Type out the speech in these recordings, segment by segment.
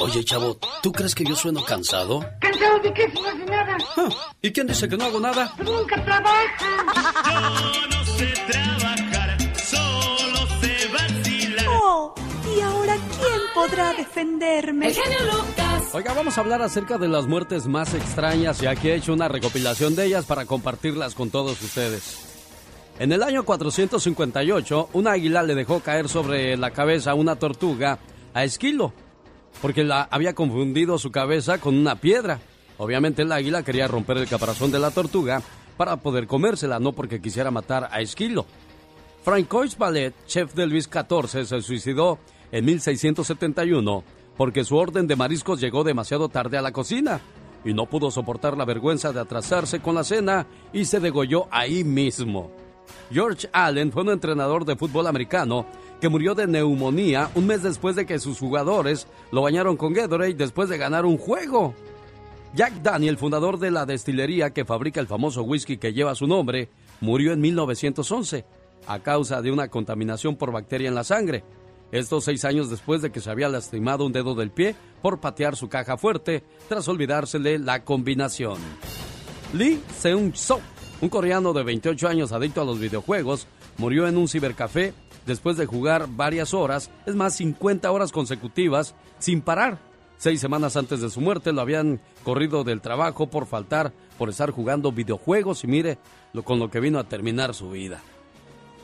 Oye, chavo, ¿tú crees que yo sueno cansado? ¿Cansado de qué si no hace nada? Ah, ¿Y quién dice que no hago nada? nunca trabaja. Yo no sé trabajar, solo sé vacilar. Oh, ¿y ahora quién podrá defenderme? El genio Lucas. Oiga, vamos a hablar acerca de las muertes más extrañas y aquí he hecho una recopilación de ellas para compartirlas con todos ustedes. En el año 458, un águila le dejó caer sobre la cabeza una tortuga a Esquilo, porque la había confundido su cabeza con una piedra. Obviamente el águila quería romper el caparazón de la tortuga para poder comérsela, no porque quisiera matar a Esquilo. Francois Ballet, chef de Luis XIV, se suicidó en 1671 porque su orden de mariscos llegó demasiado tarde a la cocina y no pudo soportar la vergüenza de atrasarse con la cena y se degolló ahí mismo. George Allen fue un entrenador de fútbol americano que murió de neumonía un mes después de que sus jugadores lo bañaron con Gatorade después de ganar un juego. Jack Daniel, fundador de la destilería que fabrica el famoso whisky que lleva su nombre, murió en 1911 a causa de una contaminación por bacteria en la sangre. Estos seis años después de que se había lastimado un dedo del pie por patear su caja fuerte tras olvidársele la combinación. Lee Seung-soo, un coreano de 28 años adicto a los videojuegos, murió en un cibercafé después de jugar varias horas, es más, 50 horas consecutivas, sin parar. Seis semanas antes de su muerte lo habían corrido del trabajo por faltar, por estar jugando videojuegos y mire lo, con lo que vino a terminar su vida.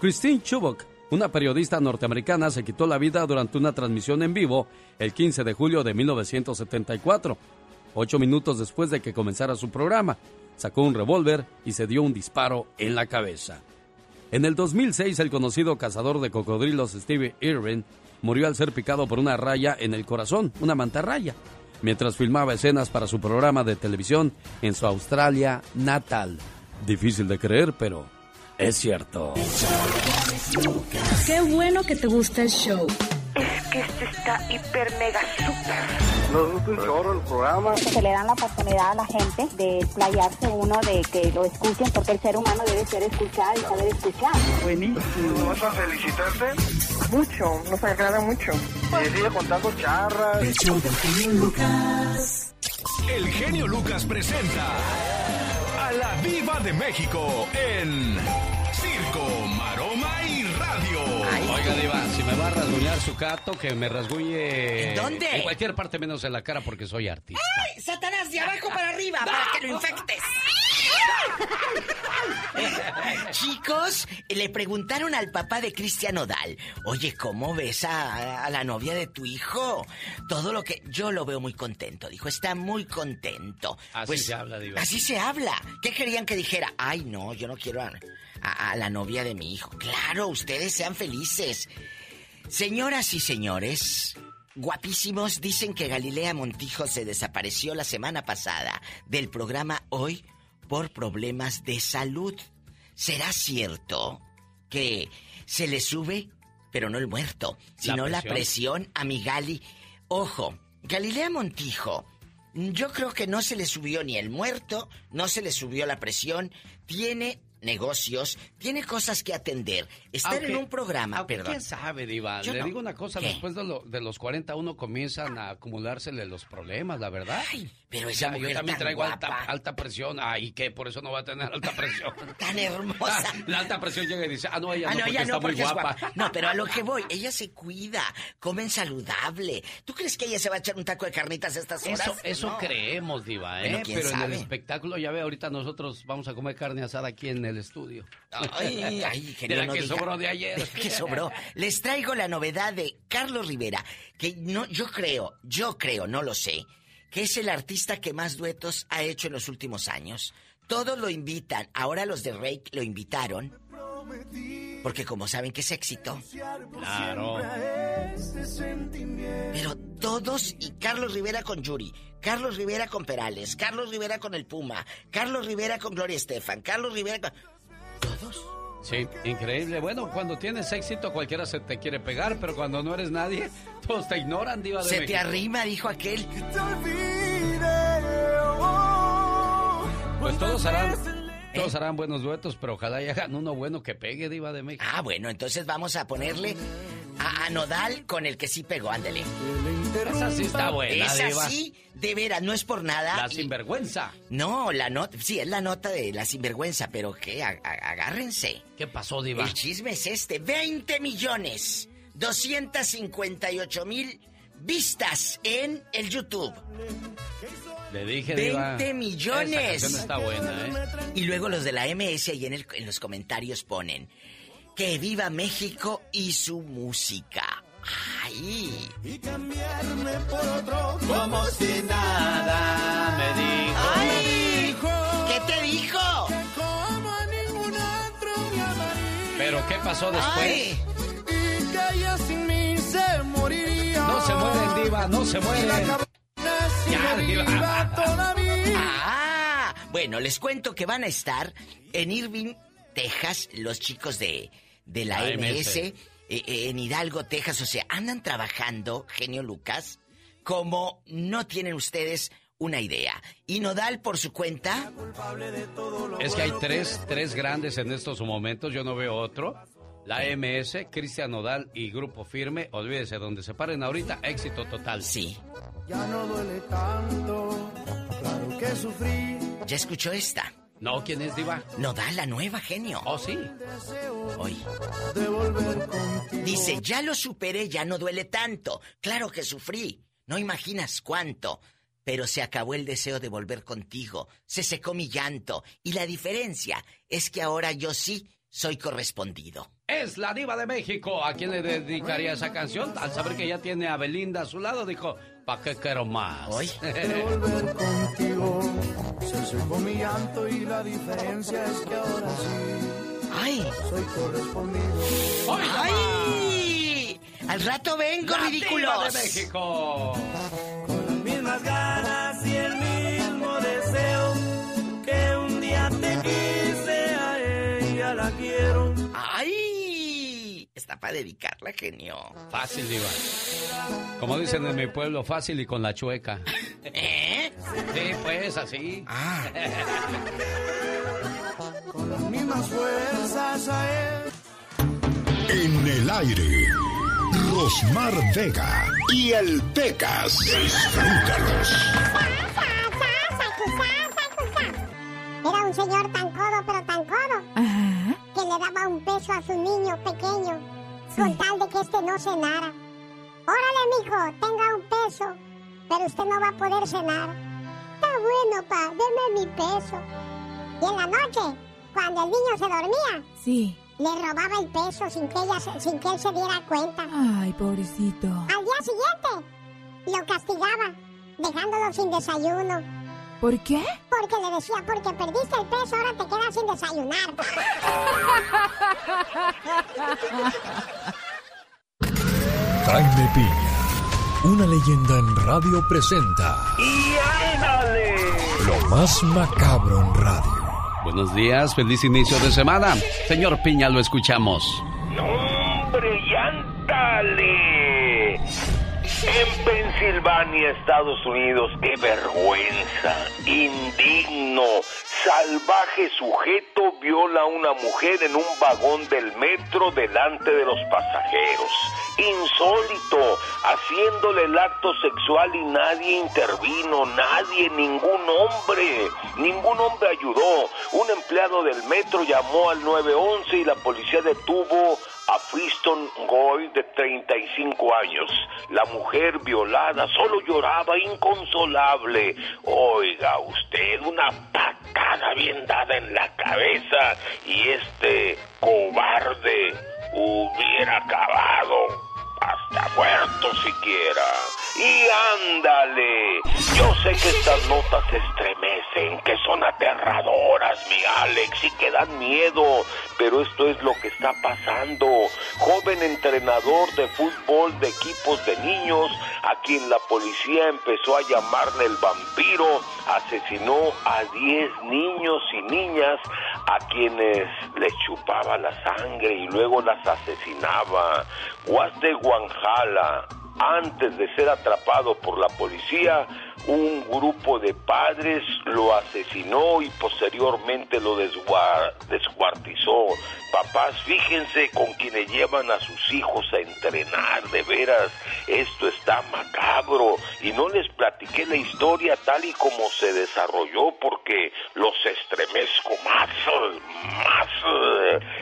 Christine Chubbuck, una periodista norteamericana, se quitó la vida durante una transmisión en vivo el 15 de julio de 1974, ocho minutos después de que comenzara su programa. Sacó un revólver y se dio un disparo en la cabeza. En el 2006, el conocido cazador de cocodrilos Steve Irwin murió al ser picado por una raya en el corazón, una mantarraya, mientras filmaba escenas para su programa de televisión en su Australia natal. Difícil de creer, pero es cierto. Qué bueno que te gusta el show. Es que este está hiper mega super. Nos gusta un chorro el programa. Se le dan la oportunidad a la gente de playarse uno, de que lo escuchen, porque el ser humano debe ser escuchado y saber escuchar. Buenísimo. ¿Vas a felicitarte? Mucho, nos agrada mucho. Y sigue contando charras. El genio Lucas presenta a la Viva de México en Circo. Oiga, Diva, si me va a rasguñar su gato, que me rasguñe. ¿En dónde? En cualquier parte menos en la cara porque soy artista. ¡Ay, Satanás, de abajo para arriba, para que lo infectes! Chicos, le preguntaron al papá de Cristian Odal, oye, ¿cómo ves a, a la novia de tu hijo? Todo lo que... Yo lo veo muy contento, dijo, está muy contento. Así se habla, Diva. Así se habla. ¿Qué querían que dijera? Ay, no, yo no quiero a, a- a la novia de mi hijo. Claro, ustedes sean felices. Señoras y señores, guapísimos, dicen que Galilea Montijo se desapareció la semana pasada del programa Hoy por problemas de salud. ¿Será cierto que se le sube, pero no el muerto, sino la presión. presión a mi Gali? Ojo, Galilea Montijo, yo creo que no se le subió ni el muerto, no se le subió la presión, tiene negocios, tiene cosas que atender. Estar Aunque- en un programa, perdón. ¿Quién sabe, Diva? Yo Le no. digo una cosa, ¿Qué? después de, lo- de los 40 uno comienzan a acumulársele los problemas, la verdad. Ay, pero esa yo mujer también tan traigo alta, guapa. alta presión. Ay, ¿qué? Por eso no va a tener alta presión. Tan hermosa. La alta presión llega y dice, ah, no, ella Ah, no, no, ella está no, muy porque guapa. guapa. No, pero a lo que voy, ella se cuida, comen saludable. ¿Tú crees que ella se va a echar un taco de carnitas a estas horas? Eso, eso No. creemos, Diva, ¿eh? Bueno, ¿quién Pero en el espectáculo, ya ve, ahorita nosotros vamos a comer carne asada aquí en el estudio. Ay, ay, de genio, la no que diga. sobró de ayer. que sobró. Les traigo la novedad de Carlos Rivera, que no, yo creo, yo creo, no lo sé, que es el artista que más duetos ha hecho en los últimos años. Todos lo invitan. Ahora los de Rake lo invitaron. Porque como saben que es éxito. Claro. Pero todos y Carlos Rivera con Yuri, Carlos Rivera con Perales, Carlos Rivera con el Puma, Carlos Rivera con Gloria Estefan, Carlos Rivera con... Todos. Sí, increíble. Bueno, cuando tienes éxito cualquiera se te quiere pegar, pero cuando no eres nadie, todos te ignoran, Diva de Se te arrima, dijo aquel. Pues todos harán, todos harán buenos duetos, pero ojalá y hagan uno bueno que pegue, Diva de México. Ah, bueno, entonces vamos a ponerle a, a Nodal con el que sí pegó, ándele. Esa sí está buena, Esa Diva. sí, de veras, no es por nada. La Y- sinvergüenza. No, la nota, sí, es la nota de la sinvergüenza, pero ¿qué? A- a- agárrense. ¿Qué pasó, Diva? El chisme es este, 20 millones, 258 mil vistas en el YouTube. Le dije, Diva. 20 millones. Esa está buena, ¿eh? Y luego los de la MS ahí en, el- en los comentarios ponen que viva México y su música. Ay. Y cambiarme por otro como si Nada me dijo. Ay. ¿Qué te dijo? como a ningún otro me amaría. Pero ¿qué pasó después? Ay. Que ella sin mí se moriría. No se mueren, Diva, no se mueren. Ya, Diva. Ah, bueno, les cuento que van a estar en Irving, Texas, los chicos de, de la La MS, MS. eh, eh, en Hidalgo, Texas. O sea, andan trabajando, genio Lucas, como no tienen ustedes una idea. Y Nodal, por su cuenta, Es que hay tres, tres grandes en estos momentos, yo no veo otro. La MS, Cristian Nodal y Grupo Firme, olvídese, donde se paren ahorita, éxito total. sí. Ya no duele tanto. Claro que sufrí. ¿Ya escuchó esta? No, ¿quién es Diva? Nodal, la nueva genio. Oh, sí. Hoy. De volver contigo. Dice, ya lo superé, ya no duele tanto. Claro que sufrí. No imaginas cuánto. Pero se acabó el deseo de volver contigo. Se secó mi llanto. Y la diferencia es que ahora yo sí soy correspondido. Es la diva de México. ¿A quién le dedicaría esa canción? Al saber que ya tiene a Belinda a su lado, dijo, ¿pa' qué quiero más? Hoy. De volver contigo. Se secó mi llanto y la diferencia es que ahora sí ¡Ay! soy correspondido. ¡Ay! Al rato vengo, ¡La ridículos. diva de México! Con las mismas ganas Está para dedicarla, genio. Fácil, diva. Como dicen en mi pueblo, fácil y con la chueca. ¿Eh? Sí, pues, así. Ah. Con las mismas fuerzas a él. En el aire, Rosmar Vega y el Pecas. Disfrútalos. Era un señor tan codo, pero tan codo, Ajá. que le daba un peso a su niño pequeño, con tal de que este no cenara. Órale, mijo, tenga un peso, pero usted no va a poder cenar. Está bueno, pa, deme mi peso. Y en la noche, cuando el niño se dormía, Sí. le robaba el peso sin que, ella, sin que él se diera cuenta. Ay, pobrecito. Al día siguiente, lo castigaba, dejándolo sin desayuno. ¿Por qué? Porque le decía, porque perdiste el peso, ahora te quedas sin desayunar. Jaime Piña, una leyenda en radio presenta ¡Y ándale! lo más macabro en radio. Buenos días, feliz inicio de semana. Señor Piña, lo escuchamos. ¡No, hombre, y ándale! En Pensilvania, Estados Unidos, qué vergüenza, indigno, salvaje sujeto viola a una mujer en un vagón del metro delante de los pasajeros. Insólito, haciéndole el acto sexual y nadie intervino, nadie, ningún hombre, ningún hombre ayudó. Un empleado del metro llamó al 911 y la policía detuvo a Friston Goy de 35 años. La mujer violada solo lloraba inconsolable. Oiga usted, una patada bien dada en la cabeza y este cobarde hubiera acabado hasta muerto siquiera. Y ándale, yo sé que estas notas estremecen, que son aterradoras, mi Alex, y que dan miedo, pero esto es lo que está pasando. Joven entrenador de fútbol de equipos de niños, a quien la policía empezó a llamarle el vampiro, asesinó a 10 niños y niñas a quienes les chupaba la sangre y luego las asesinaba. Guas de Guanjala, antes de ser atrapado por la policía, un grupo de padres lo asesinó y posteriormente lo descuartizó. Papás, fíjense con quienes llevan a sus hijos a entrenar, de veras, esto está macabro y no les platiqué la historia tal y como se desarrolló porque los estremezco más, más.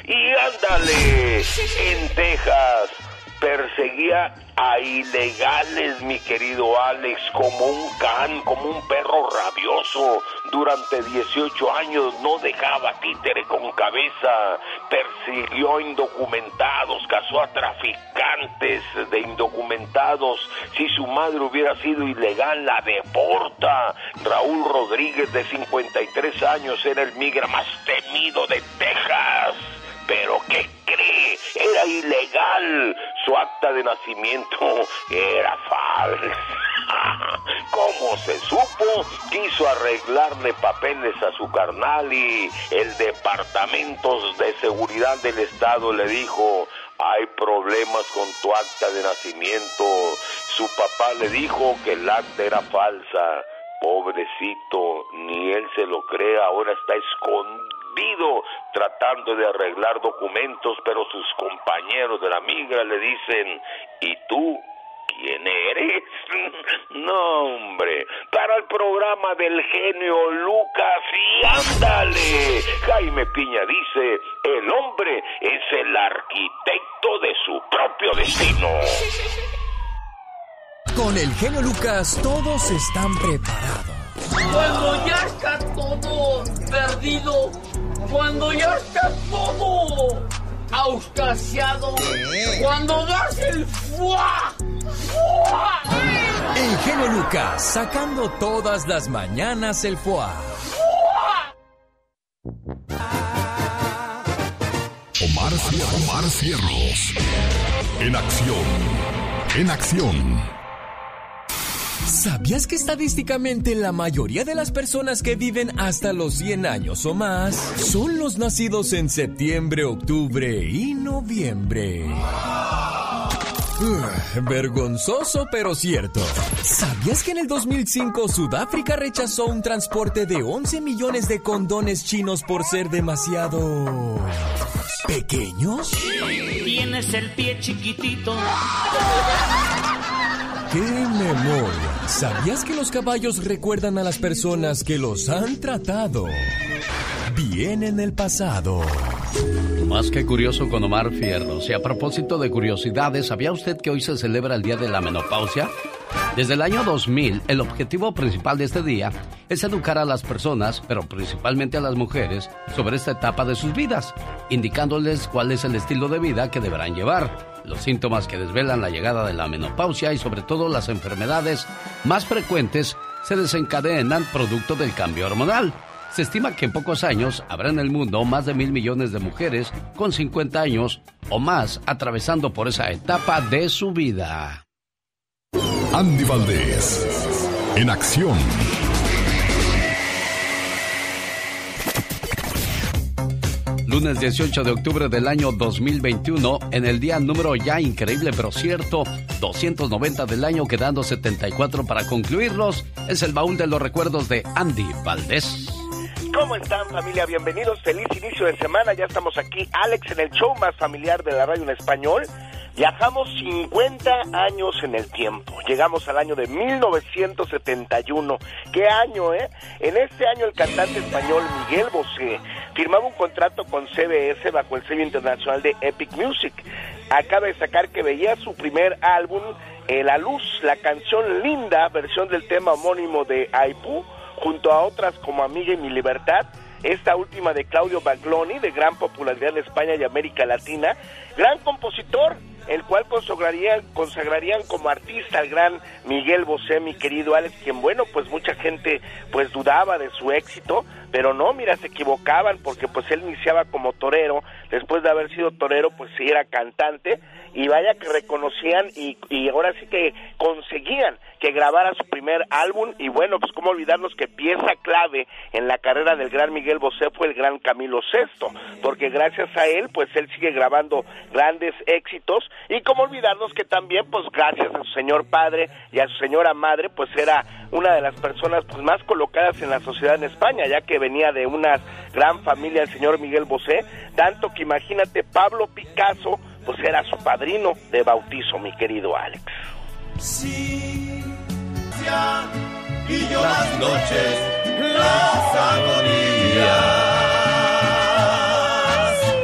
Y ándale, en Texas perseguía a ilegales, mi querido Alex, como un can, como un perro rabioso. Durante 18 años no dejaba títere con cabeza, persiguió indocumentados, casó a traficantes de indocumentados. Si su madre hubiera sido ilegal, la deporta. Raúl Rodríguez, de 53 años, era el migra más temido de Texas. Pero ¿qué cree? Era ilegal. Su acta de nacimiento era falsa. ¿Cómo se supo? Quiso arreglarle papeles a su carnal y el Departamento de Seguridad del Estado le dijo, hay problemas con tu acta de nacimiento. Su papá le dijo que el acta era falsa. Pobrecito, ni él se lo cree, ahora está escondido tratando de arreglar documentos, pero sus compañeros de la migra le dicen, ¿y tú quién eres? No, hombre, para el programa del genio Lucas y ándale. Jaime Piña dice, el hombre es el arquitecto de su propio destino. Con el genio Lucas todos están preparados. Cuando ya está todo perdido, cuando ya está todo auscasiado, cuando das el fuá, fuá, El genio Lucas sacando todas las mañanas el foie. Omar, Cier- Omar Cierros. En acción. En acción. ¿Sabías que estadísticamente la mayoría de las personas que viven hasta los 100 años o más son los nacidos en septiembre, octubre y noviembre? Ugh, vergonzoso pero cierto. ¿Sabías que en el 2005 Sudáfrica rechazó un transporte de 11 millones de condones chinos por ser demasiado... pequeños? Tienes el pie chiquitito. ¡Qué memoria! ¿Sabías que los caballos recuerdan a las personas que los han tratado bien en el pasado? Más que curioso con Omar Fierros. Y a propósito de curiosidades, ¿sabía usted que hoy se celebra el Día de la Menopausia? Desde el año 2000, el objetivo principal de este día es educar a las personas, pero principalmente a las mujeres, sobre esta etapa de sus vidas, indicándoles cuál es el estilo de vida que deberán llevar, los síntomas que desvelan la llegada de la menopausia y sobre todo las enfermedades más frecuentes se desencadenan producto del cambio hormonal. Se estima que en pocos años habrá en el mundo más de mil millones de mujeres con 50 años o más atravesando por esa etapa de su vida. Andy Valdés. En acción. Lunes 18 de octubre del año 2021, en el día número ya increíble pero cierto, 290 del año, quedando 74 para concluirlos, es el baúl de los recuerdos de Andy Valdés. ¿Cómo están familia? Bienvenidos, feliz inicio de semana, ya estamos aquí, Alex en el show más familiar de la radio en español. Viajamos 50 años en el tiempo, llegamos al año de 1971. ¿Qué año, eh? En este año el cantante español Miguel Bosé firmaba un contrato con CBS bajo el sello internacional de Epic Music. Acaba de sacar que veía su primer álbum, eh, La Luz, la canción Linda, versión del tema homónimo de Aipú, junto a otras como Amiga y Mi Libertad, esta última de Claudio Bagloni, de gran popularidad en España y América Latina, gran compositor, el cual consagrarían, consagrarían como artista al gran Miguel Bosé, mi querido Alex, quien bueno, pues mucha gente pues dudaba de su éxito, pero no, mira, se equivocaban porque pues él iniciaba como torero, después de haber sido torero pues era cantante y vaya que reconocían y, y ahora sí que conseguían que grabara su primer álbum. Y bueno, pues cómo olvidarnos que pieza clave en la carrera del gran Miguel Bosé fue el gran Camilo VI, porque gracias a él pues él sigue grabando grandes éxitos. Y cómo olvidarnos que también pues gracias a su señor padre y a su señora madre pues era una de las personas pues, más colocadas en la sociedad en España, ya que venía de una gran familia el señor Miguel Bosé, tanto que imagínate Pablo Picasso pues era su padrino de bautizo, mi querido Alex. Sí, ya, y yo las noches las agonías.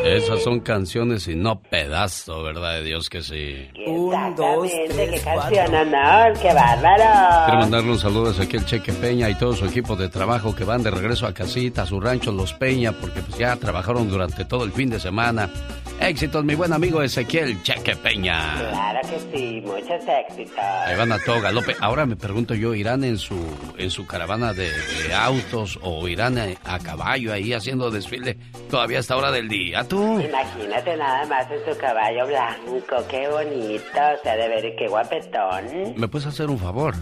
Esas son canciones y no pedazo, ¿verdad? De Dios que sí. Un, dos, tres, qué canción, honor, qué bárbaro. Quiero mandarle un saludo desde aquí al Cheque Peña y todo su equipo de trabajo que van de regreso a casita, a su rancho Los Peña, porque pues ya trabajaron durante todo el fin de semana. Éxitos, mi buen amigo Ezequiel Cheque Peña. Claro que sí, muchos éxitos. Ahí van a todo galope. Ahora me pregunto yo, ¿irán en su en su caravana de, de autos o irán a, a, caballo ahí haciendo desfile todavía a esta hora del día? ¿Tú? Imagínate nada más en su caballo blanco, qué bonito, o sea, de ver qué guapetón. ¿Me puedes hacer un favor?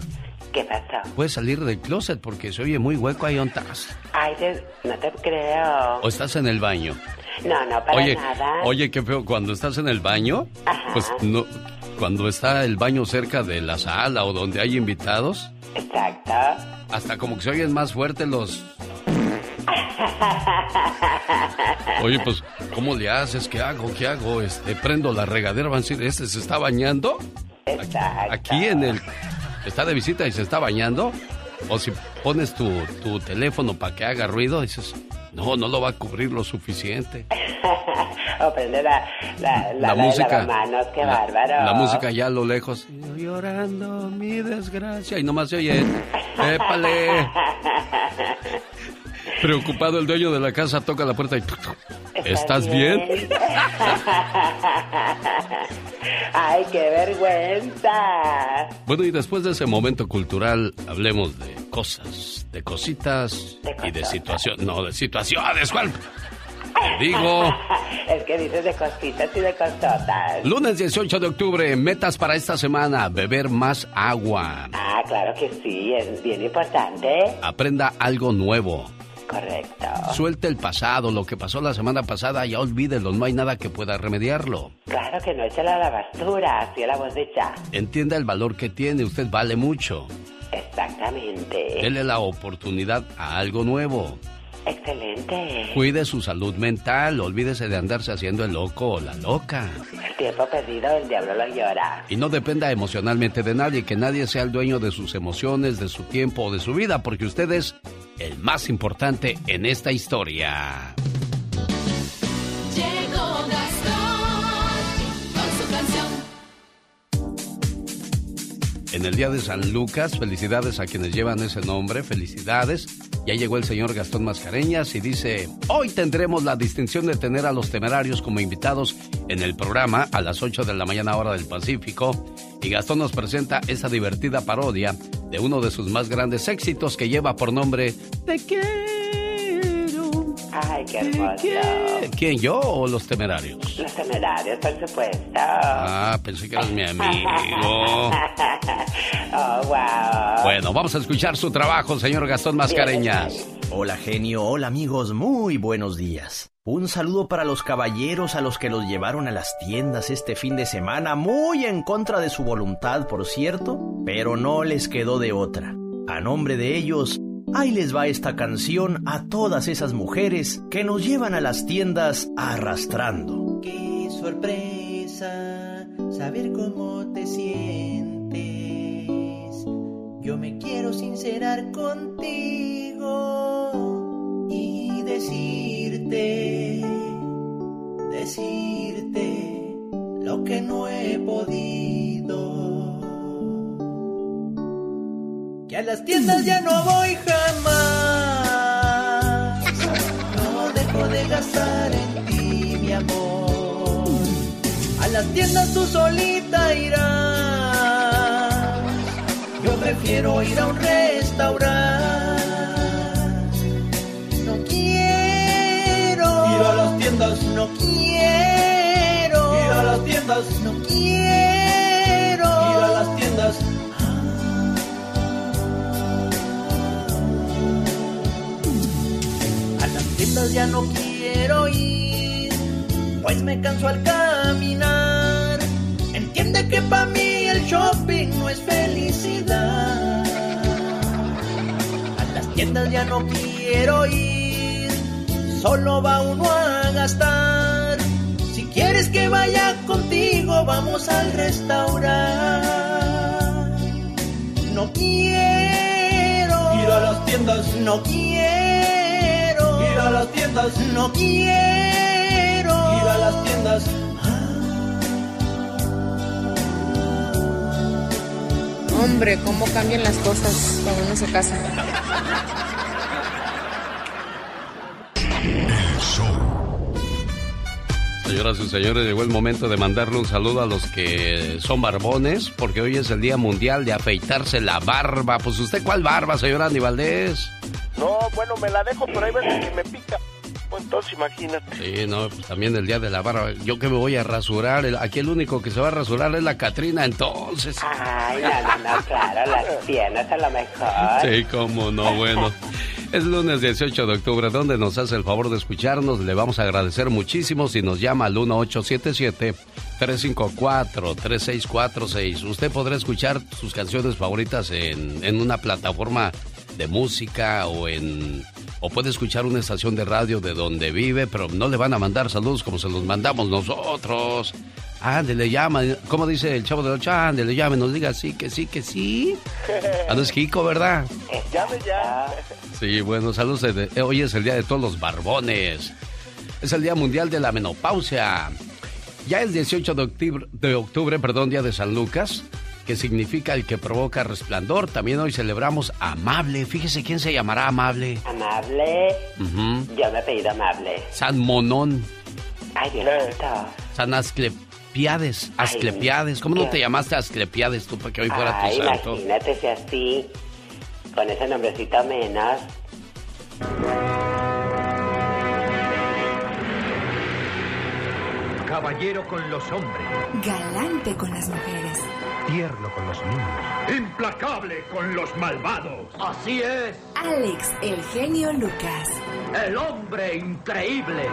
¿Qué pasó? Puedes salir del closet porque se oye muy hueco ahí estás. Ay, no te creo. ¿O estás en el baño? No, no, para oye, nada. Oye, qué feo, cuando estás en el baño, Ajá. pues no, cuando está el baño cerca de la sala o donde hay invitados. Exacto. Hasta como que se oyen más fuerte los... Oye, pues, ¿cómo le haces? ¿Qué hago? ¿Qué hago? Este, prendo la regadera, van a decir, ¿este se está bañando? Exacto. Aquí en el... Está de visita y se está bañando. O si pones tu, tu teléfono para que haga ruido, dices, no, no lo va a cubrir lo suficiente. o prende la, la, la, la música. Manos, qué la, bárbaro. La música ya a lo lejos. Llorando mi desgracia. Y nomás se oye, épale. Preocupado el dueño de la casa toca la puerta y... ¿Estás bien? bien? ¡Ay, qué vergüenza! Bueno, y después de ese momento cultural, hablemos de cosas, de cositas de y de situaciones. No, de situaciones, ¿cuál? Digo. Es que dices de cositas y de costotas. Lunes 18 de octubre, metas para esta semana: beber más agua. Ah, claro que sí, es bien importante. Aprenda algo nuevo. Correcto. Suelte el pasado, lo que pasó la semana pasada, ya olvídelo, no hay nada que pueda remediarlo. Claro que no, échalo a la basura, así la voz ya. Entienda el valor que tiene, usted vale mucho. Exactamente. Dele la oportunidad a algo nuevo. Excelente. Cuide su salud mental, olvídese de andarse haciendo el loco o la loca. El tiempo perdido, el diablo lo llora. Y no dependa emocionalmente de nadie, que nadie sea el dueño de sus emociones, de su tiempo o de su vida, porque usted es el más importante en esta historia. En el día de San Lucas, felicidades a quienes llevan ese nombre, felicidades. Ya llegó el señor Gastón Mascareñas y dice, hoy tendremos la distinción de tener a los temerarios como invitados en el programa a las 8 de la mañana hora del Pacífico. Y Gastón nos presenta esa divertida parodia de uno de sus más grandes éxitos que lleva por nombre Te quiero. Ay, qué hermoso. ¿Quién, yo o los temerarios? Los temerarios, por supuesto. Ah, pensé que eras mi amigo. oh, wow. Bueno, vamos a escuchar su trabajo, señor Gastón Mascareñas. Hola, genio. Hola, amigos. Muy buenos días. Un saludo para los caballeros a los que los llevaron a las tiendas este fin de semana, muy en contra de su voluntad, por cierto, pero no les quedó de otra. A nombre de ellos, ahí les va esta canción a todas esas mujeres que nos llevan a las tiendas arrastrando. Qué sorpresa saber cómo te sientes. Yo me quiero sincerar contigo y decirte, decirte lo que no he podido. Que a las tiendas ya no voy jamás. No dejo de gastar en ti, mi amor. A las tiendas tú solita irás. Yo prefiero ir a un restaurante. No quiero ir a las tiendas. No quiero A las tiendas ya no quiero ir, pues me canso al caminar. Entiende que para mí el shopping no es felicidad. tiendas ya no quiero ir, solo va uno a gastar. Si quieres que vaya contigo, vamos al restaurante. No quiero ir a las tiendas, no quiero ir a las tiendas, no quiero ir a las tiendas. Hombre, cómo cambian las cosas cuando uno se casa. Señoras y señores, llegó el momento de mandarle un saludo a los que son barbones, porque hoy es el Día Mundial de afeitarse la barba. Pues usted, ¿cuál barba, señora Andy Valdés? No, bueno, me la dejo, pero hay veces que me pica. Pues entonces imagínate. Sí, no, pues también el día de la barba. Yo que me voy a rasurar, el- aquí el único que se va a rasurar es la Catrina, entonces. Ay, no, no, no, claro, las tienes a lo mejor. Sí, cómo no, bueno. Es lunes 18 de octubre, donde nos hace el favor de escucharnos. Le vamos a agradecer muchísimo si nos llama al 1877-354-3646. Usted podrá escuchar sus canciones favoritas en, en una plataforma de música o en... O puede escuchar una estación de radio de donde vive, pero no le van a mandar saludos como se los mandamos nosotros. Ándele, llama. ¿Cómo dice el chavo de ocho? Ándele, llame, nos diga sí, que sí, que sí. Ah, no es Kiko, ¿verdad? Llame ya. Sí, bueno, saludos. de- eh, Hoy es el día de todos los barbones. Es el día mundial de la menopausia. Ya el 18 de octubre, de octubre, perdón, día de San Lucas, que significa el que provoca resplandor. También hoy celebramos Amable. Fíjese quién se llamará Amable. Amable. Ujú. Yo me he pedido amable. San Monón. Ay, Dios. San Asclepiades. Asclepiades. ¿Cómo no te llamaste Asclepiades tú para que hoy fuera Ay, tu santo? imagínate si así, con ese nombrecito menos. Caballero con los hombres, Galante con las mujeres. tierno con los niños, implacable con los malvados. Así es, Alex, el genio Lucas. el hombre increíble.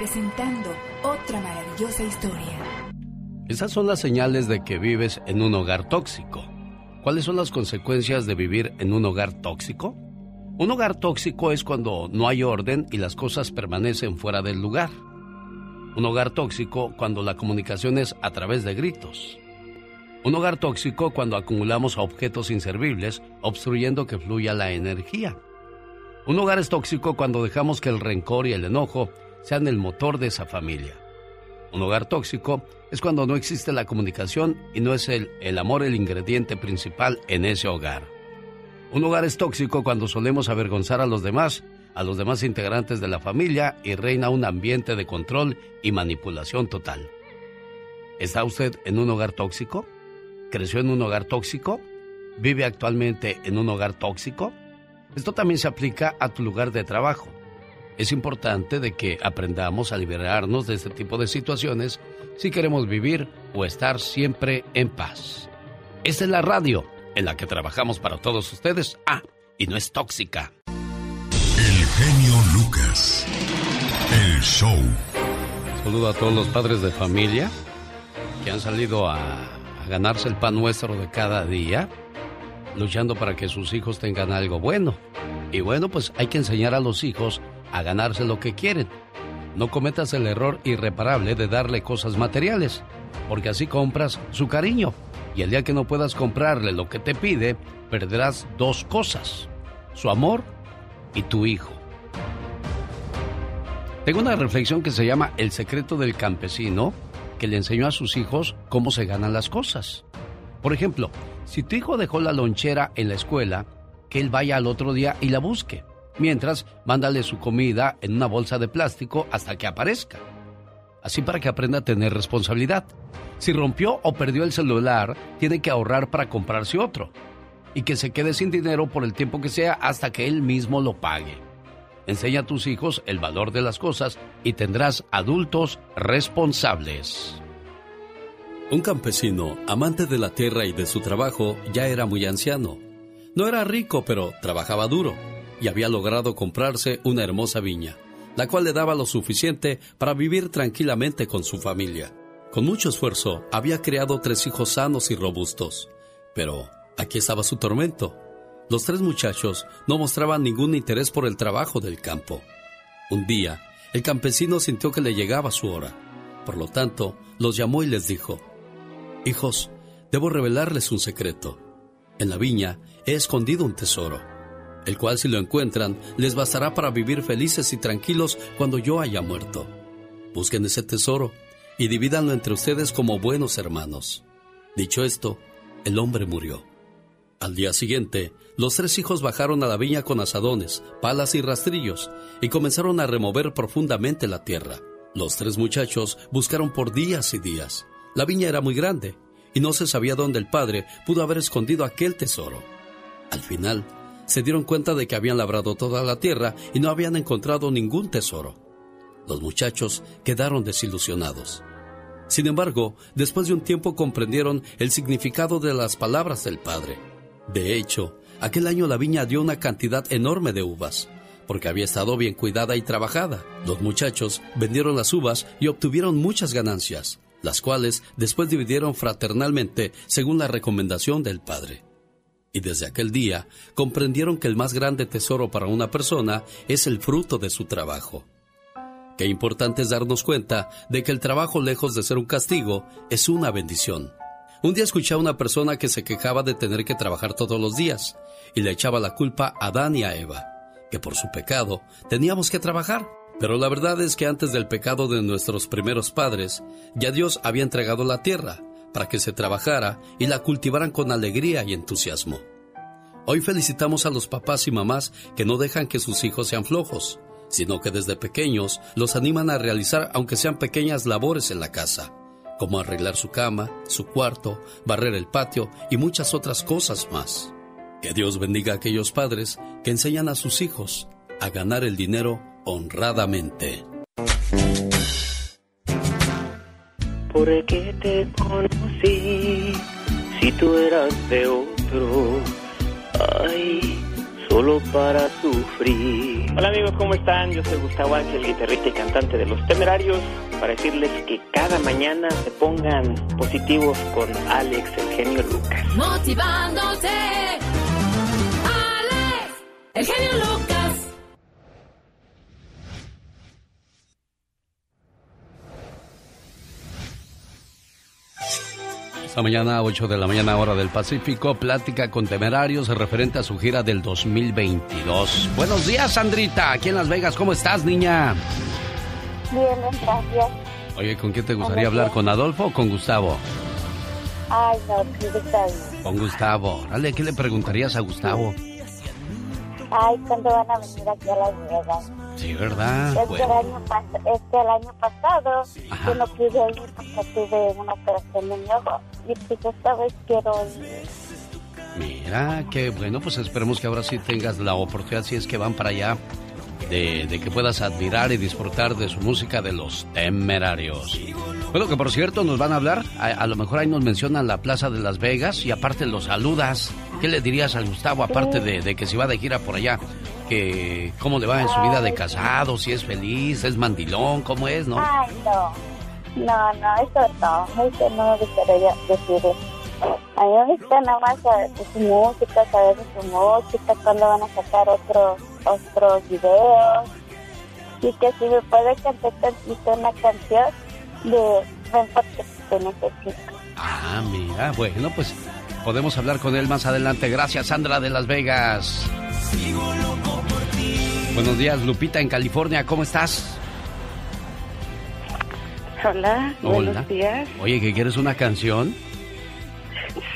Presentando otra maravillosa historia. Esas son las señales de que vives en un hogar tóxico. ¿Cuáles son las consecuencias de vivir en un hogar tóxico? Un hogar tóxico es cuando no hay orden y las cosas permanecen fuera del lugar. Un hogar tóxico cuando la comunicación es a través de gritos. Un hogar tóxico cuando acumulamos objetos inservibles, obstruyendo que fluya la energía. Un hogar es tóxico cuando dejamos que el rencor y el enojo sean el motor de esa familia. Un hogar tóxico es cuando no existe la comunicación y no es el, el amor el ingrediente principal en ese hogar. Un hogar es tóxico cuando solemos avergonzar a los demás, a los demás integrantes de la familia y reina un ambiente de control y manipulación total. ¿Está usted en un hogar tóxico? ¿Creció en un hogar tóxico? ¿Vive actualmente en un hogar tóxico? Esto también se aplica a tu lugar de trabajo. Es importante de que aprendamos a liberarnos de este tipo de situaciones si queremos vivir o estar siempre en paz. Esta es la radio en la que trabajamos para todos ustedes. Ah, y no es tóxica. El genio Lucas. El show. Saludo a todos los padres de familia que han salido a, a ganarse el pan nuestro de cada día, luchando para que sus hijos tengan algo bueno. Y bueno, pues hay que enseñar a los hijos a ganarse lo que quieren. No cometas el error irreparable de darle cosas materiales, porque así compras su cariño. Y el día que no puedas comprarle lo que te pide, perderás dos cosas, su amor y tu hijo. Tengo una reflexión que se llama El secreto del campesino, que le enseñó a sus hijos cómo se ganan las cosas. Por ejemplo, si tu hijo dejó la lonchera en la escuela, que él vaya al otro día y la busque. Mientras, mándale su comida en una bolsa de plástico hasta que aparezca. Así para que aprenda a tener responsabilidad. Si rompió o perdió el celular, tiene que ahorrar para comprarse otro. Y que se quede sin dinero por el tiempo que sea hasta que él mismo lo pague. Enseña a tus hijos el valor de las cosas y tendrás adultos responsables. Un campesino, amante de la tierra y de su trabajo, ya era muy anciano. No era rico, pero trabajaba duro y había logrado comprarse una hermosa viña, la cual le daba lo suficiente para vivir tranquilamente con su familia. Con mucho esfuerzo, había creado tres hijos sanos y robustos. Pero aquí estaba su tormento. Los tres muchachos no mostraban ningún interés por el trabajo del campo. Un día, el campesino sintió que le llegaba su hora. Por lo tanto, los llamó y les dijo, Hijos, debo revelarles un secreto. En la viña he escondido un tesoro, el cual si lo encuentran les bastará para vivir felices y tranquilos cuando yo haya muerto. Busquen ese tesoro y divídanlo entre ustedes como buenos hermanos. Dicho esto, el hombre murió. Al día siguiente, los tres hijos bajaron a la viña con asadones, palas y rastrillos y comenzaron a remover profundamente la tierra. Los tres muchachos buscaron por días y días. La viña era muy grande y no se sabía dónde el padre pudo haber escondido aquel tesoro. Al final, se dieron cuenta de que habían labrado toda la tierra y no habían encontrado ningún tesoro. Los muchachos quedaron desilusionados. Sin embargo, después de un tiempo comprendieron el significado de las palabras del padre. De hecho, aquel año la viña dio una cantidad enorme de uvas, porque había estado bien cuidada y trabajada. Los muchachos vendieron las uvas y obtuvieron muchas ganancias, las cuales después dividieron fraternalmente según la recomendación del padre. Y desde aquel día comprendieron que el más grande tesoro para una persona es el fruto de su trabajo. Qué importante es darnos cuenta de que el trabajo, lejos de ser un castigo, es una bendición. Un día escuché a una persona que se quejaba de tener que trabajar todos los días y le echaba la culpa a Adán y a Eva, que por su pecado teníamos que trabajar. Pero la verdad es que antes del pecado de nuestros primeros padres, ya Dios había entregado la tierra para que se trabajara y la cultivaran con alegría y entusiasmo. Hoy felicitamos a los papás y mamás que no dejan que sus hijos sean flojos, sino que desde pequeños los animan a realizar aunque sean pequeñas labores en la casa, como arreglar su cama, su cuarto, barrer el patio y muchas otras cosas más. Que Dios bendiga a aquellos padres que enseñan a sus hijos a ganar el dinero honradamente. ¿Por qué te conocí si tú eras de otro? Ay, solo para sufrir. Hola amigos, ¿cómo están? Yo soy Gustavo Ángel, guitarrista y cantante de Los Temerarios, para decirles que cada mañana se pongan positivos con Alex, el genio Lucas. Motivándote. Alex, el genio Lucas. Esta mañana, 8 de la mañana, hora del Pacífico, plática con temerarios referente a su gira del 2022. Buenos días, Sandrita. Aquí en Las Vegas, ¿cómo estás, niña? Bien, gracias. Oye, ¿con quién te gustaría hablar? ¿Con Adolfo o con Gustavo? Ay, no, sí, Gustavo. Con Gustavo. Dale, ¿qué le preguntarías a Gustavo? Ay, ¿cuándo van a venir aquí a Las Vegas? Sí, ¿verdad? Es que, Bueno, el año es que el año pasado yo no pude ir porque tuve una operación en mi ojo. Y pues esta vez quiero ir. mira, qué bueno, pues esperemos que ahora sí tengas la oportunidad, si es que van para allá, de, de que puedas admirar y disfrutar de su música de los temerarios. Bueno, que por cierto nos van a hablar, a, a lo mejor ahí nos mencionan la Plaza de Las Vegas y aparte los saludas. ¿Qué le dirías al Gustavo aparte de, de que si va de gira por allá? Que cómo le va en su vida de casado, si es feliz, es mandilón, cómo es, ¿no? Ay, no. No, no, eso no. Eso no me gustaría decir. A mí me gusta nada más saber su música, saber su música, cuándo van a sacar otros, otros videos. Y que si me puede cantar tantito una canción de Ven porque te necesito. Ah, mira, bueno, pues podemos hablar con él más adelante. Gracias, Sandra de Las Vegas. Buenos días, Lupita en California, ¿cómo estás? Hola, Hola. buenos días. Oye, ¿que quieres una canción?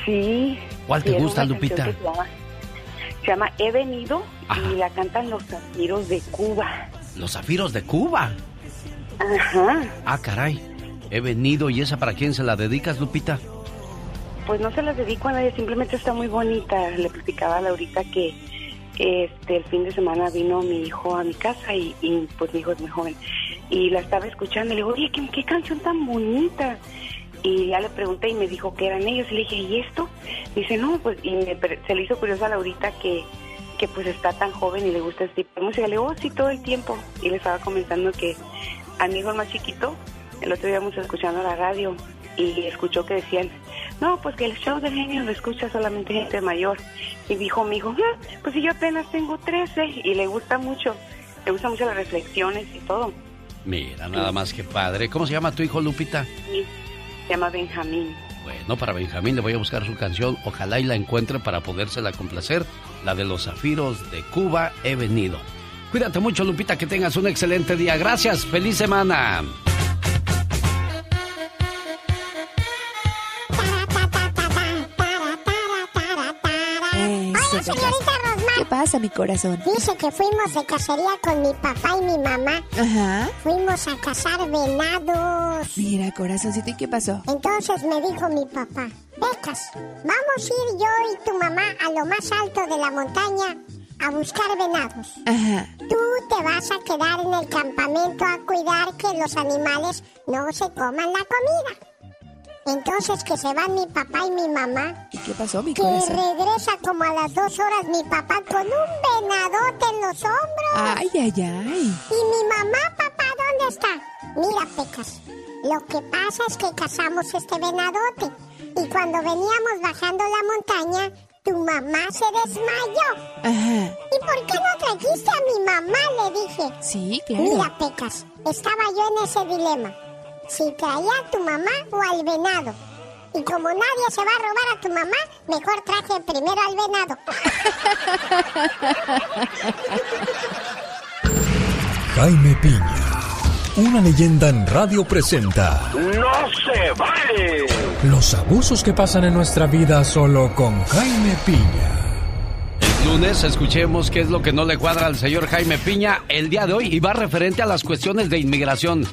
Sí. ¿Cuál te gusta, Lupita? llama, se llama He venido y la cantan los Zafiros de Cuba. Los zafiros de Cuba. Ajá. Ah, caray. He venido y esa para quién se la dedicas, Lupita? Pues no se las dedico a nadie, simplemente está muy bonita. Le platicaba a Laurita que este el fin de semana vino mi hijo a mi casa y, y, pues mi hijo es muy joven. Y la estaba escuchando y le digo, oye, ¿qué, canción tan bonita? Y ya le pregunté y me dijo que eran ellos. Y le dije, ¿y esto? Dice, no, pues, y me se le hizo curioso a Laurita que, que pues está tan joven y le gusta este tipo de música. Le digo, "Oh, sí, todo el tiempo. Y le estaba comentando que a mi hijo el más chiquito, el otro día íbamos escuchando la radio y escuchó que decían, no, pues que el show del genio lo escucha solamente gente mayor. Y dijo mi hijo, "Ah, pues si yo apenas tengo 13 y le gusta mucho, le gustan mucho las reflexiones y todo. Mira, nada más que padre. ¿Cómo se llama tu hijo, Lupita? Y se llama Benjamín. Bueno, para Benjamín le voy a buscar su canción. Ojalá y la encuentre para podérsela complacer. La de los zafiros de Cuba he venido. Cuídate mucho, Lupita, que tengas un excelente día. Gracias, feliz semana. Señorita Rosmar. ¿Qué pasa, mi corazón? Dice que fuimos de cacería con mi papá y mi mamá. Ajá. Fuimos a cazar venados. Mira, corazoncito, ¿y qué pasó? Entonces me dijo mi papá, Becas, vamos a ir yo y tu mamá a lo más alto de la montaña a buscar venados. Ajá. Tú te vas a quedar en el campamento a cuidar que los animales no se coman la comida. Entonces que se van mi papá y mi mamá. ¿Y qué pasó, mi Que corazón? regresa como a las dos horas mi papá con un venadote en los hombros. Ay, ay, ay. ¿Y mi mamá, papá, dónde está? Mira, Pecas, lo que pasa es que cazamos este venadote. Y cuando veníamos bajando la montaña, tu mamá se desmayó. Ajá. ¿Y por qué no trajiste a mi mamá? Le dije. Sí, claro. Mira, Pecas, estaba yo en ese dilema. Si traía a tu mamá o al venado. Y como nadie se va a robar a tu mamá, mejor traje primero al venado. Jaime Piña, una leyenda en radio presenta ¡No se vale! los abusos que pasan en nuestra vida solo con Jaime Piña. El lunes escuchemos qué es lo que no le cuadra al señor Jaime Piña el día de hoy y va referente a las cuestiones de inmigración.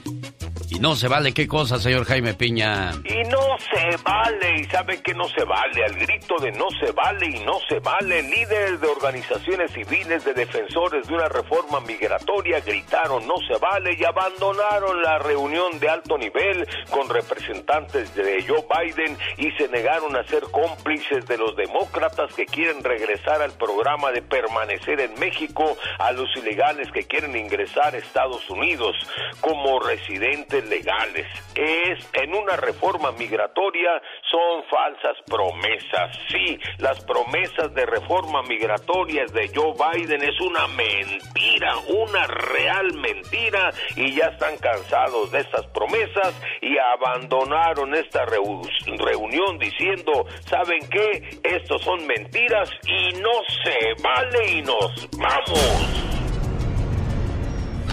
No se vale qué cosa, señor Jaime Piña. Y no se vale, y sabe que no se vale, al grito de no se vale y no se vale, líderes de organizaciones civiles de defensores de una reforma migratoria gritaron no se vale y abandonaron la reunión de alto nivel con representantes de Joe Biden y se negaron a ser cómplices de los demócratas que quieren regresar al programa de permanecer en México a los ilegales que quieren ingresar a Estados Unidos como residentes legales. Es en una reforma migratoria son falsas promesas. Sí, las promesas de reforma migratoria de Joe Biden es una mentira, una real mentira y ya están cansados de estas promesas y abandonaron esta reu- reunión diciendo, ¿saben qué? Estos son mentiras y no se vale y nos vamos.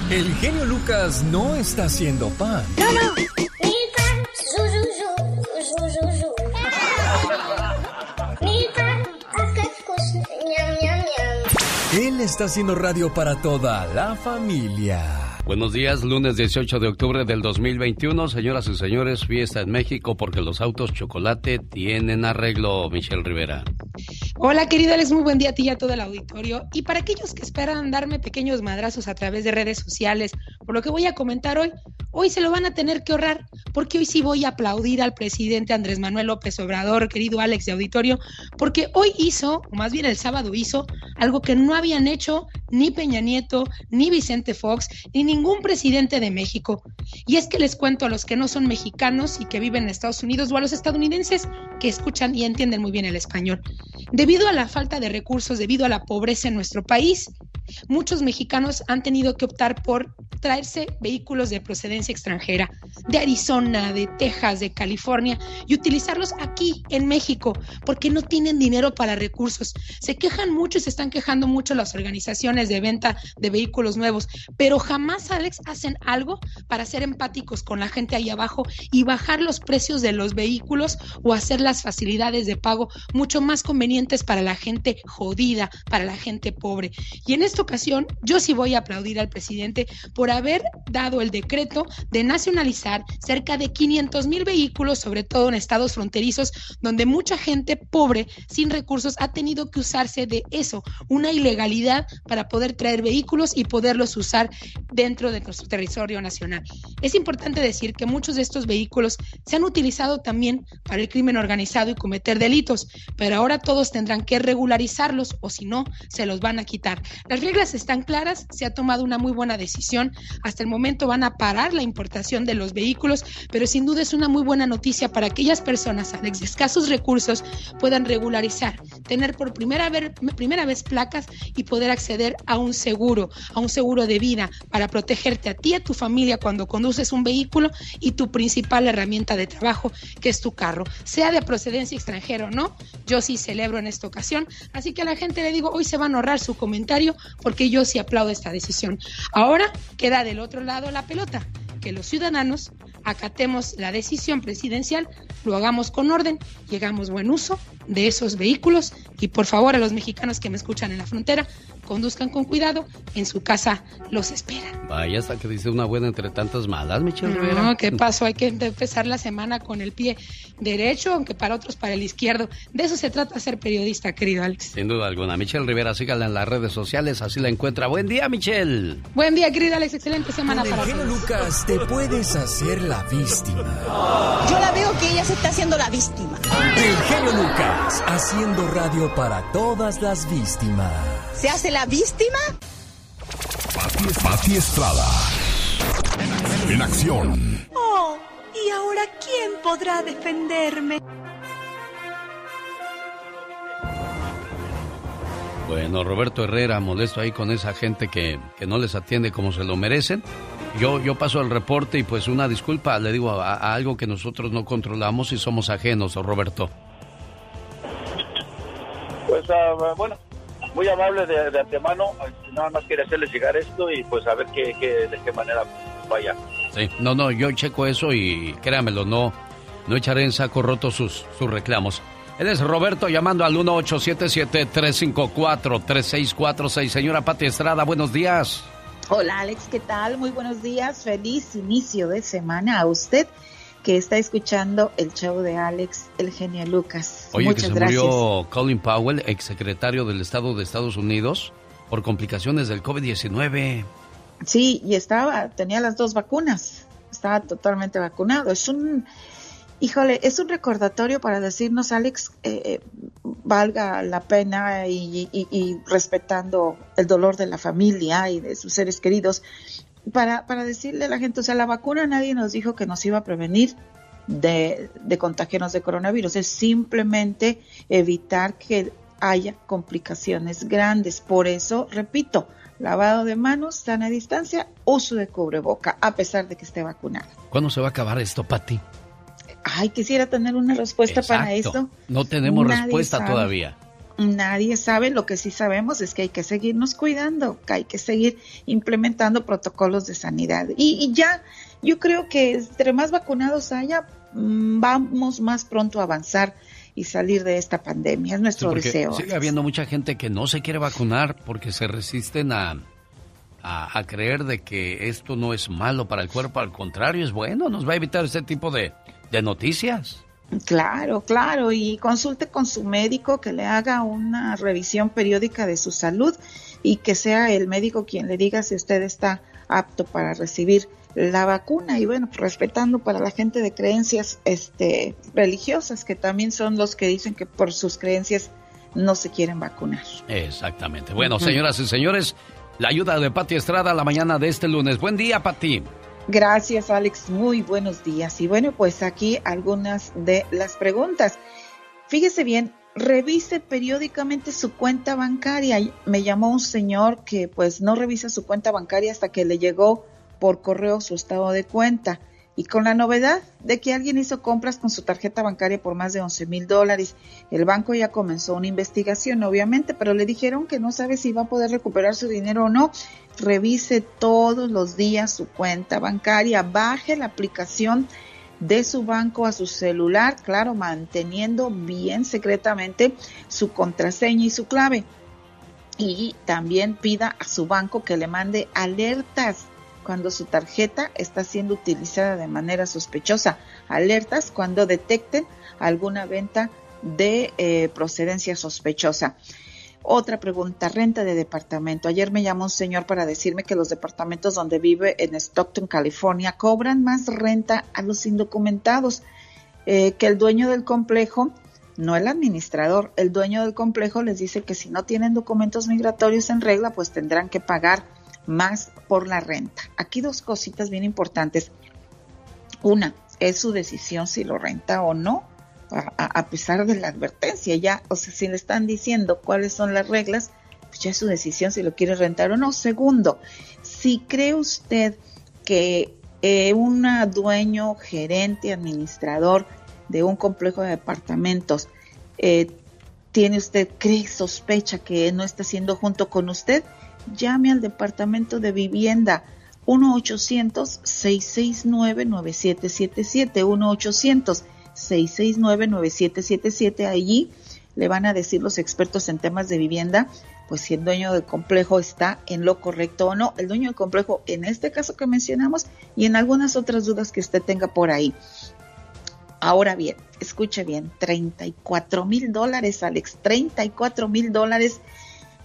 El genio Lucas no está haciendo pan. No, no. Él está haciendo radio para toda la familia. Buenos días, lunes 18 de octubre del 2021. Señoras y señores, fiesta en México porque los autos chocolate tienen arreglo, Michelle Rivera. Hola, querido Alex, muy buen día a ti y a todo el auditorio. Y para aquellos que esperan darme pequeños madrazos a través de redes sociales, por lo que voy a comentar hoy, hoy se lo van a tener que ahorrar, porque hoy sí voy a aplaudir al presidente Andrés Manuel López Obrador, querido Alex de auditorio, porque hoy hizo, o más bien el sábado hizo, algo que no habían hecho ni Peña Nieto, ni Vicente Fox, ni ningún presidente de México. Y es que les cuento a los que no son mexicanos y que viven en Estados Unidos o a los estadounidenses que escuchan y entienden muy bien el español. Debido a la falta de recursos, debido a la pobreza en nuestro país, muchos mexicanos han tenido que optar por traerse vehículos de procedencia extranjera, de Arizona, de Texas, de California, y utilizarlos aquí en México, porque no tienen dinero para recursos. Se quejan mucho y se están quejando mucho las organizaciones de venta de vehículos nuevos, pero jamás, Alex, hacen algo para ser empáticos con la gente ahí abajo y bajar los precios de los vehículos o hacer las facilidades de pago mucho más convenientes para la gente jodida, para la gente pobre. Y en esta ocasión, yo sí voy a aplaudir al presidente por haber dado el decreto de nacionalizar cerca de 500 mil vehículos, sobre todo en estados fronterizos, donde mucha gente pobre, sin recursos, ha tenido que usarse de eso, una ilegalidad para poder traer vehículos y poderlos usar dentro de nuestro territorio nacional. Es importante decir que muchos de estos vehículos se han utilizado también para el crimen organizado y cometer delitos, pero ahora todos tendrán que regularizarlos o si no, se los van a quitar. Las reglas están claras, se ha tomado una muy buena decisión Hasta el momento van a parar la importación de los vehículos, pero sin duda es una muy buena noticia para aquellas personas, Alex, de escasos recursos, puedan regularizar, tener por primera vez, primera vez placas y poder acceder a un seguro, a un seguro de vida para protegerte a ti y a tu familia cuando conduces un vehículo y tu principal herramienta de trabajo, que es tu carro, sea de procedencia extranjera o no. Yo sí celebro en esta ocasión, así que a la gente le digo, hoy se van a ahorrar su comentario porque yo sí aplaudo esta decisión. Ahora queda del otro lado la pelota, que los ciudadanos acatemos la decisión presidencial, lo hagamos con orden y hagamos buen uso de esos vehículos y por favor a los mexicanos que me escuchan en la frontera, conduzcan con cuidado, en su casa los esperan. Vaya, hasta que dice una buena entre tantas malas, Michelle Rivera. No, ¿qué pasó? Hay que empezar la semana con el pie derecho, aunque para otros para el izquierdo. De eso se trata ser periodista, querido Alex. Sin duda alguna. Michelle Rivera, síganla en las redes sociales, así la encuentra. Buen día, Michelle. Buen día, querido Alex. Excelente semana para todos. Lucas, te puedes hacer la víctima. Yo la veo que ella se está haciendo la víctima. El genio Lucas, haciendo radio para todas las víctimas. ¿Se hace la víctima? Pati, Pati Estrada. En acción. Oh, ¿y ahora quién podrá defenderme? Bueno, Roberto Herrera, molesto ahí con esa gente que, que no les atiende como se lo merecen. Yo, yo paso el reporte y pues una disculpa, le digo, a, a algo que nosotros no controlamos y somos ajenos, Roberto. Pues uh, bueno, muy amable de, de, antemano, nada más quería hacerles llegar esto y pues a ver qué, qué, de qué manera vaya. Sí, no, no, yo checo eso y créamelo, no, no echaré en saco roto sus, sus reclamos. Él es Roberto llamando al 1877-354-3646. Señora Pati Estrada, buenos días. Hola Alex, ¿qué tal? Muy buenos días. Feliz inicio de semana a usted que está escuchando el show de Alex, el genio Lucas. Oye, Muchas que se gracias. murió Colin Powell, exsecretario del Estado de Estados Unidos, por complicaciones del COVID-19. Sí, y estaba, tenía las dos vacunas. Estaba totalmente vacunado. Es un, híjole, es un recordatorio para decirnos, Alex, eh, valga la pena y, y, y respetando el dolor de la familia y de sus seres queridos, para, para decirle a la gente, o sea, la vacuna nadie nos dijo que nos iba a prevenir de, de contagiarnos de coronavirus, es simplemente evitar que haya complicaciones grandes. Por eso, repito, lavado de manos, sana distancia, uso de cubreboca, a pesar de que esté vacunado. ¿Cuándo se va a acabar esto, Pati? Ay, quisiera tener una respuesta Exacto. para esto. No tenemos Nadie respuesta sabe. todavía. Nadie sabe, lo que sí sabemos es que hay que seguirnos cuidando, que hay que seguir implementando protocolos de sanidad. Y, y ya, yo creo que entre más vacunados haya, mm, vamos más pronto a avanzar y salir de esta pandemia. Es nuestro deseo. sigue habiendo mucha gente que no se quiere vacunar porque se resisten a, a, a creer de que esto no es malo para el cuerpo, al contrario, es bueno, nos va a evitar este tipo de, de noticias. Claro, claro, y consulte con su médico que le haga una revisión periódica de su salud y que sea el médico quien le diga si usted está apto para recibir la vacuna y bueno, pues, respetando para la gente de creencias este religiosas que también son los que dicen que por sus creencias no se quieren vacunar. Exactamente. Bueno, señoras y señores, la ayuda de Pati Estrada la mañana de este lunes. Buen día, Pati. Gracias, Alex. Muy buenos días. Y bueno, pues aquí algunas de las preguntas. Fíjese bien, revise periódicamente su cuenta bancaria. Me llamó un señor que pues no revisa su cuenta bancaria hasta que le llegó por correo su estado de cuenta. Y con la novedad de que alguien hizo compras con su tarjeta bancaria por más de 11 mil dólares. El banco ya comenzó una investigación, obviamente, pero le dijeron que no sabe si va a poder recuperar su dinero o no. Revise todos los días su cuenta bancaria, baje la aplicación de su banco a su celular, claro, manteniendo bien secretamente su contraseña y su clave. Y también pida a su banco que le mande alertas cuando su tarjeta está siendo utilizada de manera sospechosa, alertas cuando detecten alguna venta de eh, procedencia sospechosa. Otra pregunta, renta de departamento. Ayer me llamó un señor para decirme que los departamentos donde vive en Stockton, California, cobran más renta a los indocumentados, eh, que el dueño del complejo, no el administrador, el dueño del complejo les dice que si no tienen documentos migratorios en regla, pues tendrán que pagar más por la renta. Aquí dos cositas bien importantes. Una, es su decisión si lo renta o no, a, pesar de la advertencia. Ya, o sea, si le están diciendo cuáles son las reglas, pues ya es su decisión si lo quiere rentar o no. Segundo, si cree usted que eh, un dueño, gerente, administrador de un complejo de departamentos eh, tiene usted, cree, sospecha que no está haciendo junto con usted, llame al departamento de vivienda 1-800-669-9777, 1-800-669-9777. Allí le van a decir los expertos en temas de vivienda, pues si el dueño del complejo está en lo correcto o no. El dueño del complejo, en este caso que mencionamos, y en algunas otras dudas que usted tenga por ahí. Ahora bien, escuche bien, 34 mil dólares, Alex, 34 mil dólares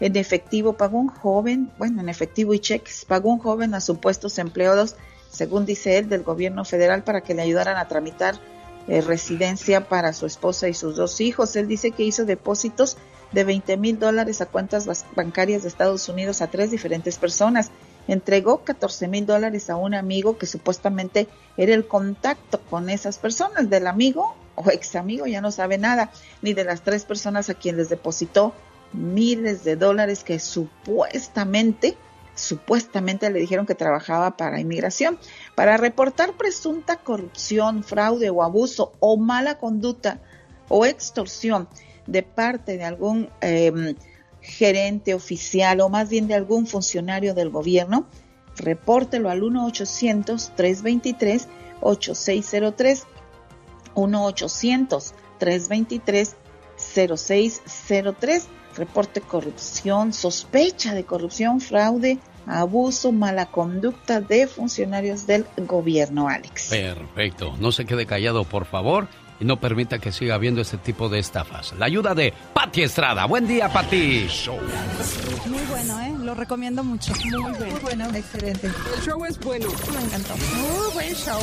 en efectivo pagó un joven, bueno, en efectivo y cheques, pagó un joven a supuestos empleados, según dice él, del gobierno federal para que le ayudaran a tramitar eh, residencia para su esposa y sus dos hijos. Él dice que hizo depósitos de 20 mil dólares a cuentas bancarias de Estados Unidos a tres diferentes personas entregó 14 mil dólares a un amigo que supuestamente era el contacto con esas personas, del amigo o ex amigo, ya no sabe nada, ni de las tres personas a quien les depositó miles de dólares que supuestamente, supuestamente le dijeron que trabajaba para inmigración, para reportar presunta corrupción, fraude o abuso o mala conducta o extorsión de parte de algún... Eh, gerente oficial o más bien de algún funcionario del gobierno, repórtelo al 1-800-323-8603, 1-800-323-0603, reporte corrupción, sospecha de corrupción, fraude, abuso, mala conducta de funcionarios del gobierno, Alex. Perfecto, no se quede callado, por favor y no permita que siga habiendo este tipo de estafas. La ayuda de Patti Estrada. Buen día, Patti. Muy bueno, ¿eh? Lo recomiendo mucho. Muy bueno. excelente. El show es bueno. Me encantó. Muy buen show.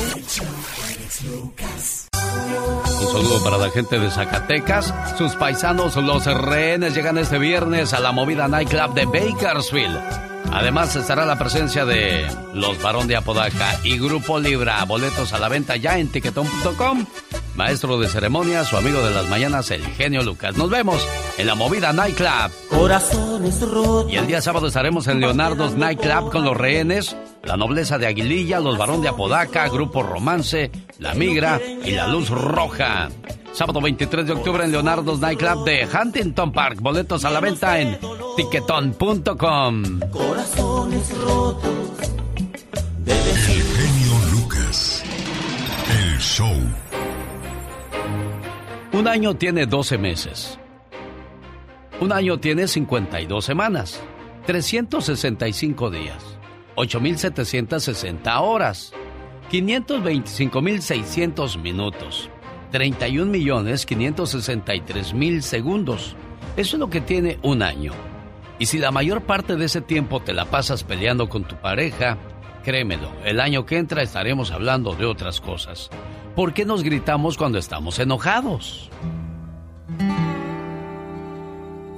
Un saludo para la gente de Zacatecas. Sus paisanos, los rehenes, llegan este viernes a la movida nightclub de Bakersfield. Además estará la presencia de Los Barón de Apodaca y Grupo Libra. Boletos a la venta ya en tiquetón.com. Maestro de ceremonias, su amigo de las mañanas, el genio Lucas. Nos vemos en la movida Nightclub. Corazones rotos. Y el día sábado estaremos en Leonardo's Nightclub con los rehenes, la nobleza de Aguililla, los Barón de Apodaca, Grupo Romance, La Migra y la Luz Roja. Sábado 23 de octubre en Leonardo's Nightclub de Huntington Park. Boletos a la venta en tiquetón.com. Corazones rotos. El genio Lucas. El show. Un año tiene 12 meses. Un año tiene 52 semanas, 365 días, 8.760 horas, 525.600 minutos. 31 millones 563 mil segundos. Eso es lo que tiene un año. Y si la mayor parte de ese tiempo te la pasas peleando con tu pareja, créemelo, el año que entra estaremos hablando de otras cosas. ¿Por qué nos gritamos cuando estamos enojados?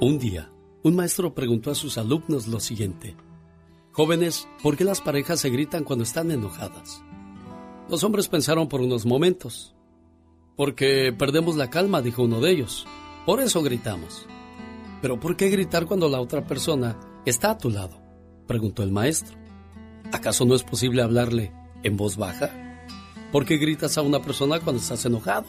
Un día, un maestro preguntó a sus alumnos lo siguiente. Jóvenes, ¿por qué las parejas se gritan cuando están enojadas? Los hombres pensaron por unos momentos. Porque perdemos la calma, dijo uno de ellos. Por eso gritamos. Pero ¿por qué gritar cuando la otra persona está a tu lado? preguntó el maestro. ¿Acaso no es posible hablarle en voz baja? ¿Por qué gritas a una persona cuando estás enojado?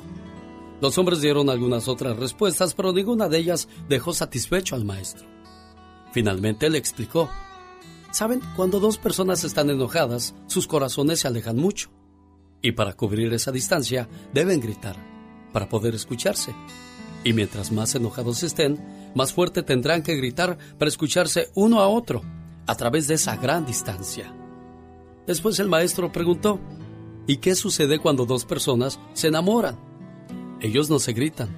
Los hombres dieron algunas otras respuestas, pero ninguna de ellas dejó satisfecho al maestro. Finalmente le explicó. Saben, cuando dos personas están enojadas, sus corazones se alejan mucho. Y para cubrir esa distancia deben gritar, para poder escucharse. Y mientras más enojados estén, más fuerte tendrán que gritar para escucharse uno a otro, a través de esa gran distancia. Después el maestro preguntó, ¿y qué sucede cuando dos personas se enamoran? Ellos no se gritan,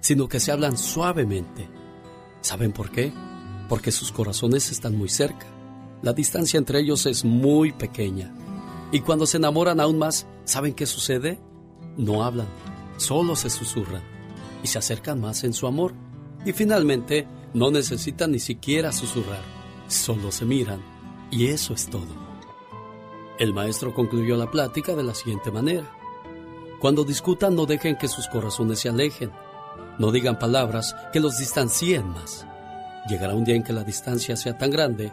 sino que se hablan suavemente. ¿Saben por qué? Porque sus corazones están muy cerca. La distancia entre ellos es muy pequeña y cuando se enamoran aún más, ¿saben qué sucede? No hablan, solo se susurran y se acercan más en su amor. Y finalmente, no necesitan ni siquiera susurrar, solo se miran Y eso es todo. El maestro concluyó la plática de la siguiente manera. Cuando discutan no dejen que sus corazones se alejen. No digan palabras que los distancien más. Llegará un día en que la distancia sea tan grande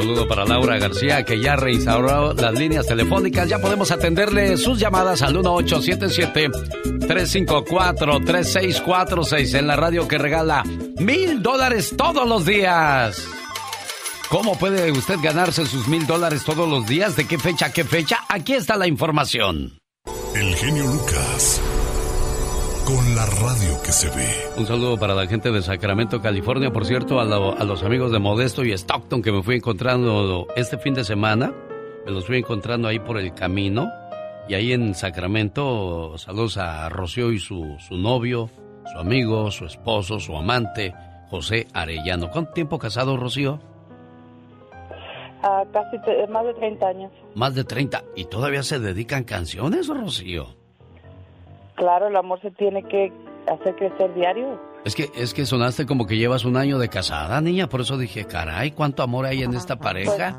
Saludo para Laura García, que ya reinstauró las líneas telefónicas. Ya podemos atenderle sus llamadas al 1877-354-3646 en la radio que regala mil dólares todos los días. ¿Cómo puede usted ganarse sus mil dólares todos los días? ¿De qué fecha a qué fecha? Aquí está la información. El genio Lucas. La radio que se ve. Un saludo para la gente de Sacramento, California. Por cierto, a, lo- a los amigos de Modesto y Stockton que me fui encontrando este fin de semana. Me los fui encontrando ahí por el camino. Y ahí en Sacramento, saludos a Rocío y su, su novio, su amigo, su esposo, su amante, José Arellano. ¿Cuánto tiempo casado, Rocío? Ah, casi más de 30 años. Más de 30. ¿Y todavía se dedican canciones, Rocío? Claro, el amor se tiene que hacer crecer diario. Es que, es que sonaste como que llevas un año de casada, niña. Por eso dije, caray, ¿cuánto amor hay en esta pareja?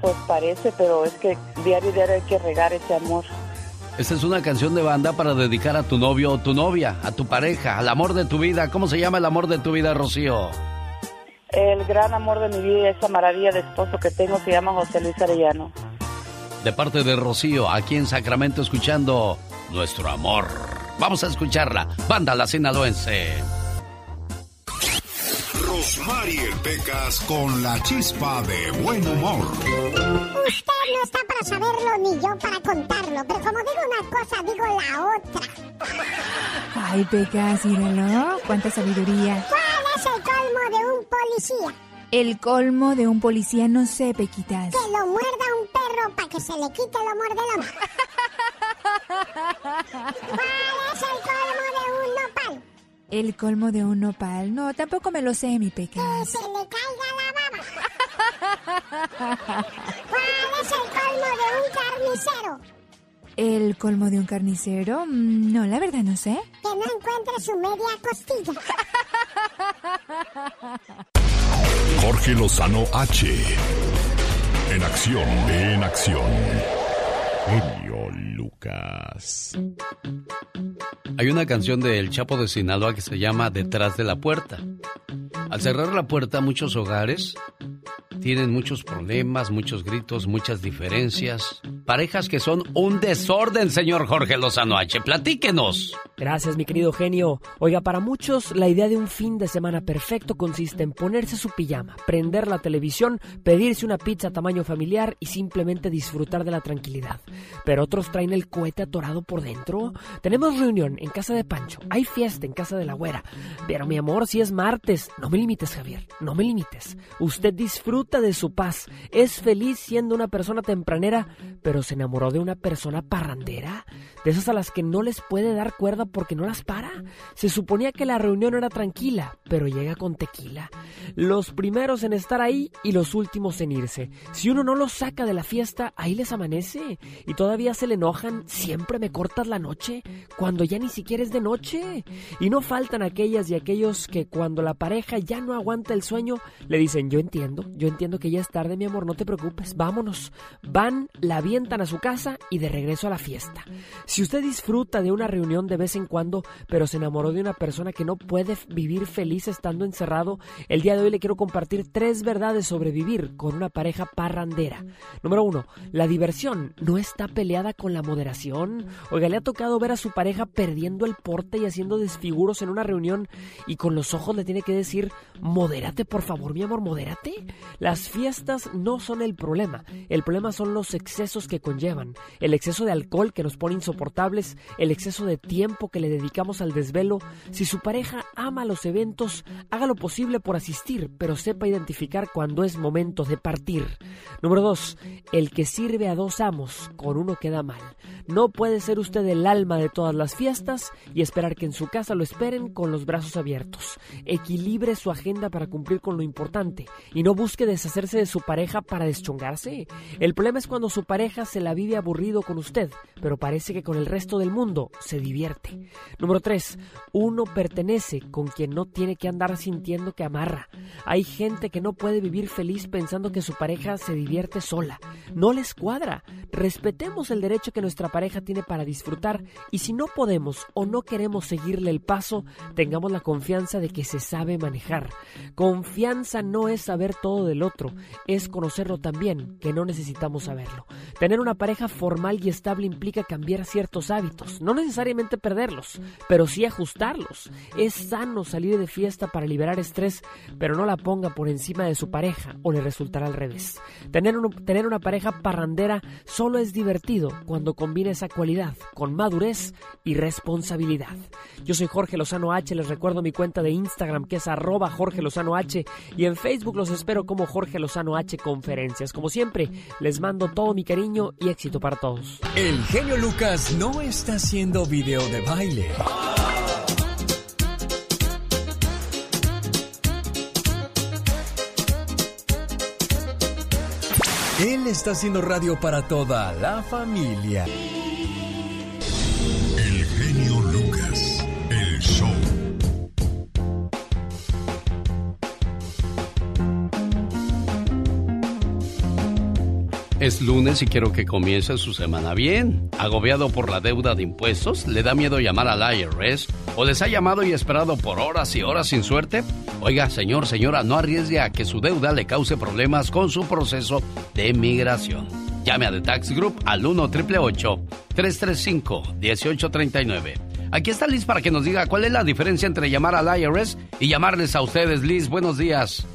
Pues parece, pero es que diario, diario hay que regar ese amor. Esta es una canción de banda para dedicar a tu novio o tu novia, a tu pareja, al amor de tu vida. ¿Cómo se llama el amor de tu vida, Rocío? El gran amor de mi vida y esa maravilla de esposo que tengo se llama José Luis Arellano. De parte de Rocío, aquí en Sacramento, escuchando Nuestro Amor. Vamos a escucharla. Banda La Sinaloense. Rosmarie Pecas con la chispa de buen humor. Usted no está para saberlo ni yo para contarlo, pero como digo una cosa, digo la otra. Ay, Pecas, míralo. Cuánta sabiduría. ¿Cuál es el colmo de un policía? El colmo de un policía, no sé, Pequitas. Que lo muerda un perro para que se le quite del hombre. ¿Cuál es el colmo de un nopal? El colmo de un nopal. No, tampoco me lo sé, mi Que Pecas. se le caiga la baba. ¿Cuál es el colmo de un carnicero? ¿El colmo de un carnicero? Mm, No, la verdad no sé. Que no encuentre su media costilla. Jorge Lozano H. En acción, en acción. Lucas. Hay una canción del Chapo de Sinaloa que se llama Detrás de la puerta. Al cerrar la puerta, muchos hogares tienen muchos problemas, muchos gritos, muchas diferencias. Parejas que son un desorden, señor Jorge Lozano H. Platíquenos. Gracias, mi querido genio. Oiga, para muchos la idea de un fin de semana perfecto consiste en ponerse su pijama, prender la televisión, pedirse una pizza tamaño familiar y simplemente disfrutar de la tranquilidad. Pero otros traen el cohete atorado por dentro. Tenemos reunión en casa de Pancho, hay fiesta en casa de la güera. Pero mi amor, si es martes, no me limites, Javier, no me limites. Usted disfruta de su paz, es feliz siendo una persona tempranera, pero se enamoró de una persona parrandera, de esas a las que no les puede dar cuerda porque no las para. Se suponía que la reunión era tranquila, pero llega con tequila. Los primeros en estar ahí y los últimos en irse. Si uno no los saca de la fiesta, ahí les amanece. Y todavía se le enojan, siempre me cortas la noche, cuando ya ni siquiera es de noche. Y no faltan aquellas y aquellos que cuando la pareja ya no aguanta el sueño, le dicen, yo entiendo, yo entiendo que ya es tarde, mi amor, no te preocupes, vámonos. Van, la avientan a su casa y de regreso a la fiesta. Si usted disfruta de una reunión de vez en cuando, pero se enamoró de una persona que no puede vivir feliz estando encerrado, el día de hoy le quiero compartir tres verdades sobre vivir con una pareja parrandera. Número uno, la diversión no está peleada con la moderación. Oiga, le ha tocado ver a su pareja perdiendo el porte y haciendo desfiguros en una reunión y con los ojos le tiene que decir, modérate por favor, mi amor, modérate. Las fiestas no son el problema, el problema son los excesos que conllevan, el exceso de alcohol que nos pone insoportables, el exceso de tiempo que le dedicamos al desvelo. Si su pareja ama los eventos, haga lo posible por asistir, pero sepa identificar cuando es momento de partir. Número 2. El que sirve a dos amos, con uno queda mal. No puede ser usted el alma de todas las fiestas y esperar que en su casa lo esperen con los brazos abiertos. Equilibre su agenda para cumplir con lo importante y no busque deshacerse de su pareja para deschongarse. El problema es cuando su pareja se la vive aburrido con usted, pero parece que con el resto del mundo se divierte. Número 3. Uno pertenece con quien no tiene que andar sintiendo que amarra. Hay gente que no puede vivir feliz pensando que su pareja se divierte sola. No les cuadra. Respetemos el derecho que nuestra pareja tiene para disfrutar y si no podemos o no queremos seguirle el paso, tengamos la confianza de que se sabe manejar. Confianza no es saber todo del otro, es conocerlo también, que no necesitamos saberlo. Tener una pareja formal y estable implica cambiar ciertos hábitos, no necesariamente pero sí ajustarlos. Es sano salir de fiesta para liberar estrés, pero no la ponga por encima de su pareja o le resultará al revés. Tener, tener una pareja parrandera solo es divertido cuando combina esa cualidad con madurez y responsabilidad. Yo soy Jorge Lozano H, les recuerdo mi cuenta de Instagram que es arroba Jorge Lozano H y en Facebook los espero como Jorge Lozano H Conferencias. Como siempre, les mando todo mi cariño y éxito para todos. El genio Lucas no está haciendo video de baile. Él está haciendo radio para toda la familia. Es lunes y quiero que comience su semana bien. Agobiado por la deuda de impuestos, le da miedo llamar al IRS o les ha llamado y esperado por horas y horas sin suerte. Oiga, señor, señora, no arriesgue a que su deuda le cause problemas con su proceso de migración. Llame a The Tax Group al 1 335 1839 Aquí está Liz para que nos diga cuál es la diferencia entre llamar al IRS y llamarles a ustedes. Liz, buenos días.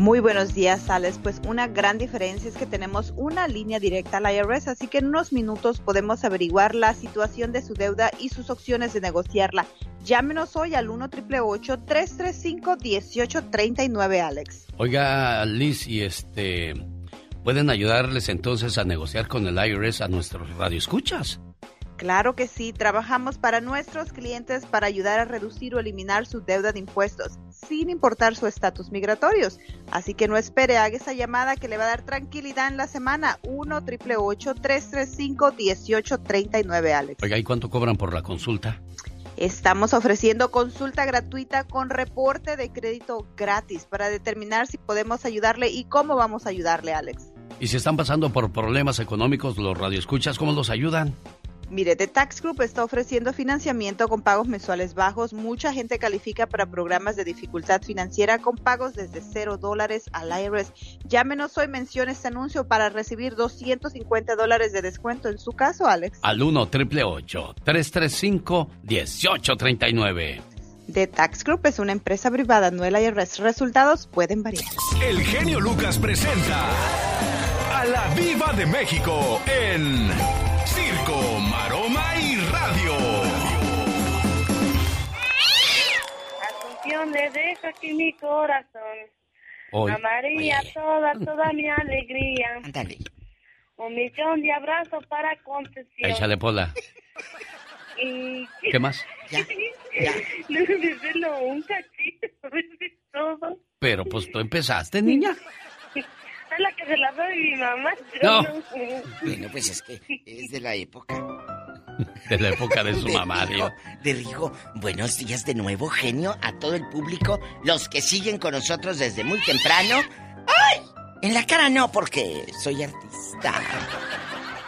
Muy buenos días, Alex. Pues una gran diferencia es que tenemos una línea directa al IRS, así que en unos minutos podemos averiguar la situación de su deuda y sus opciones de negociarla. Llámenos hoy al 1 335 1839 Alex. Oiga, Liz, y este. ¿Pueden ayudarles entonces a negociar con el IRS a nuestros radioescuchas? Claro que sí, trabajamos para nuestros clientes para ayudar a reducir o eliminar su deuda de impuestos, sin importar su estatus migratorios. Así que no espere, haga esa llamada que le va a dar tranquilidad en la semana. 1 335 1839 Alex. Oiga, ¿y cuánto cobran por la consulta? Estamos ofreciendo consulta gratuita con reporte de crédito gratis para determinar si podemos ayudarle y cómo vamos a ayudarle, Alex. Y si están pasando por problemas económicos, los radioescuchas, ¿cómo los ayudan? Mire, The Tax Group está ofreciendo financiamiento con pagos mensuales bajos. Mucha gente califica para programas de dificultad financiera con pagos desde cero dólares al IRS. Llámenos hoy, mencione este anuncio para recibir 250 dólares de descuento en su caso, Alex. Al 1 335 1839 The Tax Group es una empresa privada, no el IRS. Resultados pueden variar. El genio Lucas presenta a la Viva de México en Circo, Asunción le dejo aquí mi corazón. Hoy. A María toda, toda mi alegría. Ándale. Un millón de abrazos para concesión. Échale pola. Y... ¿Qué más? Ya, No, díselo un cachito, todo. Pero pues tú empezaste, niña. Es la que se la doy mi mamá. No. Bueno, pues es que es de la época. De la época de su mamá, digo. De Rigo, buenos días de nuevo, genio, a todo el público, los que siguen con nosotros desde muy temprano. ¡Ay! En la cara no, porque soy artista.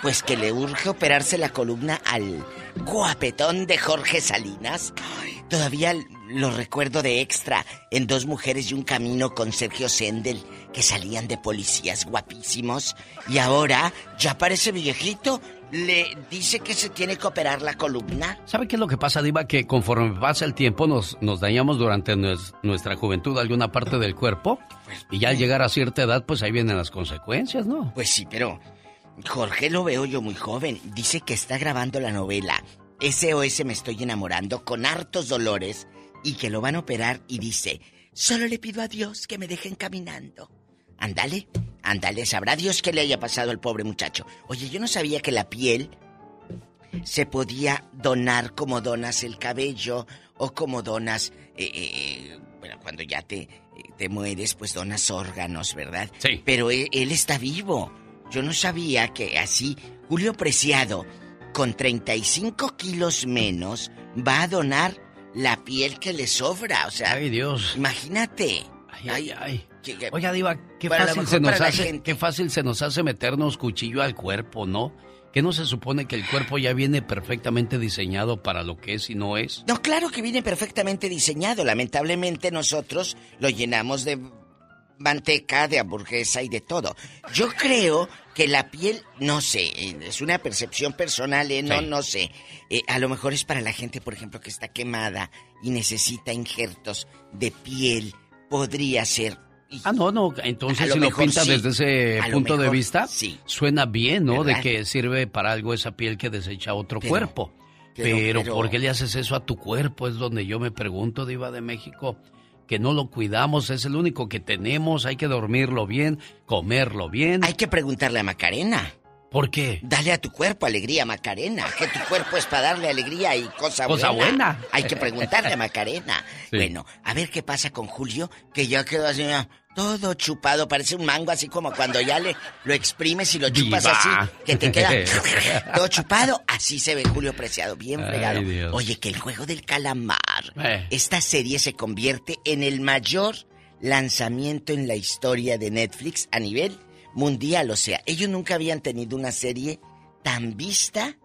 Pues que le urge operarse la columna al guapetón de Jorge Salinas. Ay, todavía lo recuerdo de extra en Dos Mujeres y un Camino con Sergio Sendel, que salían de policías guapísimos. Y ahora ya parece viejito. Le dice que se tiene que operar la columna. ¿Sabe qué es lo que pasa, Diva? Que conforme pasa el tiempo nos, nos dañamos durante nues- nuestra juventud alguna parte del cuerpo y ya al llegar a cierta edad, pues ahí vienen las consecuencias, ¿no? Pues sí, pero Jorge lo veo yo muy joven. Dice que está grabando la novela SOS Me Estoy Enamorando con hartos dolores y que lo van a operar y dice, solo le pido a Dios que me dejen caminando. Ándale, ándale, sabrá Dios qué le haya pasado al pobre muchacho. Oye, yo no sabía que la piel se podía donar como donas el cabello o como donas, eh, eh, bueno, cuando ya te, te mueres, pues donas órganos, ¿verdad? Sí. Pero él, él está vivo. Yo no sabía que así Julio Preciado, con 35 kilos menos, va a donar la piel que le sobra. O sea, Ay, Dios. imagínate. Ay, ay, ay. Que- Oiga, Diva, qué fácil, se nos hace, qué fácil se nos hace meternos cuchillo al cuerpo, ¿no? Que no se supone que el cuerpo ya viene perfectamente diseñado para lo que es y no es. No, claro que viene perfectamente diseñado. Lamentablemente nosotros lo llenamos de manteca, de hamburguesa y de todo. Yo creo que la piel, no sé, es una percepción personal, ¿eh? no, Sí. no sé. Eh, a lo mejor es para la gente, por ejemplo, que está quemada y necesita injertos de piel. Podría ser. Ah, no, no, entonces lo si lo pinta sí. desde ese A punto de vista, sí. suena bien, ¿no? De que sirve para algo esa piel que desecha otro Pero- cuerpo. pero- Pero, pero- ¿por qué le haces eso a tu cuerpo? Es donde yo me pregunto, Diva de México, que no lo cuidamos, es el único que tenemos, hay que dormirlo bien, comerlo bien. Hay que preguntarle a Macarena. ¿Por qué? Dale a tu cuerpo alegría, Macarena. Que tu cuerpo es para darle alegría y cosa, Cosa buena. Hay que preguntarle a Macarena. Sí. Bueno, a ver qué pasa con Julio, que ya quedó así, todo chupado, parece un mango, así como cuando ya le lo exprimes y lo chupas Diva. así, que te queda todo chupado. Así se ve Julio Preciado, bien fregado. Oye, que el juego del calamar. Eh. Esta serie se convierte en el mayor lanzamiento en la historia de Netflix a nivel mundial. O sea, ellos nunca habían tenido una serie tan vista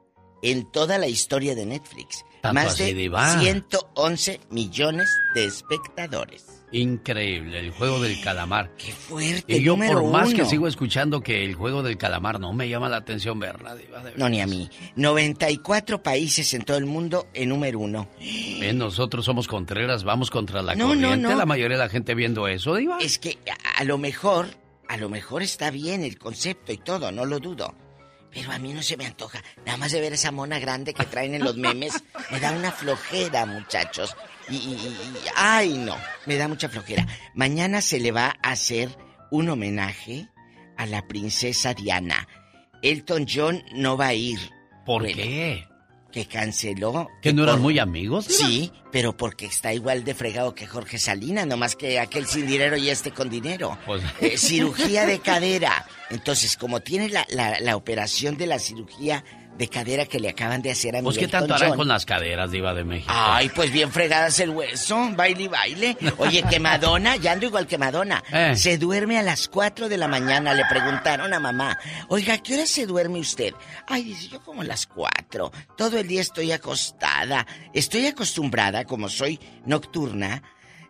en toda la historia de Netflix. Tanto Más de Diva. 111 millones de espectadores. Increíble, el juego del calamar. ¡Qué fuerte! Y yo por más que sigo escuchando que el juego del calamar no me llama la atención verla, Diva de No, ni a mí. 94 países en todo el mundo en número uno. Nosotros somos Contreras, vamos contra la No, no, corriente. no. La mayoría de la gente viendo eso, Diva. Es que a, a lo mejor, a lo mejor está bien el concepto y todo, no lo dudo. Pero a mí no se me antoja. Nada más de ver esa mona grande que traen en los memes, me da una flojera, muchachos. Y, y- y- ay, no, me da mucha flojera. Mañana se le va a hacer un homenaje a la princesa Diana. Elton John no va a ir. ¿Por Bueno, qué? Que canceló. ¿Que no eran por- muy amigos? Sí, pero porque está igual de fregado que Jorge Salinas, nomás que aquel sin dinero y este con dinero. Pues- Eh, cirugía de cadera. Entonces, como tiene la, la- la operación de la cirugía de cadera que le acaban de hacer a Pues, Miguel ¿qué tanto harán con las caderas, Diva de México? Ay, pues bien fregadas el hueso, baile y baile. Oye, que Madonna, ya ando igual que Madonna. Eh. Se duerme a las 4 de la mañana, le preguntaron a mamá. Oiga, ¿a ¿qué hora se duerme usted? Ay, dice, yo como a las 4. Todo el día estoy acostada. Estoy acostumbrada, como soy nocturna,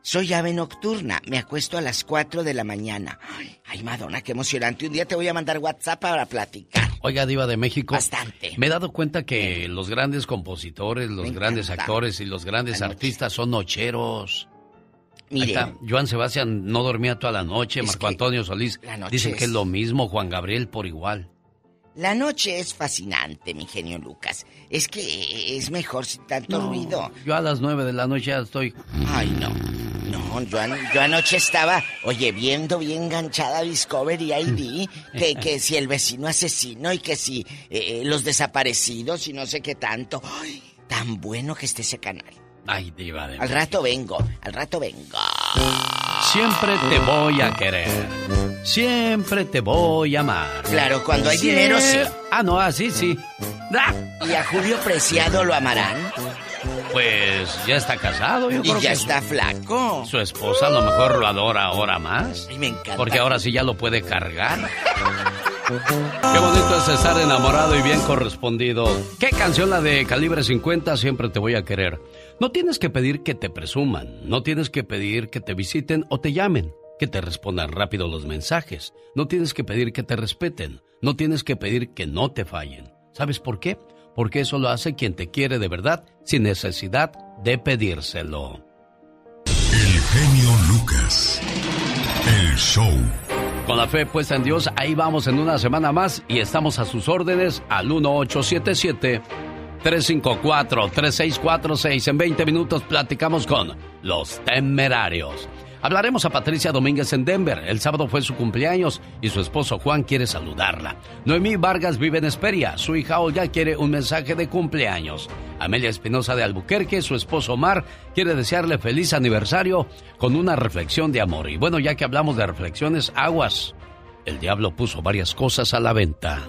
soy ave nocturna. Me acuesto a las 4 de la mañana. Ay, ay, Madonna, qué emocionante. Un día te voy a mandar WhatsApp para platicar. Oiga, Diva de México. Bastante. Me he dado cuenta que los grandes compositores, los Me grandes encanta. actores y los grandes artistas son nocheros. Mire, Joan Sebastián no dormía toda la noche, Marco Antonio Solís. la noche Dicen que es lo mismo, Juan Gabriel por igual. La noche es fascinante, mi genio Lucas. Es que es mejor sin tanto ruido. Yo a las nueve de la noche ya estoy. Ay, no. No, yo, an- yo anoche estaba, oye, viendo bien enganchada Discovery ID, que, que si el vecino asesino y que si eh, eh, los desaparecidos y no sé qué tanto. Ay, tan bueno que esté ese canal. Ay, Diva de Al rato vengo, al rato vengo. Siempre te voy a querer. Siempre te voy a amar. Claro, cuando hay dinero, sí. Ah, no, así sí. Ah, ¿Y a Julio Preciado lo amarán? Pues ya está casado, yo Y creo ya que está flaco. Su esposa a lo mejor lo adora ahora más. Ay, me encanta. Porque ahora sí ya lo puede cargar. Qué bonito es estar enamorado y bien correspondido. ¿Qué canción la de calibre 50 siempre te voy a querer? No tienes que pedir que te presuman, no tienes que pedir que te visiten o te llamen, que te respondan rápido los mensajes, no tienes que pedir que te respeten, no tienes que pedir que no te fallen. ¿Sabes por qué? Porque eso lo hace quien te quiere de verdad sin necesidad de pedírselo. El genio Lucas. El show. Con la fe puesta en Dios, ahí vamos en una semana más y estamos a sus órdenes al 1877 354 3646. En 20 minutos platicamos con los temerarios. Hablaremos a Patricia Domínguez en Denver. El sábado fue su cumpleaños y su esposo Juan quiere saludarla. Noemí Vargas vive en Esperia. Su hija Olga quiere un mensaje de cumpleaños. Amelia Espinosa de Albuquerque, su esposo Omar, quiere desearle feliz aniversario con una reflexión de amor. Y bueno, ya que hablamos de reflexiones, aguas. El diablo puso varias cosas a la venta.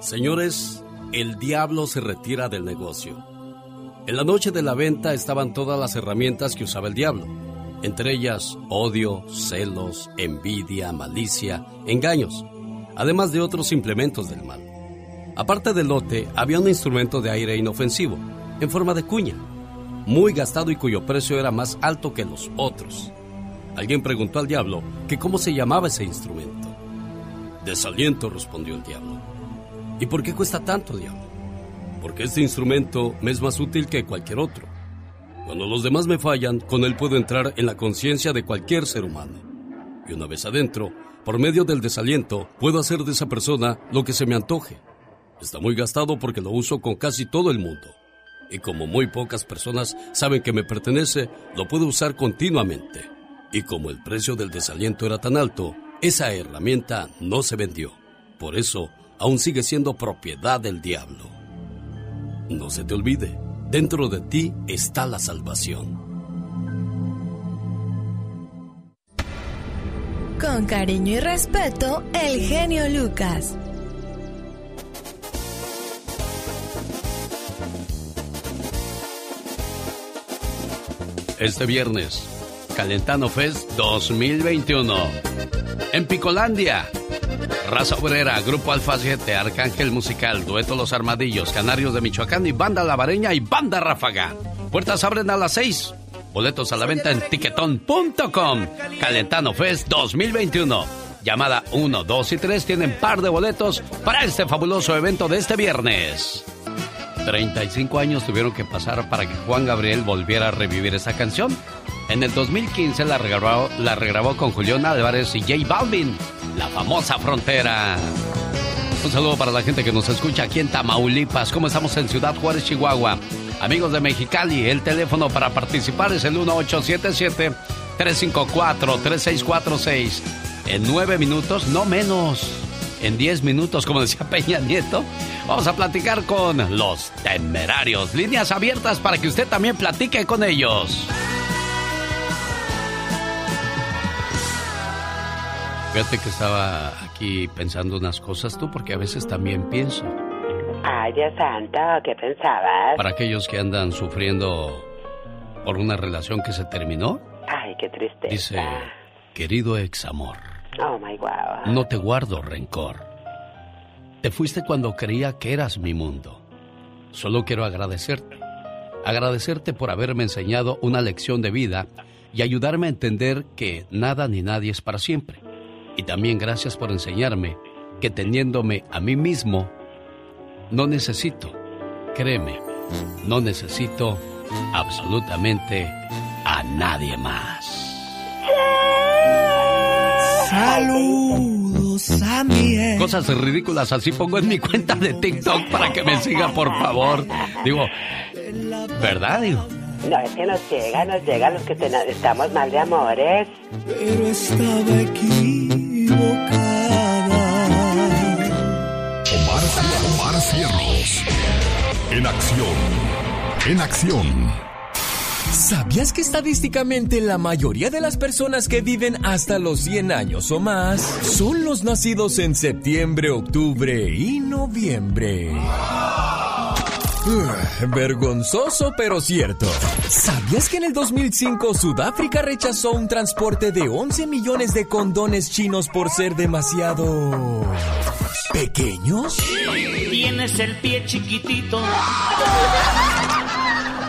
Señores, el diablo se retira del negocio. En la noche de la venta estaban todas las herramientas que usaba el diablo entre ellas odio, celos, envidia, malicia, engaños, además de otros implementos del mal. Aparte del lote, había un instrumento de aire inofensivo, en forma de cuña, muy gastado y cuyo precio era más alto que los otros. Alguien preguntó al diablo que cómo se llamaba ese instrumento. Desaliento, respondió el diablo. ¿Y por qué cuesta tanto, diablo? Porque este instrumento me es más útil que cualquier otro. Cuando los demás me fallan, con él puedo entrar en la conciencia de cualquier ser humano. Y una vez adentro, por medio del desaliento, puedo hacer de esa persona lo que se me antoje. Está muy gastado porque lo uso con casi todo el mundo. Y como muy pocas personas saben que me pertenece, lo puedo usar continuamente. Y como el precio del desaliento era tan alto, esa herramienta no se vendió. Por eso, aún sigue siendo propiedad del diablo. No se te olvide, Dentro de ti está la salvación. Con cariño y respeto, el genio Lucas. Este viernes, Calentano Fest 2021. En Picolandia, Raza Obrera, Grupo Alfa 7, Arcángel Musical, Dueto Los Armadillos, Canarios de Michoacán y Banda Lavareña y Banda Ráfaga. Puertas abren a las 6. Boletos a la venta en tiquetón.com. Calentano Fest 2021. Llamada 1, 2 y 3 tienen par de boletos para este fabuloso evento de este viernes. 35 años tuvieron que pasar para que Juan Gabriel volviera a revivir esa canción. En el 2015 la regrabó, la regrabó con Julián Álvarez y J Balvin la famosa frontera. Un saludo para la gente que nos escucha aquí en Tamaulipas. ¿Cómo estamos en Ciudad Juárez, Chihuahua? Amigos de Mexicali, el teléfono para participar es el 1877-354-3646. En nueve minutos, no menos. En diez minutos, como decía Peña Nieto, vamos a platicar con los temerarios. Líneas abiertas para que usted también platique con ellos. Fíjate que estaba aquí pensando unas cosas tú, porque a veces también pienso. Ay, Dios santo, ¿qué pensabas? Para aquellos que andan sufriendo por una relación que se terminó. Ay, qué tristeza. Dice, querido ex amor. Oh, my. No te guardo rencor. Te fuiste cuando creía que eras mi mundo. Solo quiero agradecerte. Agradecerte por haberme enseñado una lección de vida y ayudarme a entender que nada ni nadie es para siempre y también gracias por enseñarme que teniéndome a mí mismo, no necesito, créeme, no necesito absolutamente a nadie más. Saludos a mi Cosas ridículas así pongo en mi cuenta de TikTok para que me siga, por favor. Digo, ¿verdad? Digo. No, es que nos llega, nos llega los que estamos mal de amores. Pero estaba equivocada. Omar, Omar Cierros. En acción. En acción. ¿Sabías que estadísticamente la mayoría de las personas que viven hasta los 100 años o más son los nacidos en septiembre, octubre y noviembre? vergonzoso pero cierto. ¿Sabías que en el 2005 Sudáfrica rechazó un transporte de 11 millones de condones chinos por ser demasiado... pequeños? Tienes el pie chiquitito.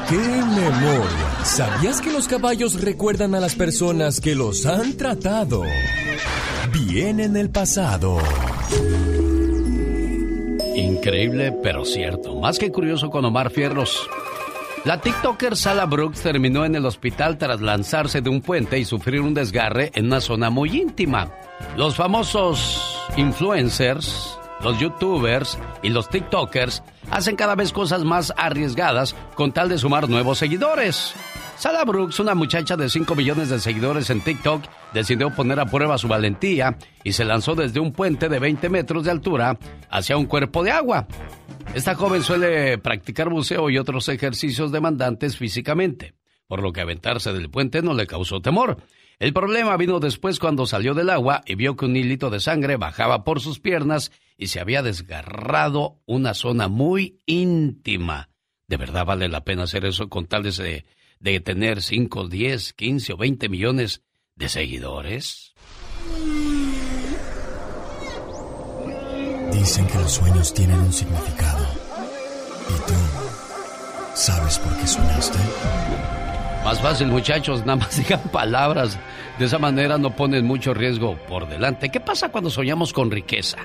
¡Qué memoria! ¿Sabías que los caballos recuerdan a las personas que los han tratado bien en el pasado? Increíble, pero cierto. Más que curioso con Omar Fierros. La TikToker Sala Brooks terminó en el hospital tras lanzarse de un puente y sufrir un desgarre en una zona muy íntima. Los famosos influencers, los youtubers y los TikTokers hacen cada vez cosas más arriesgadas con tal de sumar nuevos seguidores. Sala Brooks, una muchacha de 5 millones de seguidores en TikTok, decidió poner a prueba su valentía y se lanzó desde un puente de 20 metros de altura hacia un cuerpo de agua. Esta joven suele practicar buceo y otros ejercicios demandantes físicamente, por lo que aventarse del puente no le causó temor. El problema vino después cuando salió del agua y vio que un hilito de sangre bajaba por sus piernas y se había desgarrado una zona muy íntima. ¿De verdad vale la pena hacer eso con tal de, de tener 5, 10, 15 o 20 millones de seguidores? Dicen que los sueños tienen un significado. ¿Y tú sabes por qué soñaste? Más fácil, muchachos, nada más digan palabras. De esa manera no ponen mucho riesgo por delante. ¿Qué pasa cuando soñamos con riqueza?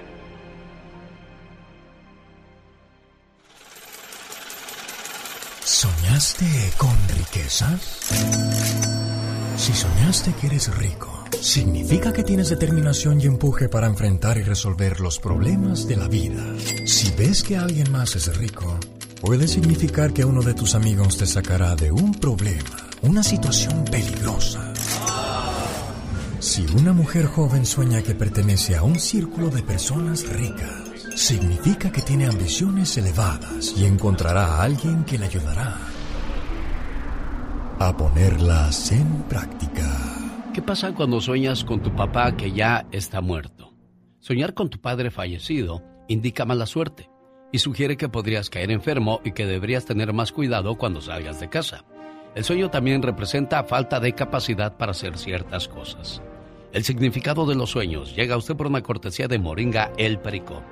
¿Soñaste con riqueza? Si soñaste que eres rico, significa que tienes determinación y empuje para enfrentar y resolver los problemas de la vida. Si ves que alguien más es rico, puede significar que uno de tus amigos te sacará de un problema, una situación peligrosa. Si una mujer joven sueña que pertenece a un círculo de personas ricas, significa que tiene ambiciones elevadas y encontrará a alguien que le ayudará a ponerlas en práctica. ¿Qué pasa cuando sueñas con tu papá que ya está muerto? Soñar con tu padre fallecido indica mala suerte y sugiere que podrías caer enfermo y que deberías tener más cuidado cuando salgas de casa. El sueño también representa falta de capacidad para hacer ciertas cosas. El significado de los sueños llega a usted por una cortesía de Moringa El Perico.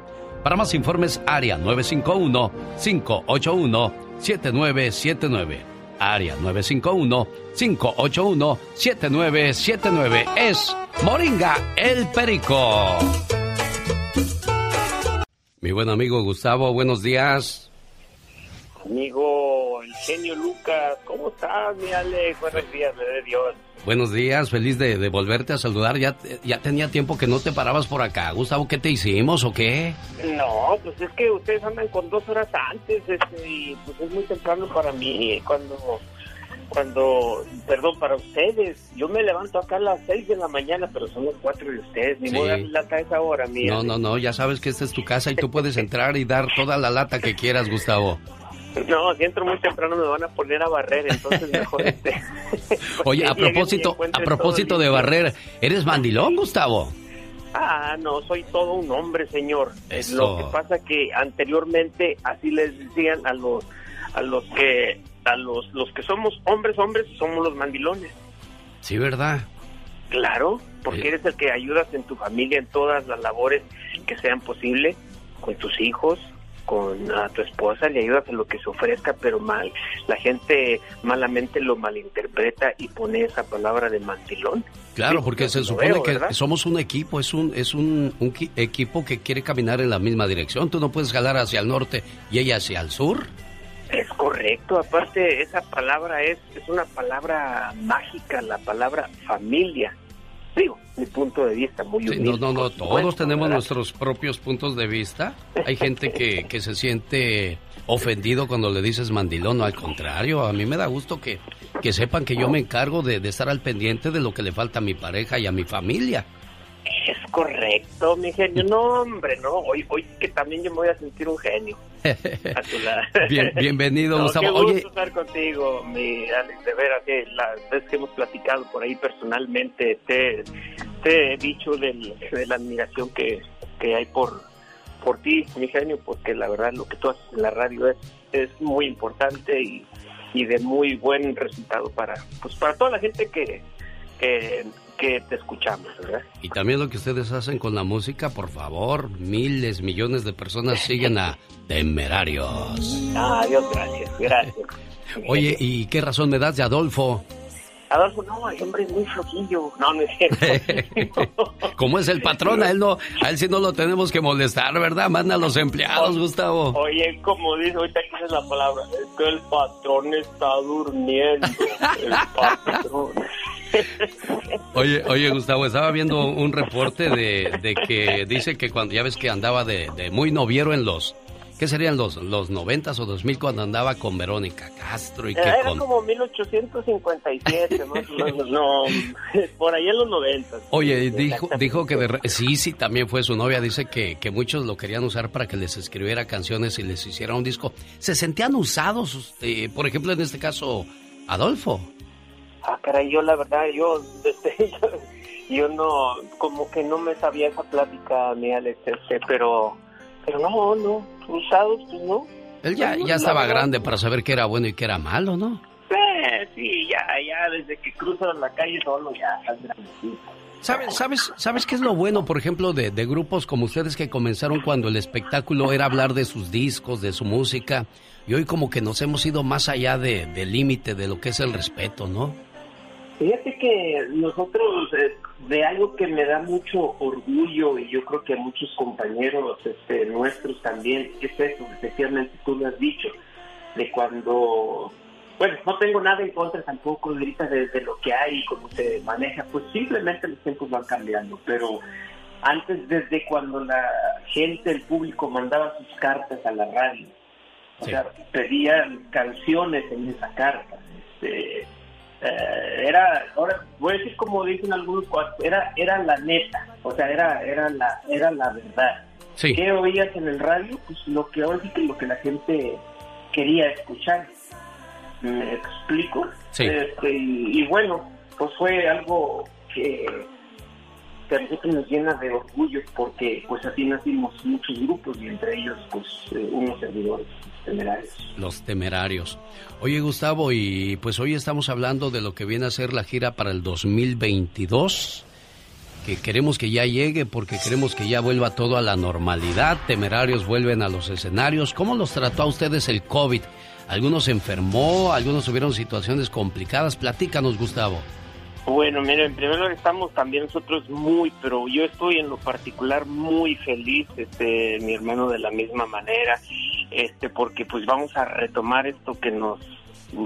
Para más informes, área 951-581-7979. Área 951-581-7979. Es Moringa El Perico. Mi buen amigo Gustavo, buenos días. Amigo, el genio Lucas, ¿cómo estás, mi Alex? Buenos días, le de Dios. Buenos días, feliz de, volverte a saludar. Ya, ya tenía tiempo que no te parabas por acá. Gustavo, ¿qué te hicimos o qué? No, pues es que ustedes andan con dos horas antes este, y pues es muy temprano para mí cuando, cuando, perdón, para ustedes. Yo me levanto acá a las seis de la mañana, pero son las cuatro de ustedes. Ni voy a dar lata a esa hora, mía. No, no, no, ya sabes que esta es tu casa y tú puedes entrar y dar toda la lata que quieras, Gustavo. No, si entro muy temprano me van a poner a barrer, entonces mejor este. Oye, a propósito, a propósito de barrer, ¿eres mandilón, Gustavo? Ah, no, soy todo un hombre, señor. Lo que pasa que anteriormente así les decían a los a los que a los los que somos hombres, hombres somos los mandilones. Sí, ¿verdad? Claro, porque eres el que ayudas en tu familia en todas las labores que sean posibles con tus hijos, con a tu esposa, le ayudas a lo que se ofrezca, pero mal. La gente malamente lo malinterpreta y pone esa palabra de mantilón. Claro, porque se supone que somos un equipo, es un es un, equipo que quiere caminar en la misma dirección. Tú no puedes jalar hacia el norte y ella hacia el sur. Es correcto, aparte esa palabra es, es una palabra mágica, la palabra familia digo, mi punto de vista muy No, no, no, todos tenemos nuestros propios puntos de vista. Hay gente que, que se siente ofendido cuando le dices mandilón, no, al contrario, a mí me da gusto que, que sepan que yo me encargo de, de estar al pendiente de lo que le falta a mi pareja y a mi familia. Correcto, mi genio. No, hombre, no. Hoy, hoy que también yo me voy a sentir un genio. A tu lado. Bien, bienvenido, Gustavo. Qué gusto Oye... estar contigo, mi Alex. De veras, que las veces que hemos platicado por ahí personalmente, te, te he dicho del, de la admiración que, que hay por, por ti, mi genio, porque la verdad lo que tú haces en la radio es, es muy importante y, y de muy buen resultado para, pues, para toda la gente que, que que te escuchamos, ¿verdad? Y también lo que ustedes hacen con la música, por favor, miles, millones de personas siguen a Temerarios. Ah, Dios, gracias, gracias. Oye, ¿y qué razón me das de Adolfo? Adolfo, no, el hombre es muy flojillo. No, no es cierto. Como es el patrón, a él no, a él sí no lo tenemos que molestar, ¿verdad? Manda a los empleados, Gustavo. Oye, como dice, ahorita que es la palabra, es que el patrón está durmiendo. El patrón. Oye, oye, Gustavo, estaba viendo un reporte de, de que dice que cuando ya ves que andaba de, de muy noviero en los ¿Qué serían los, los 90 o 2000 cuando andaba con Verónica Castro y que Era con... como 1857, más o menos. No, por ahí en los 90. Oye, dijo, dijo que de re- sí, sí, también fue su novia. Dice que, que muchos lo querían usar para que les escribiera canciones y les hiciera un disco. Se sentían usados, eh, por ejemplo, en este caso, Adolfo. Ah, caray, yo la verdad, yo, este, yo, yo no, como que no me sabía esa plática, mi Alex, este, pero, pero no, no, usados, pues no. Él ya, No, ya estaba grande para saber qué era bueno y qué era malo, ¿no? Sí, ya, ya, desde que cruzan la calle solo, ya. ¿Sabes, sabes, ¿Sabes qué es lo bueno, por ejemplo, de, de grupos como ustedes que comenzaron cuando el espectáculo era hablar de sus discos, de su música, y hoy como que nos hemos ido más allá de- del límite de lo que es el respeto, ¿no? Fíjate que nosotros, eh, de algo que me da mucho orgullo y yo creo que a muchos compañeros este, nuestros también, es eso, efectivamente tú lo has dicho, de cuando, bueno, no tengo nada en contra tampoco ahorita de, de lo que hay y cómo se maneja, pues simplemente los tiempos van cambiando, pero antes desde cuando la gente, el público mandaba sus cartas a la radio, o sea, pedían canciones en esa carta, este, eh, era, ahora voy a decir como dicen algunos, era, era la neta, o sea, era, era la, era la verdad. Sí. ¿Qué oías en el radio? Pues lo que ahora sí que lo que la gente quería escuchar. ¿Me explico? Sí. Este, y, y bueno, pues fue algo que, nosotros nos llena de orgullo porque pues así nacimos muchos grupos y entre ellos pues eh, unos servidores temerarios. Los temerarios. Oye, Gustavo, y pues hoy estamos hablando de lo que viene a ser la gira para el 2022, que queremos que ya llegue porque queremos que ya vuelva todo a la normalidad. Temerarios vuelven a los escenarios. ¿Cómo los trató a ustedes el COVID? Algunos se enfermó, algunos tuvieron situaciones complicadas. Platícanos, Gustavo. Bueno, miren, primero estamos también nosotros muy, pero yo estoy en lo particular muy feliz, este, mi hermano de la misma manera, este, porque pues vamos a retomar esto que nos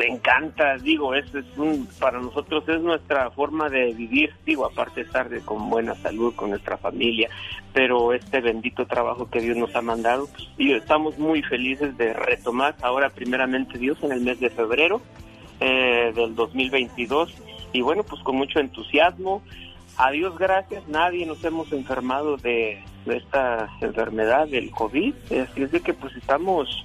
encanta, digo, es, es un, para nosotros es nuestra forma de vivir, digo, aparte de estar de, con buena salud con nuestra familia, pero este bendito trabajo que Dios nos ha mandado, pues, y estamos muy felices de retomar ahora primeramente Dios en el mes de febrero eh, del 2022 y bueno, pues con mucho entusiasmo. A Dios gracias, nadie nos hemos enfermado de, de esta enfermedad del COVID, así es de que pues estamos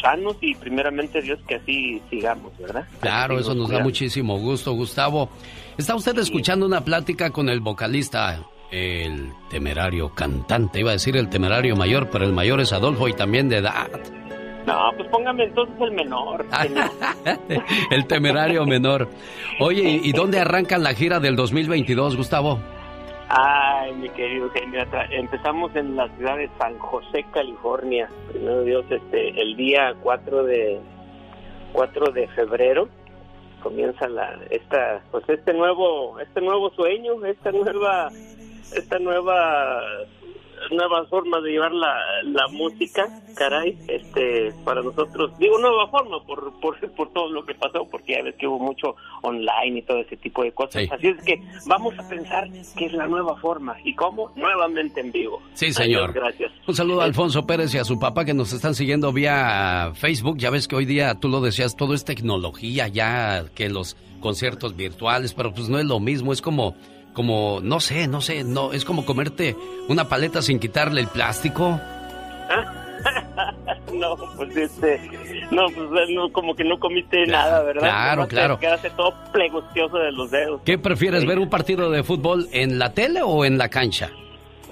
sanos y primeramente Dios que así sigamos, ¿verdad? Claro, eso nos da muchísimo gusto, Gustavo. Está usted escuchando una plática con el vocalista, el temerario cantante, iba a decir el temerario mayor, pero el mayor es Adolfo y también de edad. No, pues póngame entonces el menor. señor. El temerario menor. Oye, ¿y dónde arrancan la gira del 2022, Gustavo? Ay, mi querido genio, atra- empezamos en la ciudad de San José, California. Primero Dios, este, el día 4 de 4 de febrero comienza la esta pues este nuevo este nuevo sueño, esta nueva esta nueva nueva forma de llevar la, la música, caray, este para nosotros, digo nueva forma por, por por todo lo que pasó, porque ya ves que hubo mucho online y todo ese tipo de cosas. Así es que vamos a pensar que es la nueva forma y cómo nuevamente en vivo. Sí, señor. Adiós, gracias. Un saludo a Alfonso Pérez y a su papá que nos están siguiendo vía Facebook. Ya ves que hoy día, tú lo decías, todo es tecnología ya, que los conciertos virtuales, pero pues no es lo mismo, es como, como, no sé, no sé, no, es como comerte una paleta sin quitarle el plástico. no, pues este, no, pues no, como que no comiste nada, ¿verdad? claro, te claro. Quedaste todo plegostioso de los dedos. ¿Qué prefieres, ver un partido de fútbol en la tele o en la cancha?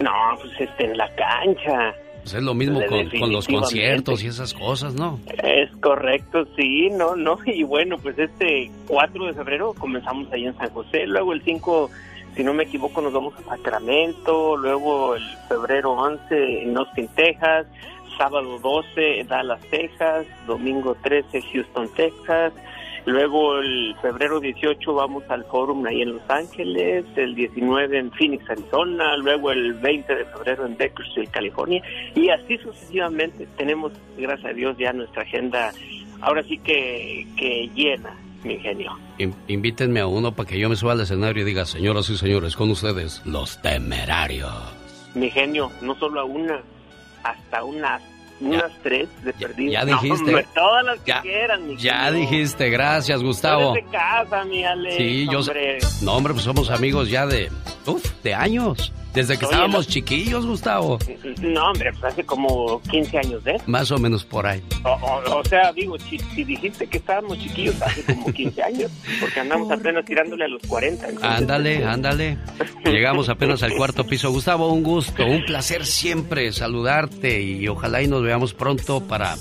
No, pues este, en la cancha. Pues es lo mismo con, con los conciertos y esas cosas, ¿no? Es correcto, sí, no, no, y bueno, pues este 4 de febrero comenzamos ahí en San José, luego el 5, si no me equivoco, nos vamos a Sacramento, luego el febrero 11 en Austin, Texas, sábado 12 Dallas, Texas, domingo 13 Houston, Texas, Luego el febrero 18 vamos al Forum ahí en Los Ángeles, el 19 en Phoenix, Arizona, luego el 20 de febrero en Bakersfield, California, y así sucesivamente. Tenemos, gracias a Dios, ya nuestra agenda ahora sí que, que llena, mi genio. invítenme a uno para que yo me suba al escenario y diga, señoras y señores, con ustedes, los temerarios. Mi genio, no solo a una, hasta unas unas tres de perdido. Ya dijiste. todas las que quieran, mi Ya dijiste, gracias, Gustavo. de casa, mi Alex, Sí, yo. No, hombre, pues somos amigos ya de. Uf, de años. Desde que estábamos chiquillos, Gustavo. No, hombre, pues hace como 15 años de Más o menos por ahí. O, sea, digo, si, dijiste que estábamos chiquillos hace como 15 años, porque andamos apenas tirándole a los 40. Ándale, ándale. Llegamos apenas al cuarto piso. Gustavo, un gusto, un placer siempre saludarte y ojalá y nos veamos pronto para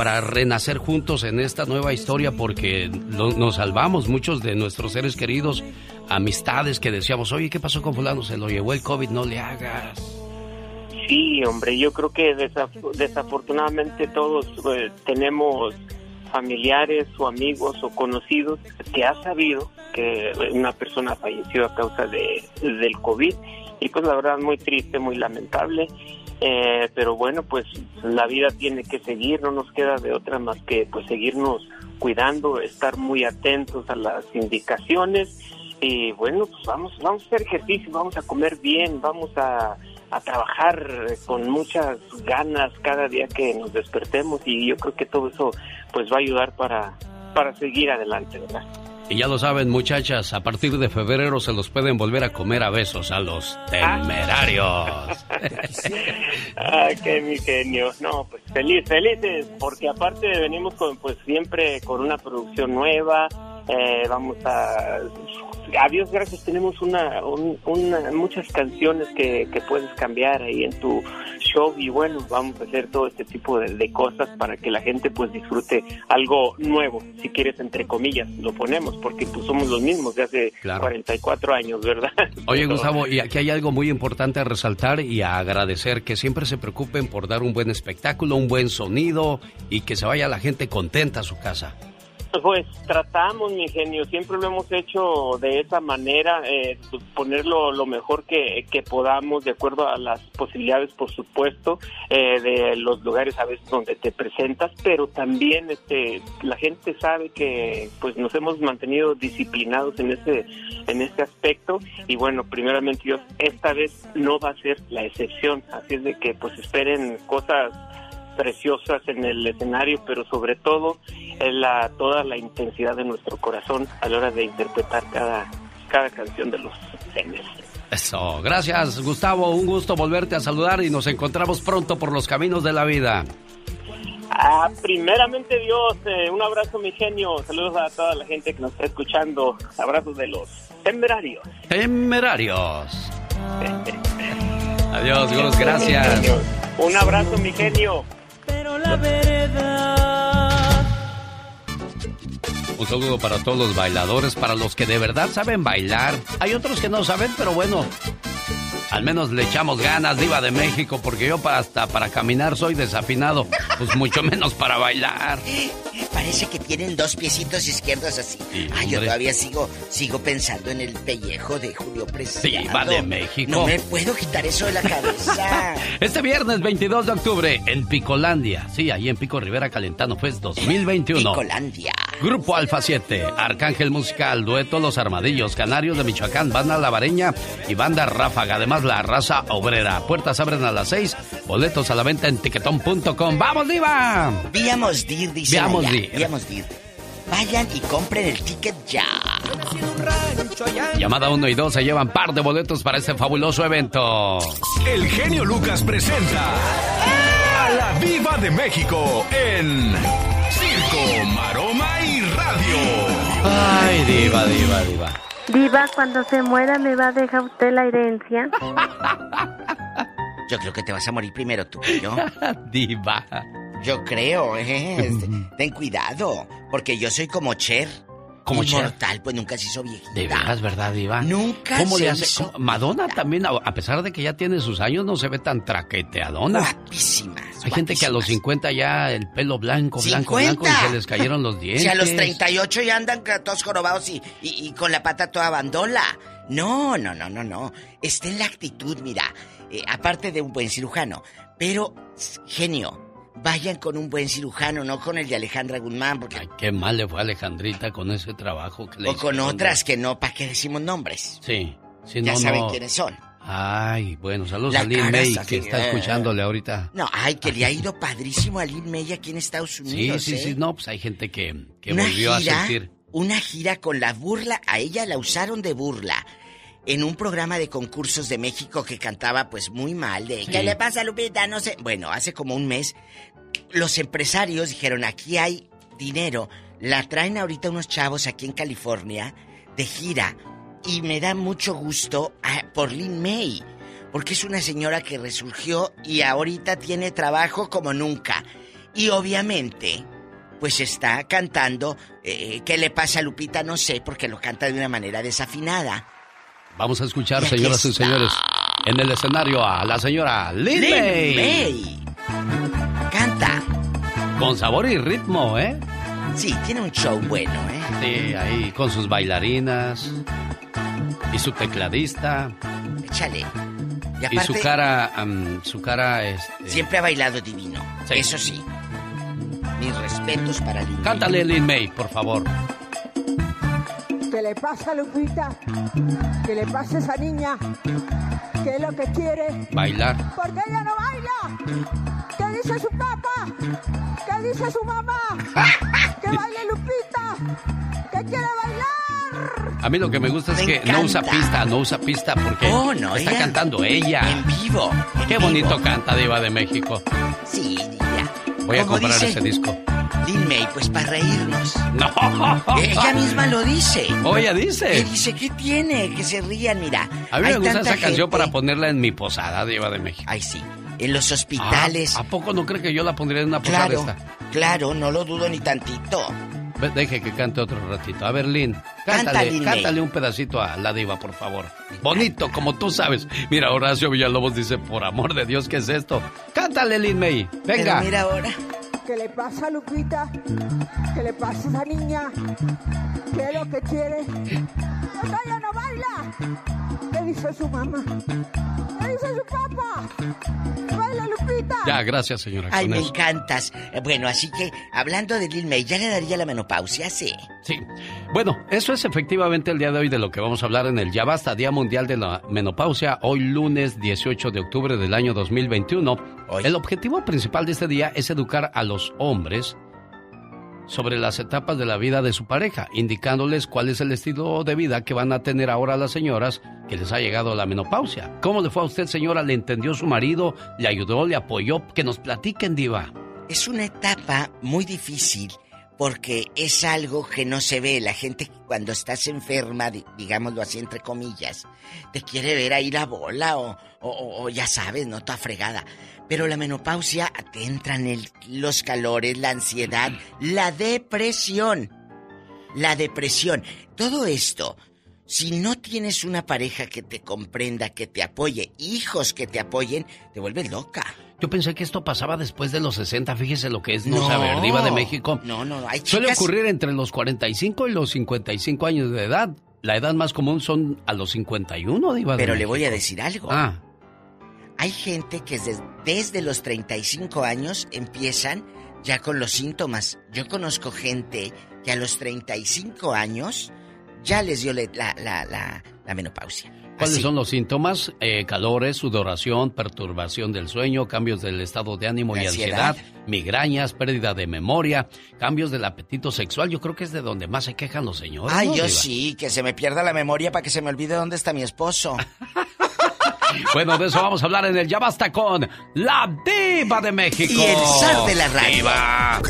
para renacer juntos en esta nueva historia porque nos salvamos muchos de nuestros seres queridos amistades que decíamos, oye, ¿qué pasó con fulano? Se lo llevó el COVID, no le hagas. Sí, hombre, yo creo que desafortunadamente todos eh, tenemos familiares o amigos o conocidos que ha sabido que una persona falleció a causa de, del COVID y pues la verdad muy triste, muy lamentable, eh, pero bueno, pues la vida tiene que seguir, no nos queda de otra más que pues seguirnos cuidando, estar muy atentos a las indicaciones y bueno, pues vamos, vamos a hacer ejercicio, vamos a comer bien, vamos a, trabajar con muchas ganas cada día que nos despertemos y yo creo que todo eso pues va a ayudar para, para seguir adelante, ¿verdad? Y ya lo saben, muchachas, a partir de febrero se los pueden volver a comer a besos a los temerarios. ah, qué mi genio. No, pues feliz, felices, porque aparte venimos con, pues siempre con una producción nueva, eh, vamos a a Dios gracias tenemos una, muchas canciones que, puedes cambiar ahí en tu show y bueno vamos a hacer todo este tipo de, cosas para que la gente pues disfrute algo nuevo si quieres entre comillas lo ponemos porque pues somos los mismos de hace 44 años verdad oye Gustavo y aquí hay algo muy importante a resaltar y a agradecer que siempre se preocupen por dar un buen espectáculo un buen sonido y que se vaya la gente contenta a su casa pues tratamos, mi genio, siempre lo hemos hecho de esa manera, eh, ponerlo lo mejor que, podamos, de acuerdo a las posibilidades, por supuesto, eh, de los lugares a veces donde te presentas, pero también este, la gente sabe que pues nos hemos mantenido disciplinados en ese, en este aspecto y bueno, primeramente Dios, esta vez no va a ser la excepción, así es de que pues esperen cosas preciosas en el escenario, pero sobre todo la, toda la intensidad de nuestro corazón a la hora de interpretar cada, cada canción de los genes. Eso, gracias Gustavo, un gusto volverte a saludar y nos encontramos pronto por los caminos de la vida. Ah, primeramente Dios, eh, un abrazo mi genio, saludos a toda la gente que nos está escuchando, abrazos de los temerarios. Temerarios. Adiós, Dios, gracias. Un abrazo mi genio la verdad. Un saludo para todos los bailadores, para los que de verdad saben bailar. Hay otros que no saben, pero bueno, al menos le echamos ganas, Diva de México, porque yo hasta para caminar soy desafinado, pues mucho menos para bailar. Parece que tienen dos piecitos izquierdos así. Ay, yo todavía sigo, sigo pensando en el pellejo de Julio Preciado. Diva de México. No me puedo quitar eso de la cabeza. este viernes 22 de octubre en Picolandia. Sí, ahí en Pico Rivera Calentano Fest 2021. Picolandia. Grupo Alfa 7, Arcángel Musical, Dueto Los Armadillos, Canarios de Michoacán, Banda Lavareña y Banda Ráfaga. Además la raza obrera. Puertas abren a las 6. Boletos a la venta en tiquetón.com. ¡Vamos, Diva! Víamos dir, dice. Víamos dir. Dir. Vayan y compren el ticket ya. Llamada 1 y 2 se llevan par de boletos para este fabuloso evento. El genio Lucas presenta a la Viva de México en Circo, Maroma y Radio. Ay, diva, diva, diva. Diva, cuando se muera, ¿me va a dejar usted la herencia? Yo creo que te vas a morir primero tú que yo. Diva. Yo creo, ¿eh? Este, ten cuidado, porque yo soy como Cher. Como Cher. Inmortal, pues nunca se hizo viejita. De veras, ¿verdad, Diva? Nunca ¿Cómo se le hace? Madonna también, a pesar de que ya tiene sus años, no se ve tan traqueteadona. Guapísimas. Hay gente que a los 50 ya el pelo blanco, blanco, blanco y 50. se les cayeron los dientes. Si a los 38 ya andan todos jorobados y, y- y con la pata toda bandola. No, no, no, no, no. Está en la actitud, mira. eh, aparte de un buen cirujano. Pero, genio, vayan con un buen cirujano, no con el de Alejandra Guzmán, porque... Ay, qué mal le fue a Alejandrita con ese trabajo que le o con otras que no, ¿para qué decimos nombres? Sí, sí, ya no, saben no. quiénes son. Ay, bueno, saludos La a Lin May, que está eh. escuchándole ahorita. No, ay, que le ha ido padrísimo a Lin May aquí en Estados Sí, Unidos. sí, ¿eh? sí, no, pues hay gente que, que volvió gira, a sentir. Una gira con la burla, a ella la usaron de burla. En un programa de concursos de México que cantaba pues muy mal, de Sí. ¿qué le pasa Lupita? No sé. Bueno, hace como un mes, los empresarios dijeron, aquí hay dinero. La traen ahorita unos chavos aquí en California de gira. Y me da mucho gusto ah, por Lin May. Porque es una señora que resurgió y ahorita tiene trabajo como nunca. Y obviamente, pues está cantando. eh, ¿Qué le pasa a Lupita? No sé, porque lo canta de una manera desafinada. Vamos a escuchar, Y señoras y señores, en el escenario a la señora Lin Lin May. May. Canta. Con sabor y ritmo, ¿eh? Sí, tiene un show bueno, ¿eh? Sí, ahí con sus bailarinas y su tecladista Échale. Y y, aparte, su cara, am, su cara, este... siempre ha bailado divino. Sí. Eso sí. Mis respetos para Lin May. Cántale, Lin May, por favor. ¿Qué le pasa, Lupita? ¿Qué le pasa a esa niña? ¿Qué es lo que quiere? Bailar. ¿Por qué ella no baila? ¿Qué dice su papá? ¿Qué dice su mamá? ¡Que baile Lupita! ¿Que quiere bailar? A mí lo que me gusta es Me que no usa pista, no usa pista porque Oh, no, está ella- cantando ella. En vivo. en Qué vivo. bonito canta Diva de México. Sí, niña. Voy a comprar ese disco. Lin May, pues para reírnos. No. Ella misma lo dice. Oh, ella dice. ¿Qué dice? ¿Qué tiene? Que se rían, mira. A mí me gusta esa canción para ponerla en mi posada, Diva de México. Ay, sí. En los hospitales. Ah, ¿A poco no cree que yo la pondría en una posada claro, esta? claro, no lo dudo ni tantito. Deje que cante otro ratito. A ver, Lin, Canta, cántale, May. cántale un pedacito a la diva, por favor. Bonito, como tú sabes. Mira, Horacio Villalobos dice, por amor de Dios, ¿qué es esto? Cántale, Lin May. Venga. Pero mira ahora. ¿Qué le pasa, Lupita? ¿Qué le pasa a esa niña? ¿Qué es lo que quiere? ¿Por qué ella no baila? ¿Qué dice su mamá? ¿Qué dice su papá? ¡Baila, Lupita! Ya, gracias, señora. Ay, me eso. encantas. Eh, Bueno, así que, hablando de Lil May, ¿ya le daría la menopausia? Sí. Sí. Bueno, eso es efectivamente el día de hoy de lo que vamos a hablar en el Ya Basta, Día Mundial de la Menopausia, hoy lunes 18 de octubre del año 2021. El objetivo principal de este día es educar a los hombres sobre las etapas de la vida de su pareja, indicándoles cuál es el estilo de vida que van a tener ahora las señoras que les ha llegado la menopausia. ¿Cómo le fue a usted, señora? ¿Le entendió su marido? ¿Le ayudó? ¿Le apoyó? Que nos platiquen, diva. Es una etapa muy difícil porque es algo que no se ve. La gente cuando estás enferma, di- digámoslo así entre comillas, te quiere ver ahí la bola o, ya sabes, no toda fregada. Pero la menopausia te entran el- los calores, la ansiedad, la depresión. La depresión. Todo esto, si no tienes una pareja que te comprenda, que te apoye, hijos que te apoyen, te vuelves loca. Yo pensé que esto pasaba después de los 60, fíjese lo que es no, No. saber, diva de México. No, no, hay Suele ocurrir entre los 45 y los 55 años de edad. La edad más común son a los 51, diva de Pero le México. voy a decir algo. Ah, Hay gente que des- desde los 35 años empiezan ya con los síntomas. Yo conozco gente que a los 35 años ya les dio la, la, la, la menopausia. ¿cuáles Así. son los síntomas? Eh, calores, sudoración, perturbación del sueño, cambios del estado de ánimo y Ansiedad. ansiedad, migrañas, pérdida de memoria, cambios del apetito sexual. Yo creo que es de donde más se quejan los señores. Ay, ¿no, yo diva? sí, que se me pierda la memoria para que se me olvide dónde está mi esposo. Bueno, de eso vamos a hablar en el Ya Basta con la Diva de México. Y el zar de la radio. Diva.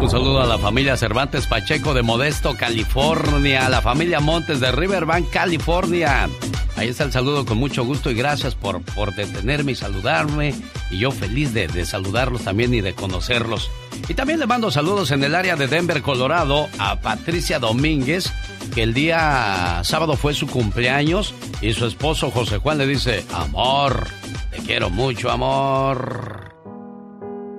Un saludo a la familia Cervantes Pacheco de Modesto, California, a la familia Montes de Riverbank, California, Ahí está el saludo con mucho gusto y gracias por, por detenerme y saludarme. Y yo feliz de, de saludarlos también y de conocerlos. Y también le mando saludos en el área de Denver, Colorado, a Patricia Domínguez, que el día sábado fue su cumpleaños y su esposo José Juan le dice, amor, te quiero mucho, amor.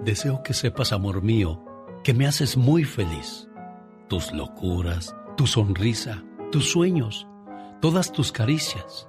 Deseo que sepas, amor mío, que me haces muy feliz. Tus locuras, tu sonrisa, tus sueños, todas tus caricias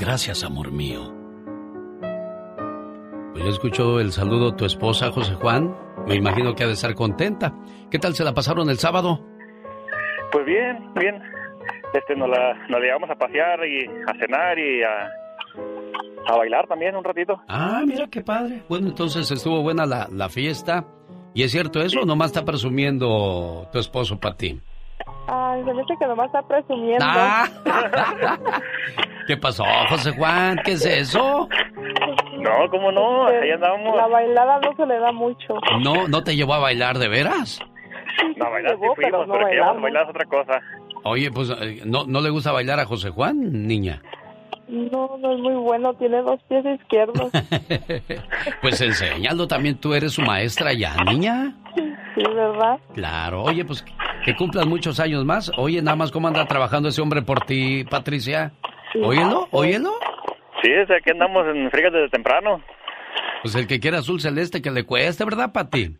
Gracias, amor mío. Pues yo escucho el saludo de tu esposa, José Juan. Me imagino que ha de estar contenta. ¿Qué tal se la pasaron el sábado? Pues bien, bien. Este, nos la, nos llevamos a pasear y a cenar y a, a bailar también un ratito. Ah, mira qué padre. Bueno, entonces estuvo buena la, la fiesta. ¿Y es cierto eso o nomás está presumiendo tu esposo para ti? Ay, se me dice que nomás está presumiendo. Ah. ¿Qué pasó, José Juan? ¿Qué es eso? No, ¿cómo no? Ahí andamos. La bailada no se le da mucho. ¿No, no te llevó a bailar de veras? No, bailar sí fuimos, pero no pero bailar es otra cosa. Oye, pues, eh, ¿no, ¿no le gusta bailar a José Juan, niña? No, no es muy bueno, tiene dos pies izquierdos. Pues enséñalo también, tú eres su maestra ya, niña. Sí, ¿verdad? Claro, oye, pues que cumplas muchos años más. Oye, nada más cómo anda trabajando ese hombre por ti, Patricia. Óyelo, óyelo. Sí, es que andamos en frigas desde temprano. Pues el que quiera azul celeste que le cueste, ¿verdad, Pati?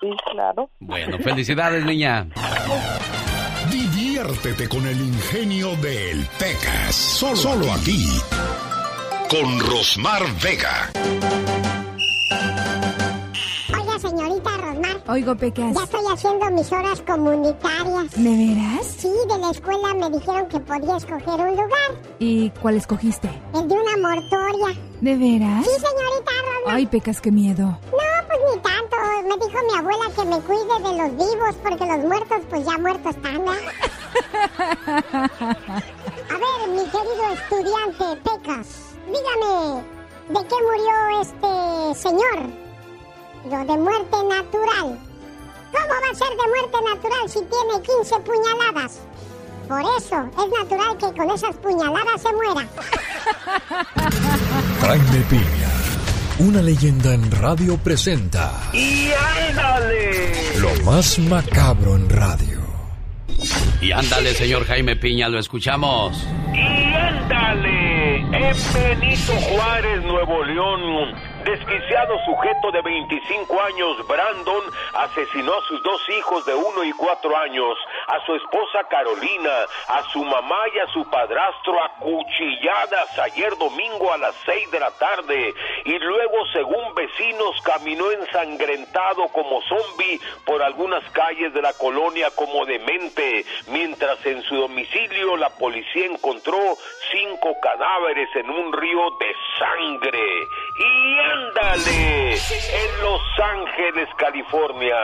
Sí, claro. Bueno, felicidades, niña. Diviértete con el ingenio del Pecas. Solo, solo aquí. Con Rosmar Vega. Señorita Rosmar. Oigo, Pecas. Ya estoy haciendo mis horas comunitarias. ¿De veras? Sí, de la escuela me dijeron que podía escoger un lugar. ¿Y cuál escogiste? El de una mortoria. ¿De veras? Sí, señorita Rosmar. Ay, Pecas, qué miedo. No, pues ni tanto. Me dijo mi abuela que me cuide de los vivos porque los muertos, pues ya muertos están. A ver, mi querido estudiante Pecas, dígame, ¿de qué murió este señor? Lo de muerte natural. ¿Cómo va a ser de muerte natural si tiene 15 puñaladas? Por eso es natural que con esas puñaladas se muera. Jaime Piña, una leyenda en radio presenta ¡Y ándale! lo más macabro en radio. Y ándale, señor Jaime Piña, lo escuchamos. Y ándale, en Benito Juárez, Nuevo León. Desquiciado sujeto de 25 años, Brandon, asesinó a sus dos hijos de 1 y 4 años, a su esposa Carolina, a su mamá y a su padrastro acuchilladas ayer domingo a las 6 de la tarde. Y luego, según vecinos, caminó ensangrentado como zombie por algunas calles de la colonia como demente, mientras en su domicilio la policía encontró cinco cadáveres en un río de sangre. Y ándale, en Los Ángeles, California,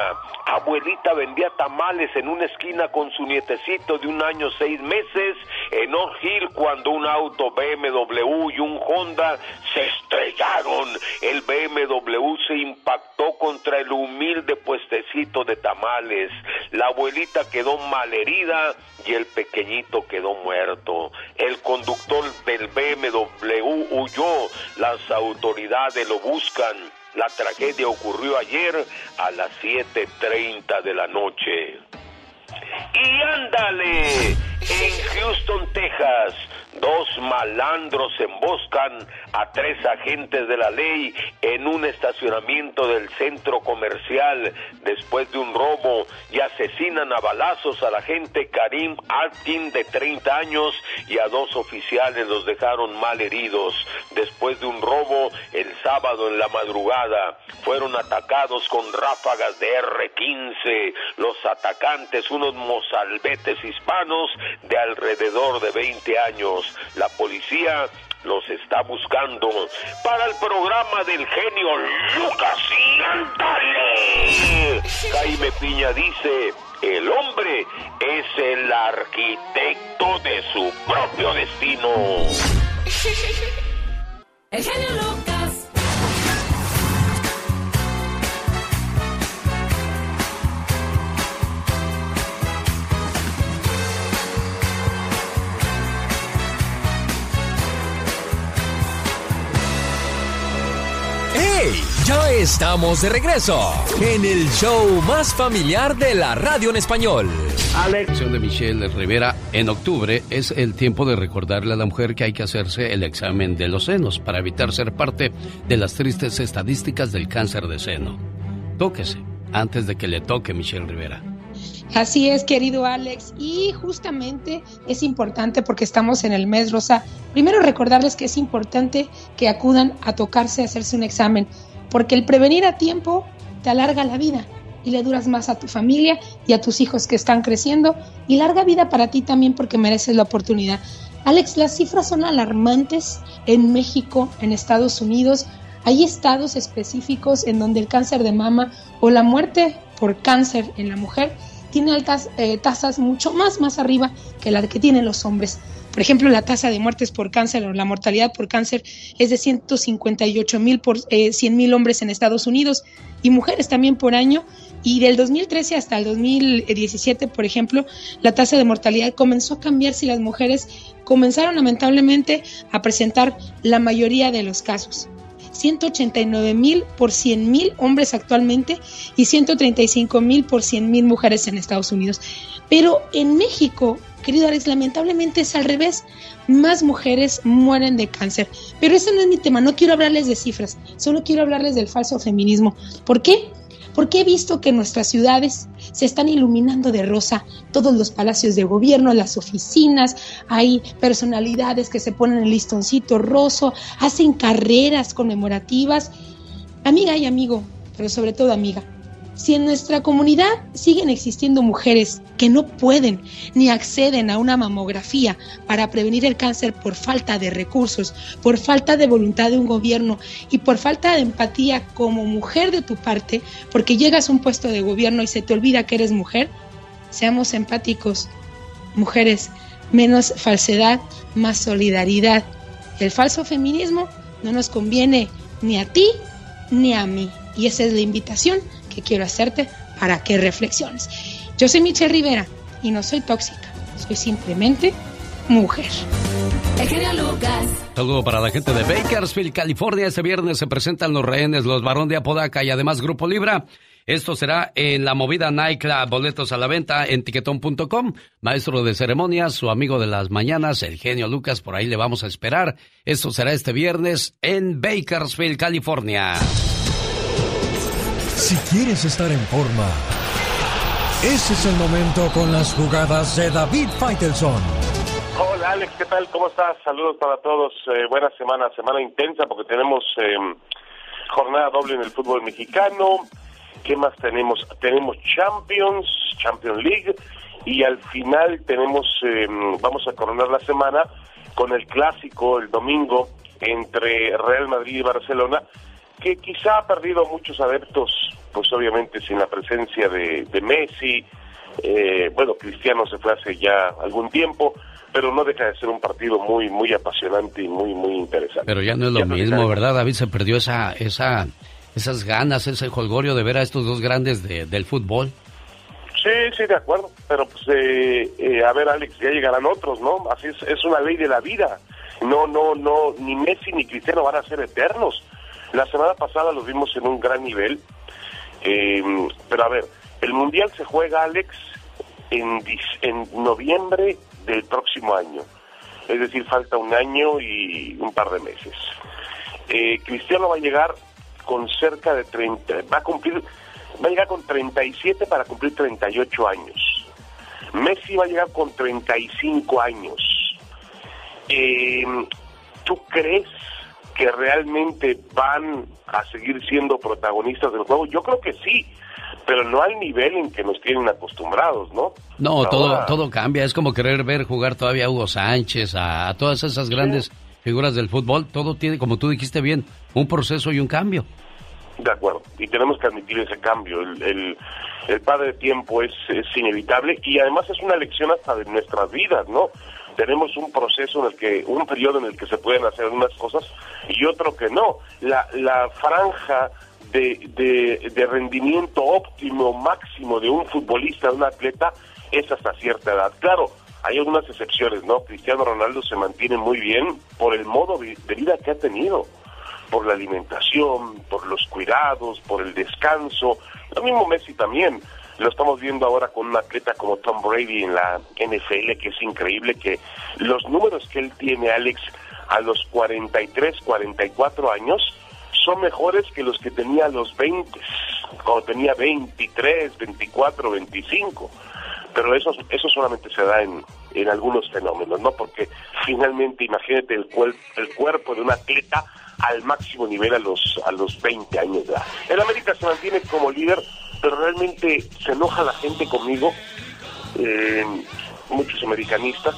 abuelita vendía tamales en una esquina con su nietecito de un año seis meses en Oak Hill cuando un auto BMW y un Honda se estrellaron. El BMW se impactó contra el humilde puestecito de tamales. La abuelita quedó malherida y el pequeñito quedó muerto. El conductor del BMW huyó. Las autoridades lo buscan. La tragedia ocurrió ayer a las 7.30 de la noche. Y ándale, en Houston, Texas, dos malandros emboscan a tres agentes de la ley en un estacionamiento del centro comercial después de un robo y asesinan a balazos al agente Karim Atkin de 30 años y a dos oficiales los dejaron mal heridos. Después de un robo el sábado en la madrugada fueron atacados con ráfagas de R-15. Los atacantes, unos mozalbetes hispanos de alrededor de 20 años. La policía los está buscando para el programa del genio Lucas. ¡Ándale! Jaime Piña dice, el hombre es el arquitecto de su propio destino. El genio Lucas. Ya estamos de regreso en el show más familiar de la radio en español. Alex. de Michelle Rivera en octubre es el tiempo de recordarle a la mujer que hay que hacerse el examen de los senos para evitar ser parte de las tristes estadísticas del cáncer de seno. Tóquese antes de que le toque Michelle Rivera. Así es, querido Alex. Y justamente es importante porque estamos en el mes rosa. Primero recordarles que es importante que acudan a tocarse, a hacerse un examen, porque el prevenir a tiempo te alarga la vida y le duras más a tu familia y a tus hijos que están creciendo y larga vida para ti también porque mereces la oportunidad. Alex, las cifras son alarmantes en México, en Estados Unidos. Hay estados específicos en donde el cáncer de mama o la muerte por cáncer en la mujer tiene altas eh, tasas mucho más, más arriba que la que tienen los hombres. Por ejemplo, la tasa de muertes por cáncer o la mortalidad por cáncer es de 158 mil por eh, 100 mil hombres en Estados Unidos y mujeres también por año. Y del 2013 hasta el 2017, por ejemplo, la tasa de mortalidad comenzó a cambiar si las mujeres comenzaron lamentablemente a presentar la mayoría de los casos. 189 mil por 100 mil hombres actualmente y 135 mil por 100 mil mujeres en Estados Unidos. Pero en México, querido Alex, lamentablemente es al revés. Más mujeres mueren de cáncer. Pero ese no es mi tema, no quiero hablarles de cifras, solo quiero hablarles del falso feminismo. ¿Por qué? Porque he visto que nuestras ciudades se están iluminando de rosa, todos los palacios de gobierno, las oficinas, hay personalidades que se ponen el listoncito roso, hacen carreras conmemorativas. Amiga y amigo, pero sobre todo amiga, si en nuestra comunidad siguen existiendo mujeres que no pueden ni acceden a una mamografía para prevenir el cáncer por falta de recursos, por falta de voluntad de un gobierno y por falta de empatía como mujer de tu parte, porque llegas a un puesto de gobierno y se te olvida que eres mujer, seamos empáticos, mujeres, menos falsedad, más solidaridad. El falso feminismo no nos conviene ni a ti ni a mí. Y esa es la invitación que quiero hacerte para que reflexiones. Yo soy Michelle Rivera y no soy tóxica, soy simplemente mujer. El genio Lucas. Saludo para la gente de Bakersfield, California. Este viernes se presentan los rehenes, los Barón de Apodaca y además Grupo Libra. Esto será en la movida Nightclub, boletos a la venta en tiquetón.com. Maestro de ceremonias, su amigo de las mañanas, el genio Lucas, por ahí le vamos a esperar. Esto será este viernes en Bakersfield, California. Si quieres estar en forma, ese es el momento con las jugadas de David Faitelson. Hola Alex, ¿qué tal? ¿Cómo estás? Saludos para todos. Eh, buena semana, semana intensa porque tenemos eh, jornada doble en el fútbol mexicano. ¿Qué más tenemos? Tenemos Champions, Champions League y al final tenemos, eh, vamos a coronar la semana con el clásico el domingo entre Real Madrid y Barcelona que quizá ha perdido muchos adeptos, pues obviamente sin la presencia de, de Messi, eh, bueno, Cristiano se fue hace ya algún tiempo, pero no deja de ser un partido muy, muy apasionante y muy, muy interesante. Pero ya no es lo mismo, ¿verdad, David? Se perdió esa, esa, esas ganas, ese jolgorio de ver a estos dos grandes de, del fútbol. Sí, sí, de acuerdo, pero pues, eh, eh, a ver, Alex, ya llegarán otros, ¿no? Así es, es una ley de la vida. No, no, no, ni Messi ni Cristiano van a ser eternos. La semana pasada los vimos en un gran nivel, eh, pero a ver, el Mundial se juega, Alex, en, noviembre del próximo año. Es decir, falta un año y un par de meses. Eh, Cristiano va a llegar con cerca de 30, va a cumplir, va a llegar con 37 para cumplir 38 años. Messi va a llegar con 35 años. Eh, ¿Tú crees que realmente van a seguir siendo protagonistas del juego? Yo creo que sí, pero no al nivel en que nos tienen acostumbrados, ¿no? No, todo, Ahora- todo cambia. Es como querer ver jugar todavía a Hugo Sánchez, a, a todas esas grandes figuras del fútbol, todo tiene, como tú dijiste bien, un proceso y un cambio. De acuerdo, y tenemos que admitir ese cambio. El, el, el padre de tiempo es, es inevitable y además es una lección hasta de nuestras vidas, ¿no? Tenemos un proceso en el que, un periodo en el que se pueden hacer unas cosas y otro que no. La, la franja de, de, de rendimiento óptimo, máximo de un futbolista, de un atleta, es hasta cierta edad. Claro, hay algunas excepciones, ¿no? Cristiano Ronaldo se mantiene muy bien por el modo de vida que ha tenido por la alimentación, por los cuidados, por el descanso. Lo mismo Messi también. Lo estamos viendo ahora con un atleta como Tom Brady en la NFL, que es increíble que los números que él tiene, Alex, a los 43, 44 años, son mejores que los que tenía a los 20, cuando tenía 23, 24, 25. Pero eso, eso solamente se da en, en algunos fenómenos, ¿no? Porque finalmente, imagínate el, cuer el cuerpo de un atleta al máximo nivel a los a los 20 años de edad. El América se mantiene como líder, pero realmente se enoja la gente conmigo, eh, muchos americanistas,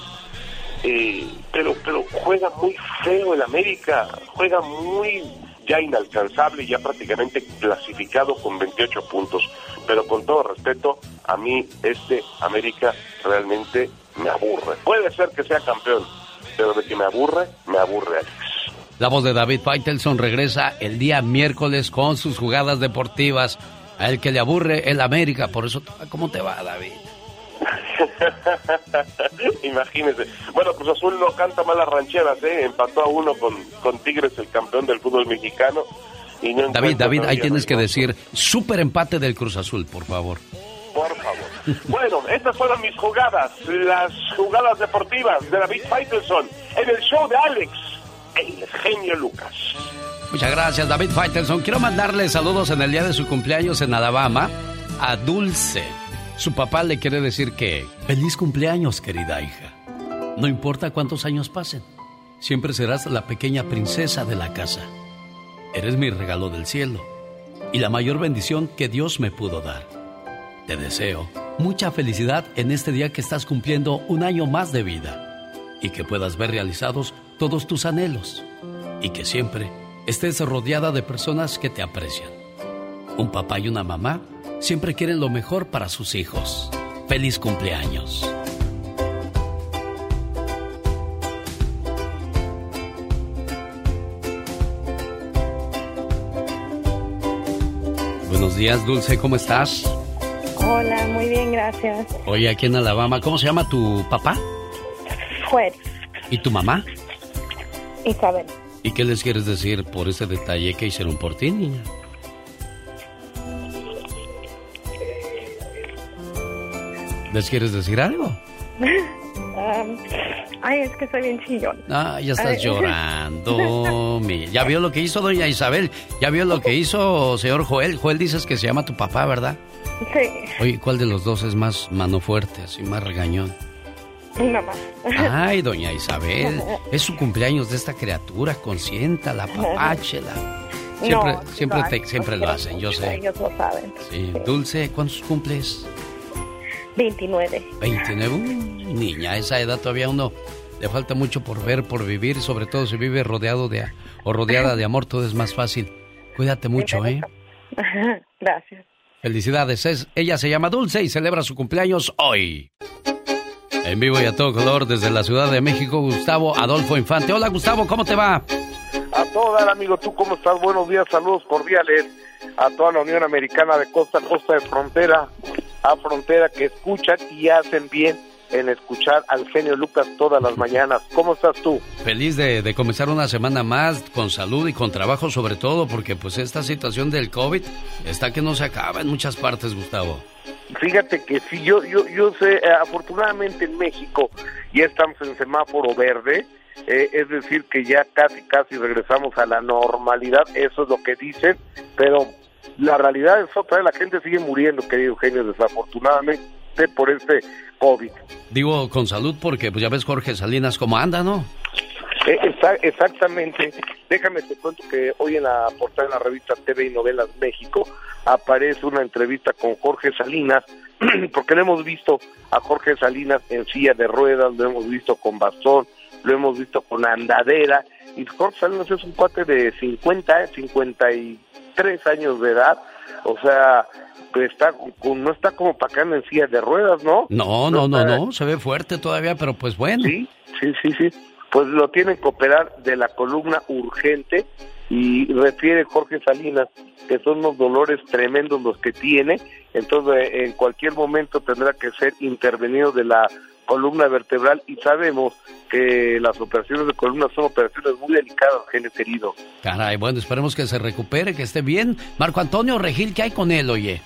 eh, pero pero juega muy feo el América, juega muy ya inalcanzable, ya prácticamente clasificado con 28 puntos. Pero con todo respeto, a mí este América realmente me aburre. Puede ser que sea campeón, pero de que me aburre, me aburre Alex. La voz de David Faitelson regresa el día miércoles con sus jugadas deportivas. A el que le aburre el América, por eso, ¿cómo te va, David? Imagínese. Bueno, Cruz Azul no canta malas rancheras, ¿eh? Empató a uno con, con Tigres, el campeón del fútbol mexicano. Y no David, David, ahí tienes que decir, súper empate del Cruz Azul, por favor. Por favor. bueno, estas fueron mis jugadas, las jugadas deportivas de David Faitelson en el show de Alex el genio Lucas. Muchas gracias, David Faitelson. Quiero mandarle saludos en el día de su cumpleaños en Alabama a Dulce. Su papá le quiere decir que feliz cumpleaños, querida hija. No importa cuántos años pasen, siempre serás la pequeña princesa de la casa. Eres mi regalo del cielo y la mayor bendición que Dios me pudo dar. Te deseo mucha felicidad en este día que estás cumpliendo un año más de vida y que puedas ver realizados todos tus anhelos y que siempre estés rodeada de personas que te aprecian. Un papá y una mamá siempre quieren lo mejor para sus hijos. Feliz cumpleaños. Buenos días, Dulce, ¿cómo estás? Hola, muy bien, gracias. Oye, aquí en Alabama, ¿cómo se llama tu papá? Juez. ¿Y tu mamá? Isabel. ¿Y qué les quieres decir por ese detalle que hicieron por ti, niña? ¿Les quieres decir algo? ay, es que soy bien chillón. Ah, ya estás llorando. ya vio lo que hizo doña Isabel. Ya vio lo que hizo señor Joel. Joel dices que se llama tu papá, ¿verdad? Sí. Oye, ¿cuál de los dos es más mano fuerte, así más regañón? Mi mamá. Ay, doña Isabel, es su cumpleaños de esta criatura, consiéntala, papáchela. Siempre, siempre, siempre lo hacen, yo sé. Ellos lo saben. Sí. Dulce, ¿cuántos cumples? 29. 29, niña, a esa edad todavía uno le falta mucho por ver, por vivir, sobre todo si vive rodeado de o rodeada de amor, todo es más fácil. Cuídate mucho, ¿eh? Gracias. Felicidades, es, ella se llama Dulce y celebra su cumpleaños hoy. En vivo y a todo color desde la Ciudad de México, Gustavo Adolfo Infante. Hola Gustavo, ¿cómo te va? A todo amigo, ¿tú cómo estás? Buenos días, saludos cordiales a toda la Unión Americana de costa a costa, de frontera a frontera, que escuchan y hacen bien en escuchar al genio Lucas todas las mañanas. ¿Cómo estás tú? Feliz de, de, comenzar una semana más con salud y con trabajo sobre todo, porque pues esta situación del COVID está que no se acaba en muchas partes, Gustavo. Fíjate que sí, yo, yo, yo sé, eh, afortunadamente en México ya estamos en semáforo verde, eh, es decir, que ya casi, casi regresamos a la normalidad, eso es lo que dicen, pero la realidad es otra, la gente sigue muriendo, querido Eugenio, desafortunadamente por este COVID. Digo con salud porque pues ya ves Jorge Salinas cómo anda, ¿no? Eh, exactamente. Déjame te cuento que hoy en la portada de la revista TV y Novelas México aparece una entrevista con Jorge Salinas, porque lo hemos visto a Jorge Salinas en silla de ruedas, lo hemos visto con bastón, lo hemos visto con andadera, y Jorge Salinas es un cuate de 50, 53 años de edad, o sea, está no está como para acá en silla de ruedas, ¿no? No, no, no, no, se ve fuerte todavía, pero pues bueno. Sí, sí, sí, sí. Pues lo tienen que operar de la columna urgente y refiere Jorge Salinas que son unos dolores tremendos los que tiene, entonces en cualquier momento tendrá que ser intervenido de la columna vertebral y sabemos que las operaciones de columna son operaciones muy delicadas, genes herido. Caray, bueno, esperemos que se recupere, que esté bien. Marco Antonio Regil, ¿qué hay con él, oye?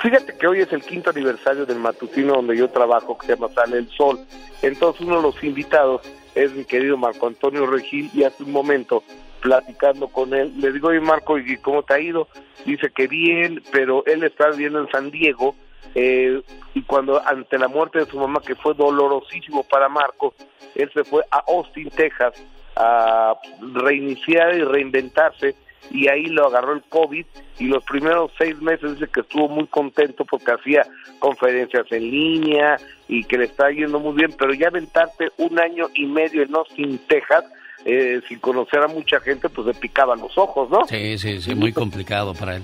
Fíjate que hoy es el quinto aniversario del matutino donde yo trabajo, que se llama Sale el Sol. Entonces uno de los invitados es mi querido Marco Antonio Regil y hace un momento platicando con él, le digo, oye Marco, ¿y cómo te ha ido? Dice que bien, pero él está viviendo en San Diego eh, y cuando ante la muerte de su mamá, que fue dolorosísimo para Marco, él se fue a Austin, Texas, a reiniciar y reinventarse y ahí lo agarró el COVID y los primeros seis meses dice que estuvo muy contento porque hacía conferencias en línea y que le está yendo muy bien, pero ya aventarte un año y medio en Austin, Texas, eh, sin conocer a mucha gente, pues le picaban los ojos, ¿no? Sí, sí, sí, muy complicado para él.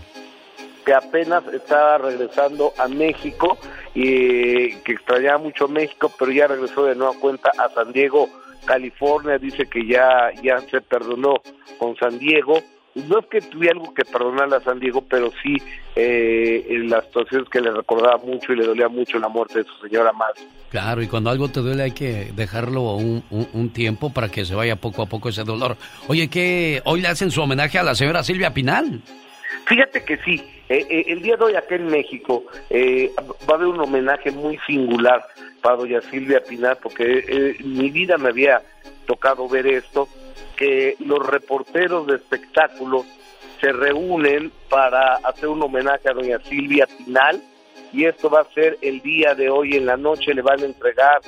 Que apenas estaba regresando a México y que extrañaba mucho México, pero ya regresó de nueva cuenta a San Diego, California. Dice que ya, ya se perdonó con San Diego. No es que tuviera algo que perdonarle a San Diego, pero sí eh, en las situaciones que le recordaba mucho y le dolía mucho la muerte de su señora madre. Claro, y cuando algo te duele hay que dejarlo un, un, tiempo para que se vaya poco a poco ese dolor. Oye, que hoy le hacen su homenaje a la señora Silvia Pinal. Fíjate que sí, eh, eh, el día de hoy acá en México eh, va a haber un homenaje muy singular para doña Silvia Pinal, porque mi vida me había tocado ver esto, que los reporteros de espectáculos se reúnen para hacer un homenaje a doña Silvia Pinal, y esto va a ser el día de hoy en la noche, le van a entregar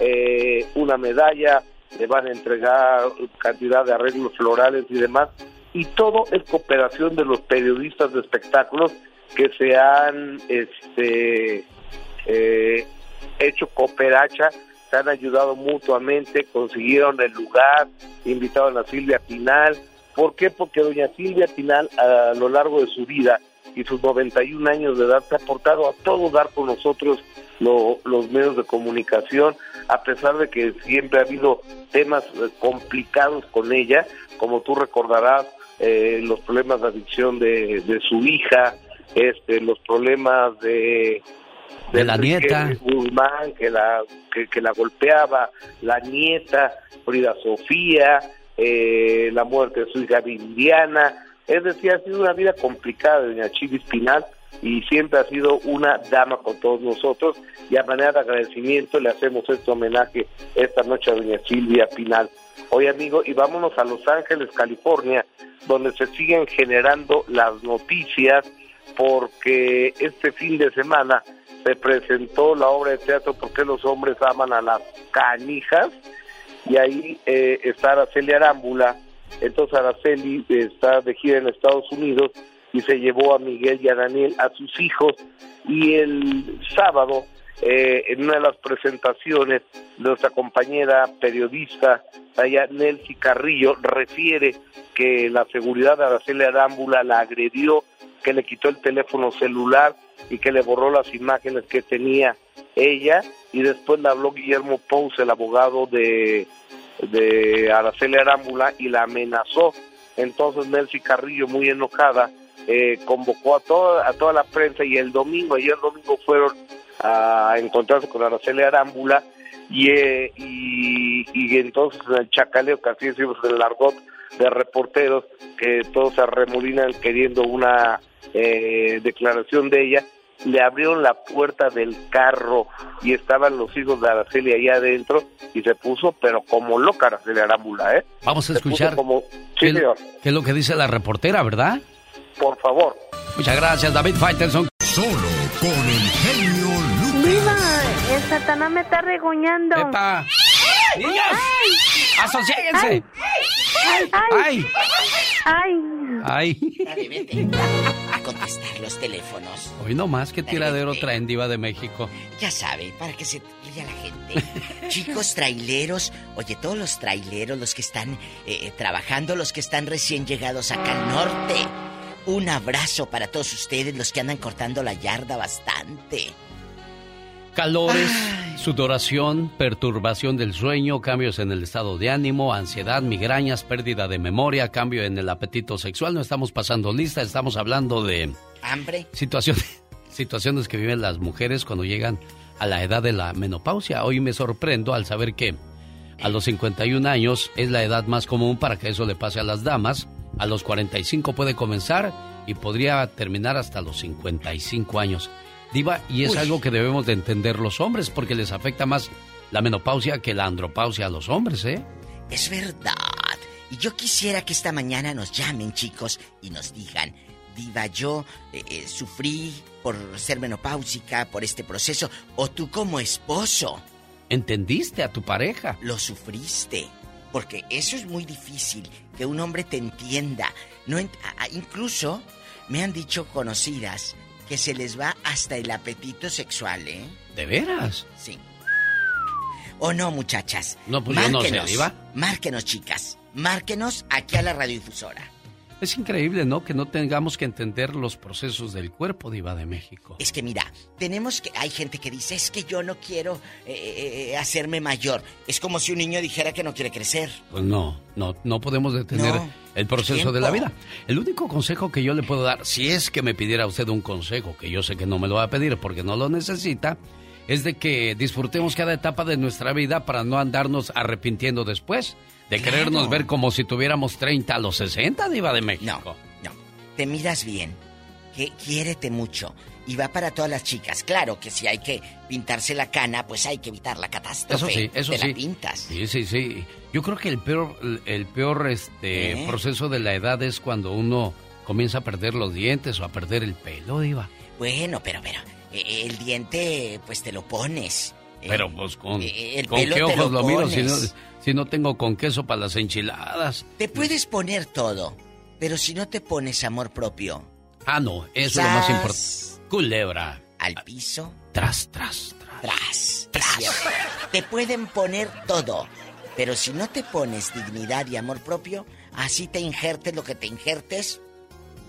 eh, una medalla, le van a entregar cantidad de arreglos florales y demás, y todo es cooperación de los periodistas de espectáculos que se han este, eh, hecho cooperacha, se han ayudado mutuamente, consiguieron el lugar, invitaron a Silvia Pinal. ¿Por qué? Porque doña Silvia Pinal a lo largo de su vida y sus 91 años de edad se ha aportado a todo dar con nosotros los medios de comunicación, a pesar de que siempre ha habido temas eh, complicados con ella, como tú recordarás, eh, los problemas de adicción de, su hija, este, los problemas de de la nieta Guzmán que la que, la golpeaba, la nieta Frida Sofía, eh, la muerte de su hija Indiana, es decir, ha sido una vida complicada de doña Chivis Pinal y siempre ha sido una dama con todos nosotros y a manera de agradecimiento le hacemos este homenaje esta noche a doña Silvia Pinal. Hoy amigo, y vámonos a Los Ángeles, California, donde se siguen generando las noticias porque este fin de semana se presentó la obra de teatro ¿Por qué los hombres aman a las canijas? Y ahí eh, está Araceli Arámbula, entonces Araceli está de gira en Estados Unidos y se llevó a Miguel y a Daniel, a sus hijos, y el sábado, eh, en una de las presentaciones, nuestra compañera periodista, allá Nelcy Carrillo, refiere que la seguridad de Araceli Arámbula la agredió, que le quitó el teléfono celular y que le borró las imágenes que tenía ella, y después le habló Guillermo Pous, el abogado de de Araceli Arámbula y la amenazó. Entonces Nelcy Carrillo, muy enojada, eh, convocó a toda, a toda la prensa y el domingo, ayer domingo fueron a encontrarse con Araceli Arámbula y, eh, y, y, entonces el chacaleo, que así decimos el argot de reporteros, que todos se arremolinan queriendo una eh, declaración de ella, le abrieron la puerta del carro y estaban los hijos de Araceli allá adentro y se puso, pero como loca Araceli Arámbula, ¿eh? Vamos a escuchar como... qué, es lo que dice la reportera, ¿verdad? Por favor. Muchas gracias, David Faitelson. Solo con el genio Lucas. ¡Viva! El Satanás me está regoñando. ¡Epa! ¡Niños! ¡Asociéguense! ¡Ay! ¡Ay! ¡Ay! ¡Ay! Dale, vete. A contestar los teléfonos. Hoy no más que tiradero traen Diva de México. Ya sabe, para que se ría la gente. Chicos traileros, oye, todos los traileros, los que están eh, eh, trabajando, los que están recién llegados acá al norte. Un abrazo para todos ustedes, los que andan cortando la yarda bastante. Calores, sudoración, perturbación del sueño, cambios en el estado de ánimo, ansiedad, migrañas, pérdida de memoria, cambio en el apetito sexual. No estamos pasando lista, estamos hablando de... Hambre. Situaciones, situaciones que viven las mujeres cuando llegan a la edad de la menopausia. Hoy me sorprendo al saber que a los 51 años es la edad más común para que eso le pase a las damas. A los 45 puede comenzar y podría terminar hasta los 55 años. Diva, y es Uy. algo que debemos de entender los hombres porque les afecta más la menopausia que la andropausia a los hombres, ¿eh? Es verdad. Y yo quisiera que esta mañana nos llamen, chicos, y nos digan, Diva, yo eh, eh, sufrí por ser menopáusica, por este proceso, o tú como esposo ¿Entendiste a tu pareja? lo sufriste. Porque eso es muy difícil, que un hombre te entienda. No ent- incluso me han dicho conocidas que se les va hasta el apetito sexual, ¿eh? ¿De veras? Sí. ¿O no, muchachas? No, pues yo no sé, Márquenos. Márquenos, chicas. Márquenos aquí a la radiodifusora. Es increíble, ¿no? Que no tengamos que entender los procesos del cuerpo, Diva de México. Es que mira, tenemos que... Hay gente que dice, es que yo no quiero eh, eh, hacerme mayor. Es como si un niño dijera que no quiere crecer. Pues no, no, no podemos detener No, el proceso tiempo. de la vida. El único consejo que yo le puedo dar, si es que me pidiera usted un consejo, que yo sé que no me lo va a pedir porque no lo necesita, es de que disfrutemos cada etapa de nuestra vida para no andarnos arrepintiendo después, de Claro. querernos ver como si tuviéramos 30 a los 60, Diva de México. No, te miras bien, que quiérete mucho. Y va para todas las chicas. Claro que si hay que pintarse la cana, pues hay que evitar la catástrofe. Eso sí, eso Te sí. la pintas. Sí, sí, sí. Yo creo que el peor, el peor este, ¿Eh? proceso de la edad es cuando uno comienza a perder los dientes o a perder el pelo, Diva. Bueno, pero, pero, eh, el diente, pues te lo pones. Eh, Pero pues con, el ¿con pelo qué te ojos lo lo, miro si no. Si no tengo con queso para las enchiladas. Te puedes poner todo, pero si no te pones amor propio, Ah, no, eso es lo más importante. Culebra. al piso, Tras, tras, tras, tras. Te pueden poner todo, pero si no te pones dignidad y amor propio, así te injertes lo que te injertes,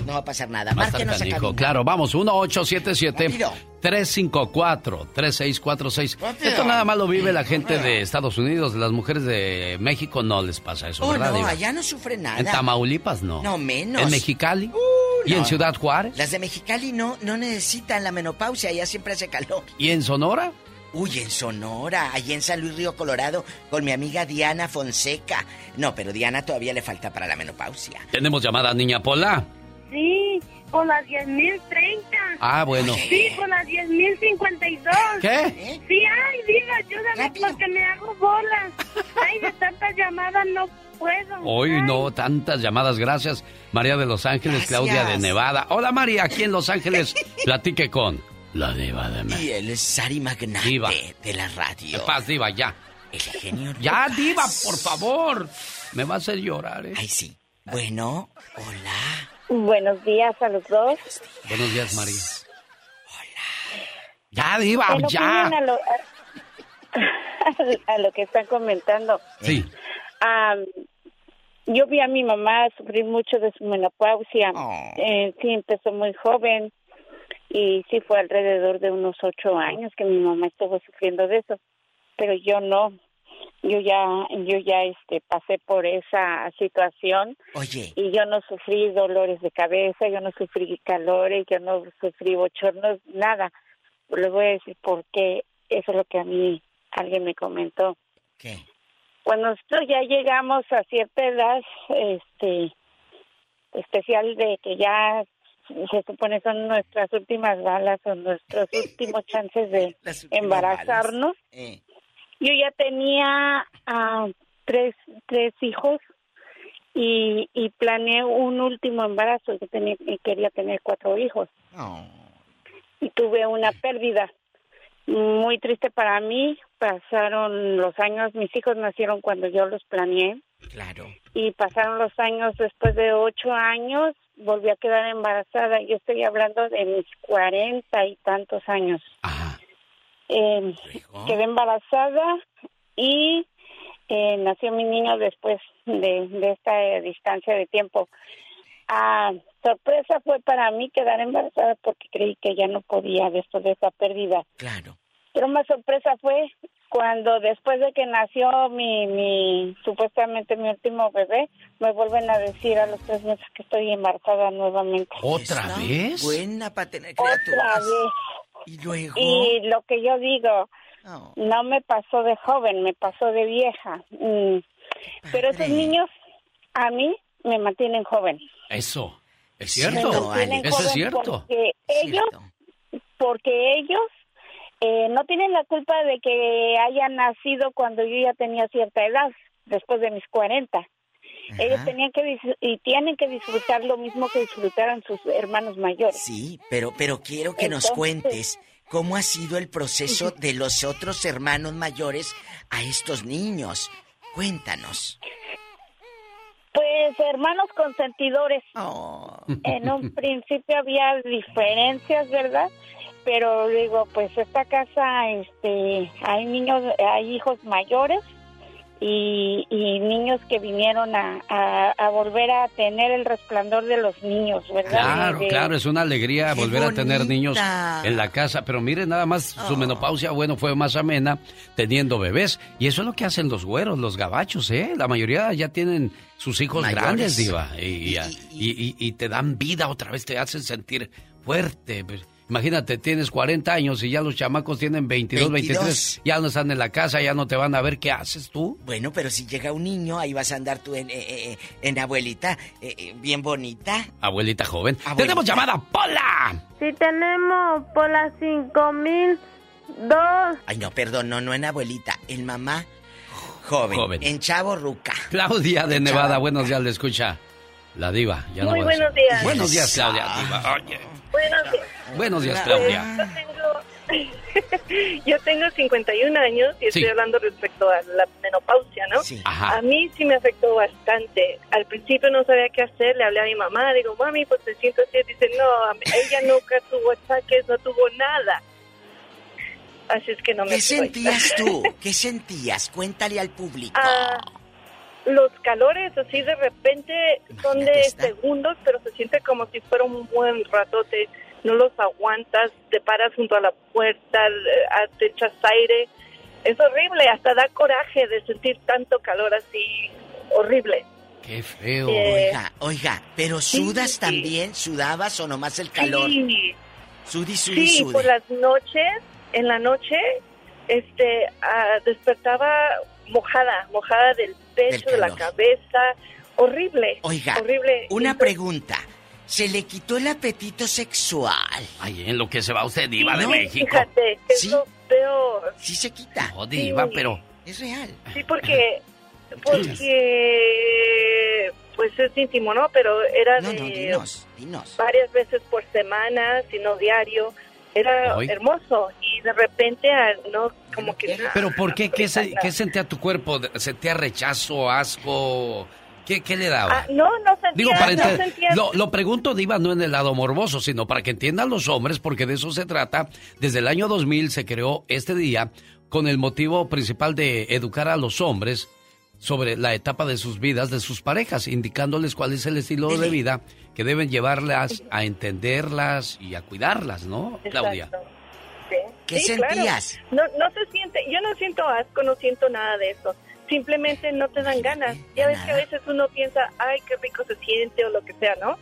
no va a pasar nada. Va Márquenos a. Claro, vamos, 1877 Rápido. 354 3646. Rápido. Esto nada más lo vive la gente de Estados Unidos, las mujeres de México no les pasa eso, Oh, ¿verdad? no, Diva? allá no sufre nada. En Tamaulipas no. No, menos. En Mexicali y no. en Ciudad Juárez Las de Mexicali no, no necesitan la menopausia, allá siempre hace calor. y en Sonora. Uy, en Sonora, allí en San Luis Río Colorado, con mi amiga Diana Fonseca. No, pero Diana todavía le falta para la menopausia. Tenemos llamada Niña Pola. Sí, con las 10.030. Ah, bueno. Sí, con las 10.052. ¿Qué? Sí, ay, diva, ayúdame porque me hago bolas. Ay, de tantas llamadas no puedo. Hoy no, tantas llamadas. Gracias, María de Los Ángeles, Gracias. Claudia de Nevada. Hola, María, aquí en Los Ángeles. Platique con la diva de México. Y él es Sari Magnate Diva. de la radio. ¿Qué pasa, diva? Ya. El genio Ya, Lucas. diva, por favor. Me va a hacer llorar, ¿eh? Ay, sí. Bueno, hola. Buenos días a los dos. Buenos días, María. Ya, diva, ya. a lo, a, a lo que están comentando, Sí. yo vi a mi mamá sufrir mucho de su menopausia. Oh. Eh, sí, empezó muy joven y sí fue alrededor de unos ocho años que mi mamá estuvo sufriendo de eso, pero yo no. Yo ya, yo ya este, pasé por esa situación Oye, y yo no sufrí dolores de cabeza, yo no sufrí calores, yo no sufrí bochornos, nada. Les voy a decir por qué, eso es lo que a mí alguien me comentó. ¿qué? Cuando nosotros ya llegamos a cierta edad, este, especial de que ya se supone son nuestras últimas balas o nuestros últimos chances de embarazarnos. Eh, Yo ya tenía ah, tres, tres hijos y, y planeé un último embarazo. Yo tenía, quería tener cuatro hijos oh. y tuve una pérdida. muy triste para mí. Pasaron los años, mis hijos nacieron cuando yo los planeé. Claro. Y pasaron los años, después de ocho años, volví a quedar embarazada. Yo estoy hablando de mis cuarenta y tantos años. Eh, quedé embarazada y eh, nació mi niño después de, de esta eh, distancia de tiempo. Ah, sorpresa fue para mí quedar embarazada porque creí que ya no podía después de esa pérdida. Claro. Pero más sorpresa fue cuando después de que nació mi, mi supuestamente mi último bebé, me vuelven a decir a los tres meses que estoy embarazada nuevamente. ¿Otra vez? Buena para tener Otra criaturas. vez. Y luego. Y lo que yo digo, no me pasó de joven, me pasó de vieja. Mm. Pero esos niños a mí me mantienen joven. Eso. Es cierto. Eso es cierto. Porque ellos, porque ellos eh, no tienen la culpa de que hayan nacido cuando yo ya tenía cierta edad, después de mis 40. Ellos tenían que y tienen que disfrutar lo mismo que disfrutaron sus hermanos mayores. Sí, pero, pero quiero que nos cuentes cómo ha sido el proceso de los otros hermanos mayores a estos niños. Cuéntanos. Pues hermanos consentidores. Oh. En un principio había diferencias, ¿verdad? Pero digo, pues esta casa, este, hay niños, hay hijos mayores y, y niños que vinieron a, a, a volver a tener el resplandor de los niños, ¿verdad? Claro, De- claro, es una alegría Qué volver a tener niños en la casa, pero mire nada más su menopausia, bueno, fue más amena teniendo bebés y eso es lo que hacen los güeros, los gabachos, ¿eh? La mayoría ya tienen sus hijos Mayores. grandes, diva, y, y- y- y te dan vida otra vez, te hacen sentir fuerte. Imagínate, tienes 40 años y ya los chamacos tienen 22, 22. 23, ya no están en la casa, ya no te van a ver qué haces tú. Bueno, pero si llega un niño, ahí vas a andar tú en, eh, eh, en abuelita, eh, eh, bien bonita. Abuelita joven. ¡Tenemos llamada, Pola! Sí tenemos mil dos. Ay, no, perdón, no, no en abuelita, en mamá joven, Joven. en chavo ruca. Claudia de Nevada, buenos días, le escucha. La diva, ya Muy buenos días. Buenos días, Claudia. diva. Oye, Buenos días. Buenos días, Claudia. Yo tengo, yo tengo 51 años y estoy Sí. hablando respecto a la menopausia, ¿no? A mí sí me afectó bastante. Al principio no sabía qué hacer, le hablé a mi mamá, digo, mami, pues me siento así. Dice, no, ella nunca tuvo ataques, no tuvo nada. Así es que no me ¿Qué sentías tú? ¿Qué sentías? Cuéntale al público. Ah, los calores así de repente son de segundos, pero se siente como si fuera un buen ratote. No los aguantas, te paras junto a la puerta, eh, te echas aire. Es horrible, hasta da coraje de sentir tanto calor así. Horrible. Qué feo. Eh, Oiga, oiga, pero sudas también, sudabas o nomás el calor. Sí, Sudi, sudi, sí, por las noches, en la noche, este, ah, despertaba mojada, mojada del pecho, de la cabeza. Horrible. Oiga, horrible. una pregunta. ¿Se le quitó el apetito sexual? Ay, en lo que se va usted, diva de México. Fíjate, que Sí. es lo peor. Sí se quita. No, diva, Sí. pero... Es real. Sí, porque, porque, pues es íntimo, ¿no? Pero era No, de no, dinos, dinos. varias veces por semana, si no diario. Era hermoso y de repente, ah, no, como que... Pero ¿por qué? ¿Qué, se- qué sentía tu cuerpo? ¿Sentía rechazo, asco? ¿Qué, qué le daba? Ah, no, no sentía, Digo, para no ente- sentía- lo, lo pregunto, Diva, no en el lado morboso, sino para que entiendan los hombres, porque de eso se trata. Desde el año 2000 se creó este día con el motivo principal de educar a los hombres sobre la etapa de sus vidas, de sus parejas, indicándoles cuál es el estilo de vida que deben llevarlas a entenderlas y a cuidarlas, ¿no, Claudia? Exacto. Sí. ¿Qué Sí, claro. sentías? No, no se siente, yo no siento asco, no siento nada de eso. Simplemente no te dan ganas. Ya ves que a veces uno piensa, ay, qué rico se siente o lo que sea, ¿no?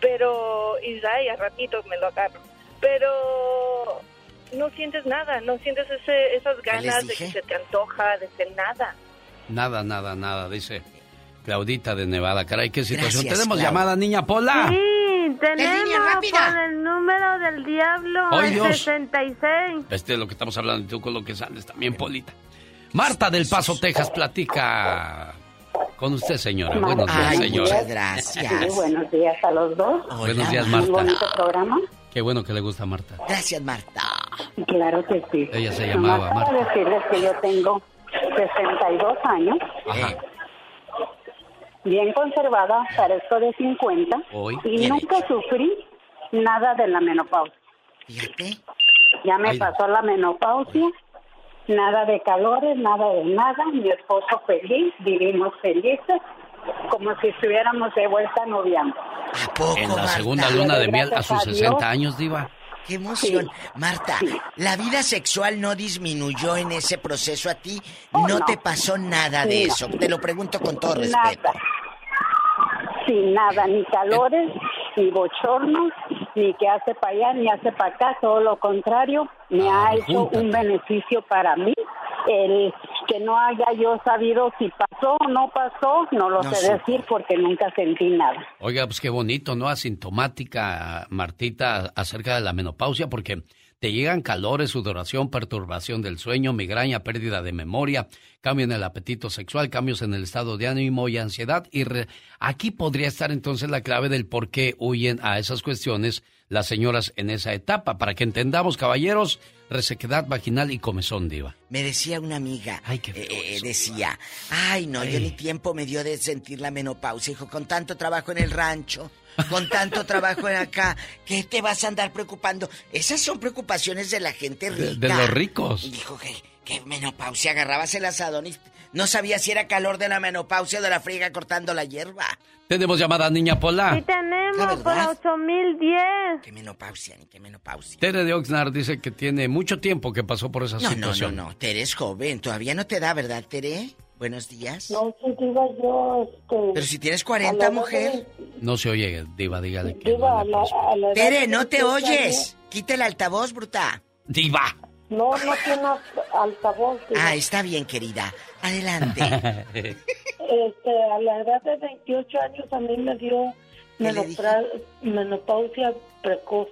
Pero, y ay, a ratitos me lo agarro. Pero no sientes nada, no sientes ese, esas ganas de que se te antoja, de que nada. Nada, nada, nada, dice Claudita de Nevada. Caray, qué situación. Gracias, Tenemos Clau. llamada, niña Pola. Sí, tenemos por el número del diablo ¡Ay, el Dios! 66. Este es lo que estamos hablando y tú con lo que sales también, Polita. Marta del Paso, Texas, platica con usted, señora. Buenos días, Ay, señora. muchas gracias. Sí, buenos días a los dos. Buenos días, Muy Marta. bonito programa. Qué bueno que le gusta a Marta. Gracias, Marta. Claro que sí. Ella se llamaba para Marta. decirles que yo tengo 62 años, Ajá. bien conservada, parezco de 50 Hoy. y Bien nunca sufrí nada de la menopausia. Fíjate. Ya me Ay. pasó la menopausia, nada de calores, nada de nada. Mi esposo feliz, vivimos felices, como si estuviéramos de vuelta noviando. En la segunda luna de miel a sus Gracias a 60 Dios. años, Diva. ¡Qué emoción! Marta, ¿la vida sexual no disminuyó en ese proceso a ti? Oh, no, no. te pasó nada de No. eso. Te lo pregunto con todo respeto. Nada. Sin nada, ni calores, ni bochornos, ni que hace para allá, ni hace para acá, todo lo contrario, me Ah, ha hecho un beneficio para mí. El que no haya yo sabido si pasó o no pasó, no lo No sé supo. decir porque nunca sentí nada. Oiga, pues qué bonito, ¿no? Asintomática, Martita, acerca de la menopausia, porque te llegan calores, sudoración, perturbación del sueño, migraña, pérdida de memoria, cambio en el apetito sexual, cambios en el estado de ánimo y ansiedad. Y re- aquí podría estar entonces la clave del por qué huyen a esas cuestiones las señoras en esa etapa, para que entendamos, caballeros, resequedad vaginal y comezón, diva. Me decía una amiga, eh, eh, decía, ay no, yo ni tiempo me dio de sentir la menopausia, hijo, con tanto trabajo en el rancho, con tanto trabajo en acá, ¿qué te vas a andar preocupando? Esas son preocupaciones de la gente rica. De, de los ricos. Dijo que, que menopausia, agarrabas el asadón y no sabía si era calor de la menopausia o de la friega cortando la hierba. Tenemos llamada Niña Pola. Sí tenemos por verdad? 8010. Qué menopausia, ni qué menopausia. Tere de Oxnard dice que tiene mucho tiempo que pasó por esa No, no, no, no, Tere es joven, todavía no te da, ¿verdad, Tere? Buenos días. No, sí, diva, yo, este... Pero si tienes a 40, la mujer. No se oye, Diva, dígale que. Diva, a la, a la que no te oyes. Quita el altavoz, bruta. Diva. No, no tiene altavoz. diva. Ah, está bien, querida. Adelante. Este, a la edad de 28 años a mí me dio ¿Qué le menopra- menopausia precoz.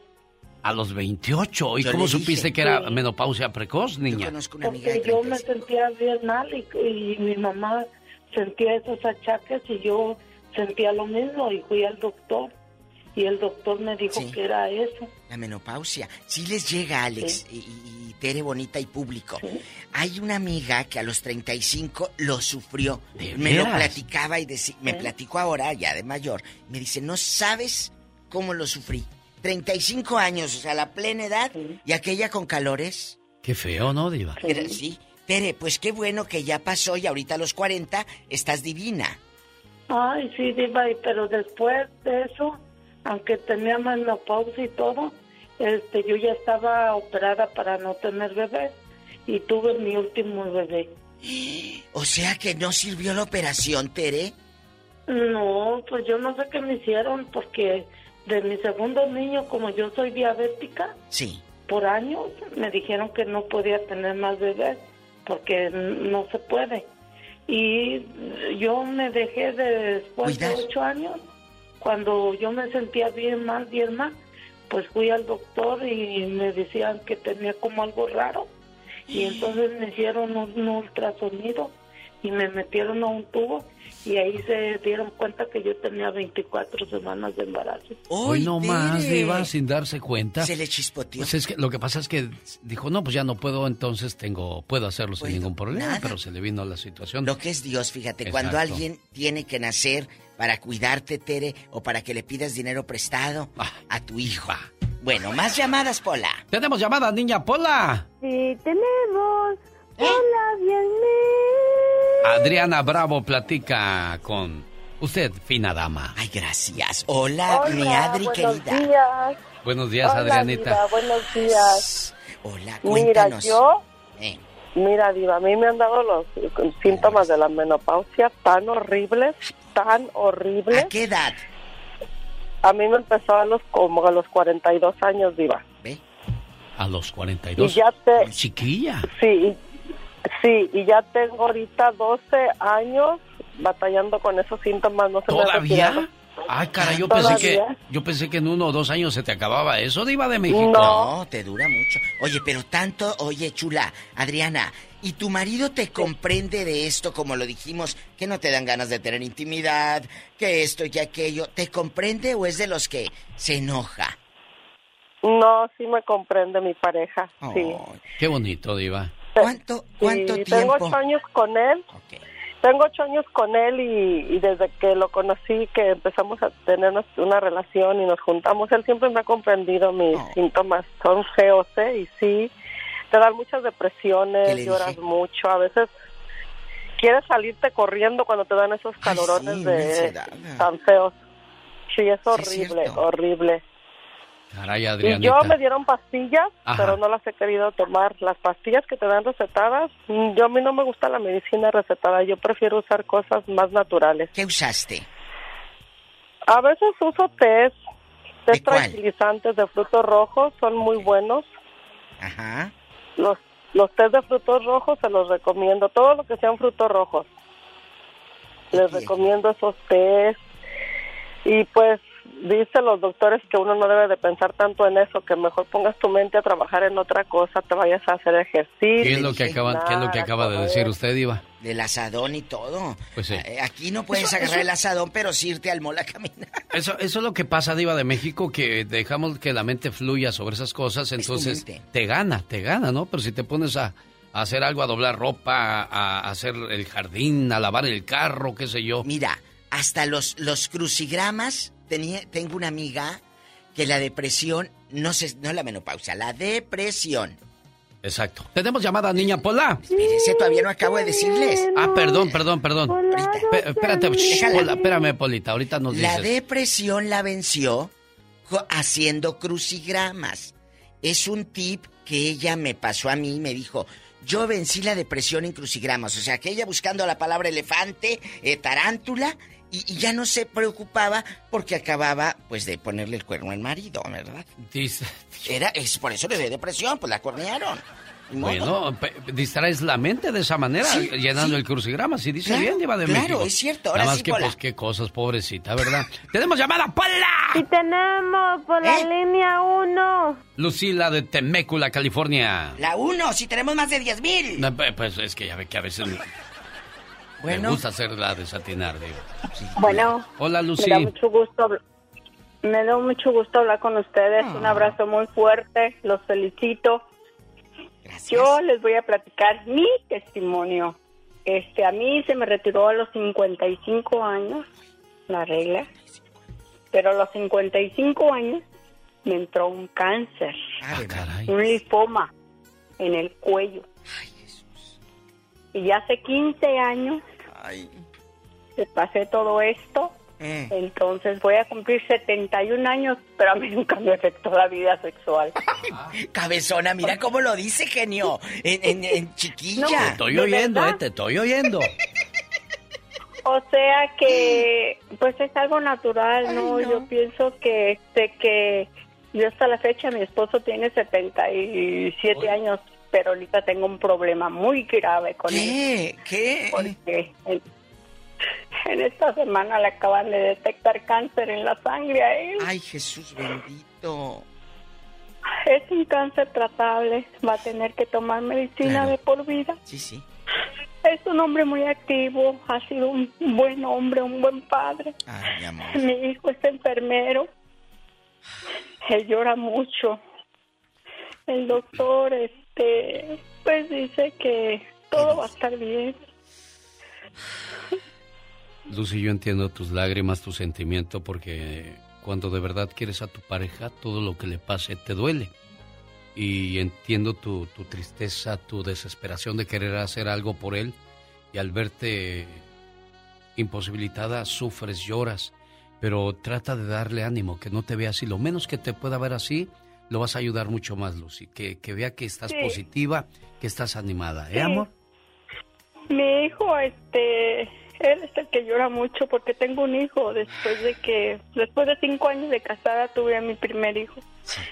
A los 28. ¿Y Yo cómo dije. supiste que era Sí. menopausia precoz, niña? Porque yo me sentía bien mal y, y mi mamá sentía esos achaques y yo sentía lo mismo y fui al doctor y el doctor me dijo Sí. que era eso. La menopausia. Sí les llega, Alex, y, y- y Tere bonita y público. Hay una amiga que a los 35 lo sufrió. Me lo platicaba y me platicó ahora, ya de mayor. Me dice, no sabes cómo lo sufrí. 35 años, o sea, la plena edad, y aquella con calores. Qué feo, ¿no, Diva? Sí. Tere, pues qué bueno que ya pasó y ahorita a los 40 estás divina. Ay, sí, Diva, y- pero después de eso, aunque tenía menopausia y todo, este, yo ya estaba operada para no tener bebé y tuve mi último bebé. O sea que no sirvió la operación, Tere. No, pues yo no sé qué me hicieron porque de mi segundo niño, como yo soy diabética, Sí. por años me dijeron que no podía tener más bebés porque no se puede. Y yo me dejé de después de ocho años, cuando yo me sentía bien mal, bien mal, pues fui al doctor y me decían que tenía como algo raro. Y entonces me hicieron un, un ultrasonido y me metieron a un tubo y ahí se dieron cuenta que yo tenía 24 semanas de embarazo. Hoy no más! Diva, sin darse cuenta. Se le chispoteó. Pues es que lo que pasa es que dijo, no, pues ya no puedo, entonces tengo, puedo hacerlo sin ningún problema, nada. pero se le vino la situación. Lo que es Dios, fíjate, cuando alguien tiene que nacer para cuidarte, Tere, o para que le pidas dinero prestado Ah. a tu hijo. Bueno, más llamadas, Pola. Tenemos llamada, niña Pola. Sí tenemos. Hola, bienvenido. Adriana Bravo platica con usted, fina dama. Ay, gracias. Hola, mi Adri buenos querida. días. Buenos días, Hola, Adrianita. Diva, buenos días. Hola, Mira, cuéntanos. yo, Eh, mira, Diva, a mí me han dado los síntomas de la menopausia tan horribles, tan horribles. ¿A qué edad? A mí me empezó a los como a los 42 años, Diva. A los 42. Y ya te- Chiquilla. Sí, y- sí, y ya tengo ahorita 12 años batallando con esos síntomas, no se me. ¿Todavía? Ay, cara, yo pensé que yo pensé que en uno o dos años se te acababa eso, Diva de México. No, te dura mucho. Oye, pero tanto, oye, chula, Adriana, ¿y tu marido te comprende de esto, como lo dijimos, que no te dan ganas de tener intimidad, que esto y aquello? ¿Te comprende o es de los que se enoja? No, sí me comprende mi pareja, sí. Qué bonito, Diva. ¿Cuánto, tiempo? Tengo ocho años con él. Tengo ocho años con él y, y desde que lo conocí, que empezamos a tener una relación y nos juntamos, él siempre me ha comprendido mis Oh. síntomas. Son feos, ¿eh? Y sí, te dan muchas ¿Qué depresiones, lloras mucho. A veces quieres salirte corriendo cuando te dan esos calorones sí, de tan feos. Sí, es horrible, horrible. Caray, Y yo me dieron pastillas, Ajá. pero no las he querido tomar. Las pastillas que te dan recetadas, mm, yo a mí no me gusta la medicina recetada, yo prefiero usar cosas más naturales. ¿Qué usaste? A veces uso test, ¿De test cuál? tranquilizantes de frutos rojos, son muy buenos. Ajá. Los, los test de frutos rojos se los recomiendo, todo lo que sean frutos rojos. Les recomiendo esos test. Y pues dice los doctores que uno no debe de pensar tanto en eso, que mejor pongas tu mente a trabajar en otra cosa, te vayas a hacer ejercicio. ¿Qué es lo que acaba, qué es lo que acaba de decir usted, Diva? Del asadón y todo. Pues sí. Eh, Aquí no puedes Eso- agarrar eso- el asadón, pero sí irte al mola a caminar. Eso, eso es lo que pasa, Diva de México, que dejamos que la mente fluya sobre esas cosas, entonces te gana, te gana, ¿no? Pero si te pones a, a hacer algo, a doblar ropa, a, a hacer el jardín, a lavar el carro, qué sé yo. Mira, hasta los, los crucigramas, tenía, tengo una amiga que la depresión, no sé, no la menopausia, la depresión. Exacto. Tenemos llamada, niña Pola. Espérese, todavía no acabo de decirles. Ah, perdón, perdón, perdón. Pe- espérate, shh. Pola, espérame, Polita, ahorita nos La dices. depresión la venció haciendo crucigramas. Es un tip que ella me pasó a mí y me dijo, yo vencí la depresión en crucigramas. O sea, que ella buscando la palabra elefante, eh, tarántula, y, y ya no se preocupaba porque acababa, pues, de ponerle el cuerno al marido, ¿verdad? Dice- Era, es por eso le dio depresión, pues la cornearon. Bueno, distraes la mente de esa manera, Sí, llenando sí. el crucigrama. Si dice Claro, bien, Diva de claro, México. es cierto. Ahora Nada más sí, que, Pola. pues, qué cosas, pobrecita, ¿verdad? ¡Tenemos llamada, Pola! Y tenemos por la ¿Eh? línea 1. Lucila de Temécula, California. La uno, si tenemos más de 10 mil. No, Pues es que ya ve que a veces me Bueno. gusta hacerla desatinar, digo. Bueno, Hola, Lucy. me da mucho gusto, me da mucho gusto hablar con ustedes. Un abrazo muy fuerte, los felicito. Yo les voy a platicar mi testimonio. Este, a mí se me retiró a los 55 años la regla, pero a los 55 años me entró un cáncer, Ah, un linfoma en el cuello. Y hace 15 años que pasé todo esto, Eh. entonces voy a cumplir 71 años, pero a mí nunca me afectó la vida sexual. Cabezona, mira cómo lo dice, genio. En, en- en chiquilla. Te estoy ¿de oyendo, eh, te estoy oyendo. O sea que, pues es algo natural, ¿no? Yo pienso que, este, que yo hasta la fecha, mi esposo tiene 77 años, pero ahorita tengo un problema muy grave con ¿Qué? él. ¿Qué? Porque en, en esta semana le acaban de detectar cáncer en la sangre a él. Ay, Jesús bendito. Es un cáncer tratable, va a tener que tomar medicina Claro. de por vida. Sí, sí. Es un hombre muy activo, ha sido un buen hombre, un buen padre. Ay, mi amor. Mi hijo es enfermero. Él llora mucho. El doctor, este, pues dice que todo va a estar bien. Lucy, yo entiendo tus lágrimas, tu sentimiento, porque cuando de verdad quieres a tu pareja, todo lo que le pase te duele. Y entiendo tu, tu tristeza, tu desesperación de querer hacer algo por él. Y al verte imposibilitada, sufres, lloras. Pero trata de darle ánimo, que no te vea así. Lo menos que te pueda ver así, lo vas a ayudar mucho más, Lucy. Que, que vea que estás Sí. positiva, que estás animada. ¿Eh, Sí. amor? Mi hijo, este, él es el que llora mucho porque tengo un hijo después de que, después de cinco años de casada tuve a mi primer hijo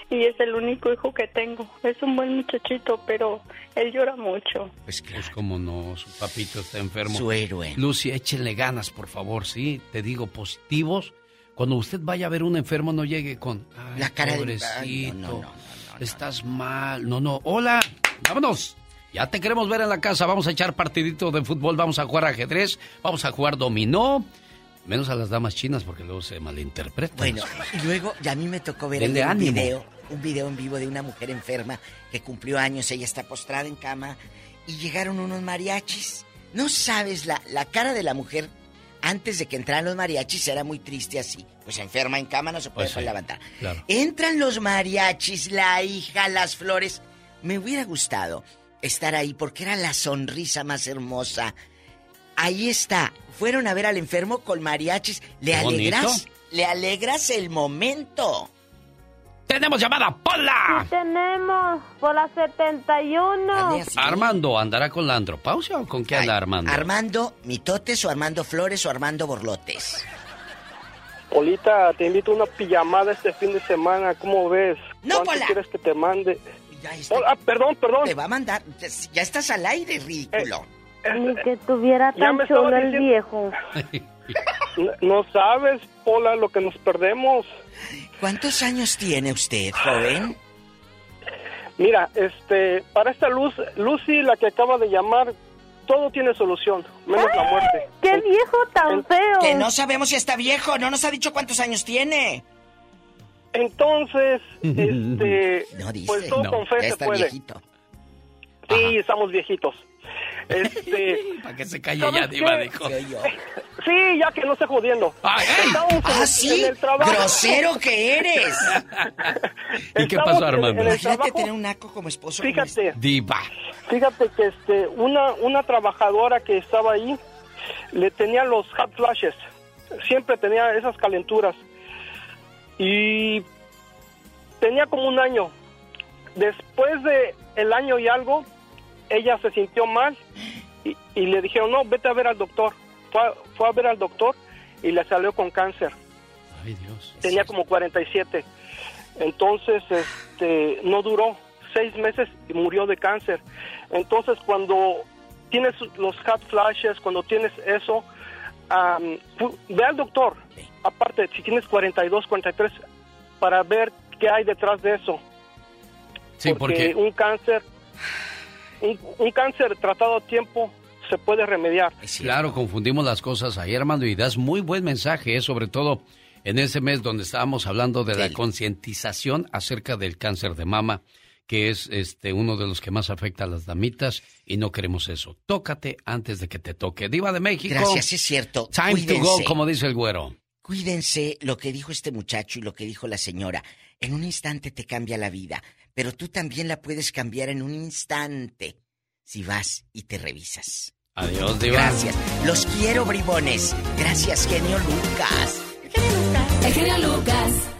y es el único hijo que tengo. Es un buen muchachito, pero él llora mucho. Pues, como no, su papito está enfermo. Su héroe. Lucy, échenle ganas, por favor, sí. Te digo, positivos. Cuando usted vaya a ver un enfermo, no llegue con. "Ay, La cara de- pobrecito, Ay, no, no, no, estás mal. No, no. Hola, vámonos. Ya te queremos ver en la casa. Vamos a echar partidito de fútbol, vamos a jugar ajedrez, vamos a jugar dominó. Menos a las damas chinas porque luego se malinterpretan. Bueno, y luego ya a mí me tocó ver Denle ánimo. video un video en vivo de una mujer enferma que cumplió años, ella está postrada en cama y llegaron unos mariachis. No sabes la, la cara de la mujer antes de que entraran los mariachis era muy triste así. Pues enferma en cama no se puede Pues sí, levantar. claro. Entran los mariachis, la hija, las flores. Me hubiera gustado estar ahí porque era la sonrisa más hermosa. Ahí está. Fueron a ver al enfermo con mariachis. Le alegras, bonito. le alegras el momento. ¡Tenemos llamada, Pola! Tenemos por la 71. Armando, ¿andará con la andropausia o con qué anda Armando? Armando Mitotes o Armando Flores o Armando Borlotes. Polita, te invito a una pijamada este fin de semana, ¿cómo ves? No, ¿Cuánto Pola. quieres que te mande? Oh, ah, perdón, perdón. Te va a mandar. Ya estás al aire, ridículo. Ni que tuviera Ya tan chulo el diciendo- viejo. No, no sabes, Pola, lo que nos perdemos. ¿Cuántos años tiene usted, joven? Mira, este, para esta luz, Lucy, la que acaba de llamar, todo tiene solución, menos la muerte. ¡Qué viejo tan feo! Que no sabemos si está viejo, no nos ha dicho cuántos años tiene. Entonces, este, No dice. pues todo No, con fe ya se puede. viejito. Sí, estamos viejitos. Este, Para que se calle ¿sabes ya, Diva, dijo. Sí, ya que no esté jodiendo. ¿Ah, sí? en el trabajo. ¡Grosero que eres! ¿Y qué pasó, Armando? Imagínate tener un naco como esposo. como este. Fíjate, Diva. fíjate que este, una, una trabajadora que estaba ahí le tenía los hot flashes. Siempre tenía esas calenturas. Y tenía como un año. Después de el año y algo, ella se sintió mal y, y le dijeron, no, vete a ver al doctor. Fue, a- fue a ver al doctor y le salió con cáncer. Ay, Dios. Tenía como 47. Entonces, este, no duró seis meses y murió de cáncer. Entonces, cuando tienes los hot flashes, cuando tienes eso, fu- ve al doctor. Aparte, si tienes 42, 43, para ver qué hay detrás de eso. Sí, porque un cáncer, un, un cáncer tratado a tiempo se puede remediar. Claro, confundimos las cosas ahí, Armando, y das muy buen mensaje, ¿eh? sobre todo en ese mes donde estábamos hablando de la concientización acerca del cáncer de mama, que es este uno de los que más afecta a las damitas, y no queremos eso. Tócate antes de que te toque. Diva de México. Gracias, es cierto. Time to go, como dice el güero. Cuídense lo que dijo este muchacho y lo que dijo la señora. En un instante te cambia la vida, pero tú también la puedes cambiar en un instante si vas y te revisas. Adiós, Diva. Gracias. Los quiero, bribones. Gracias, genio Lucas. El genio Lucas.